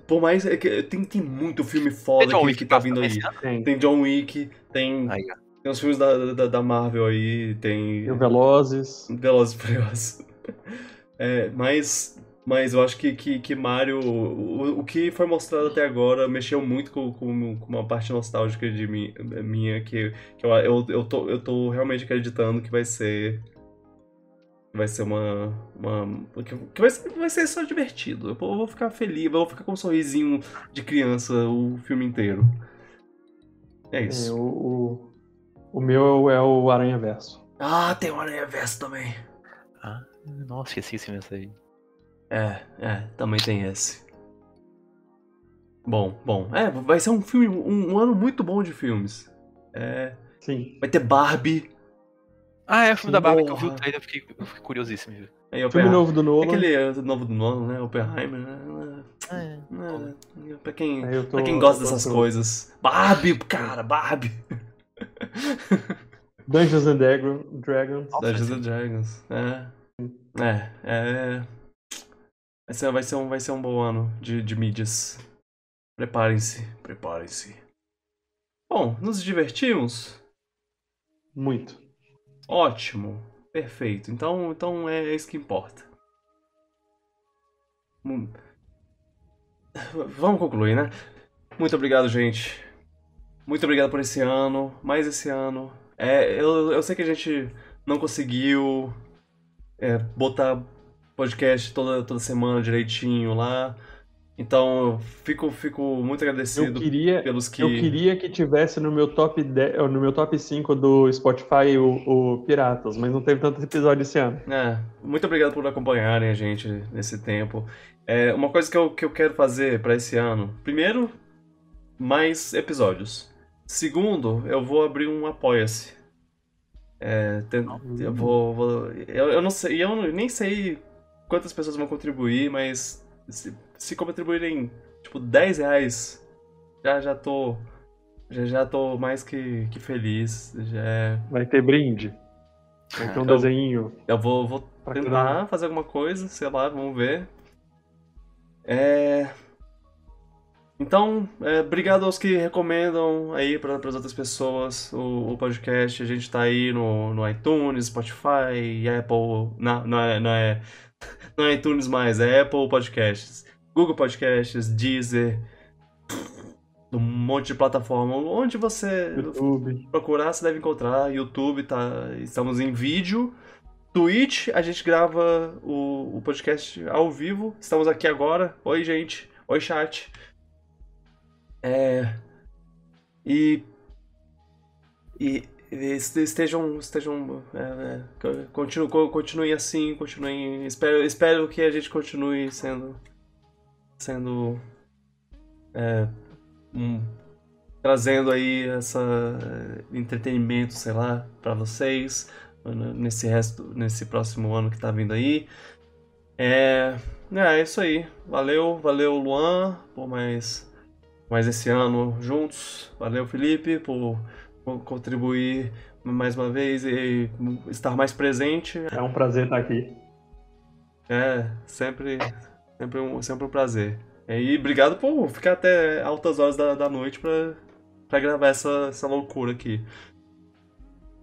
por mais. é que tem, tem muito filme foda Tem John que, Wick que tá vindo aí. Tem. Tem John Wick, tem, Aí, tem os filmes da, da, da Marvel aí, tem. Tem o Velozes. Velozes e Furiosos. É, mas, mas eu acho que, que, que Mario, o, o que foi mostrado até agora, mexeu muito com, com, com uma parte nostálgica de mim, minha, que, que eu, eu, eu, tô, eu tô realmente acreditando que vai ser. Vai ser uma. uma que que vai, ser, vai ser só divertido. Eu vou, ficar feliz, eu vou ficar com um sorrisinho de criança o filme inteiro. É É, isso. o, o, o meu é o Aranha Verso. Ah, tem o Aranha Verso também. Ah, nossa, esqueci esse filme aí. É, é, também tem esse. Bom, bom. É, vai ser um filme, um, um ano muito bom de filmes. É, Sim. vai ter Barbie. Ah, é o filme da Barbie que eu vi o trailer, eu fiquei, eu fiquei curiosíssimo. viu? Filme novo do Nolan. Aquele é, novo do Nolan, né? Oppenheimer, né? É. É, pra quem, tô- pra quem gosta eu tô- dessas coisas. Barbie, cara, Barbie. Dungeons and Dragons. Dungeons esse- and Dragons. É. É, é. Vai ser, vai ser, um, vai ser um bom ano de, de mídias. Preparem-se, preparem-se. Bom, nos divertimos? Muito. Ótimo. Perfeito. Então, então é isso que importa. Vamos concluir, né? Muito obrigado, gente. Muito obrigado por esse ano. Mais esse ano. É, eu, eu sei que a gente não conseguiu é, botar podcast toda, toda semana direitinho lá. Então, eu fico, fico muito agradecido queria, pelos que. eu queria que tivesse no meu top 10, no meu top 5 do Spotify o, o Piratas, mas não teve tanto episódio esse ano. É, muito obrigado por acompanharem a gente nesse tempo. É, uma coisa que eu, que eu quero fazer pra esse ano: primeiro, mais episódios. Segundo, eu vou abrir um Apoia-se. É, tem- eu vou. vou- eu, eu não sei, eu nem sei quantas pessoas vão contribuir, mas se, se contribuírem tipo 10 reais, já, já tô. Já, já tô mais que, que feliz. Já é- Vai ter brinde. Vai ter um Eu- desenho. eu vou, vou tentar fazer alguma coisa, sei lá, vamos ver. É... Então, é, obrigado aos que recomendam aí para as outras pessoas o, o podcast. A gente tá aí no, no iTunes, Spotify, Apple. Não, não é, não é, não é iTunes mais, é Apple Podcasts, Google Podcasts, Deezer, um monte de plataforma. Onde você YouTube. procurar, você deve encontrar. YouTube, tá, estamos em vídeo. Twitch, a gente grava o, o podcast ao vivo. Estamos aqui agora. Oi, gente. Oi, chat. É. E. E. este- estejam. Estejam. É, é, co- continu, co- continuem assim, continuem. Espero, espero que a gente continue sendo. Sendo. É, um, trazendo aí essa eh, entretenimento, sei lá, pra vocês n- nesse resto, nesse próximo ano que tá vindo aí. É, é, é isso aí. Valeu, valeu Luan por mais mais esse ano juntos. Valeu Felipe por, por contribuir mais uma vez e estar mais presente. É um prazer estar aqui. É, sempre sempre um, sempre um prazer. E obrigado por ficar até altas horas da, da noite pra, pra gravar essa, essa loucura aqui.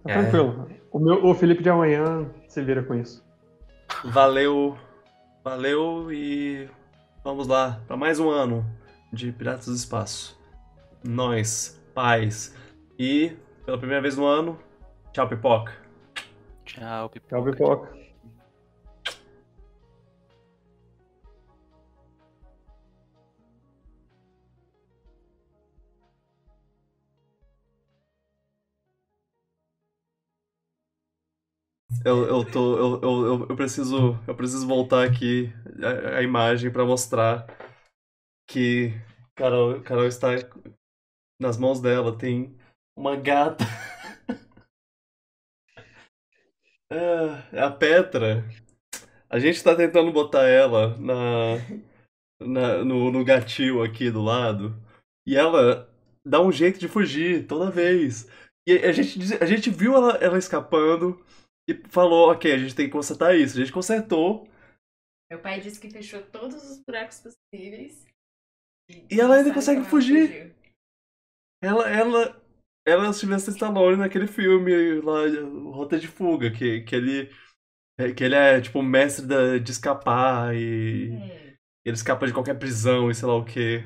Tá É. tranquilo. O, meu, o Felipe de amanhã se vira com isso. Valeu, valeu e vamos lá para mais um ano de Piratas do Espaço. Nós, paz. E pela primeira vez no ano, tchau pipoca. Tchau, pipoca. Tchau, pipoca. Eu, eu tô, eu, eu, eu- preciso, eu preciso voltar aqui a, a imagem para mostrar que Carol, Carol está nas mãos dela tem uma gata. É, a Petra. A gente tá tentando botar ela na, na- no, no gatil aqui do lado. E ela dá um jeito de fugir toda vez. E a gente, a gente viu ela, ela escapando e falou, ok, a gente tem que consertar isso. A gente consertou. Meu pai disse que fechou todos os buracos possíveis. E ela ainda consegue ela fugir. fugiu. Ela, ela, ela é o Sylvester Stallone naquele filme lá, Rota de Fuga, que, que ele, que ele é tipo o mestre da, de escapar e É. ele escapa de qualquer prisão e sei lá o que.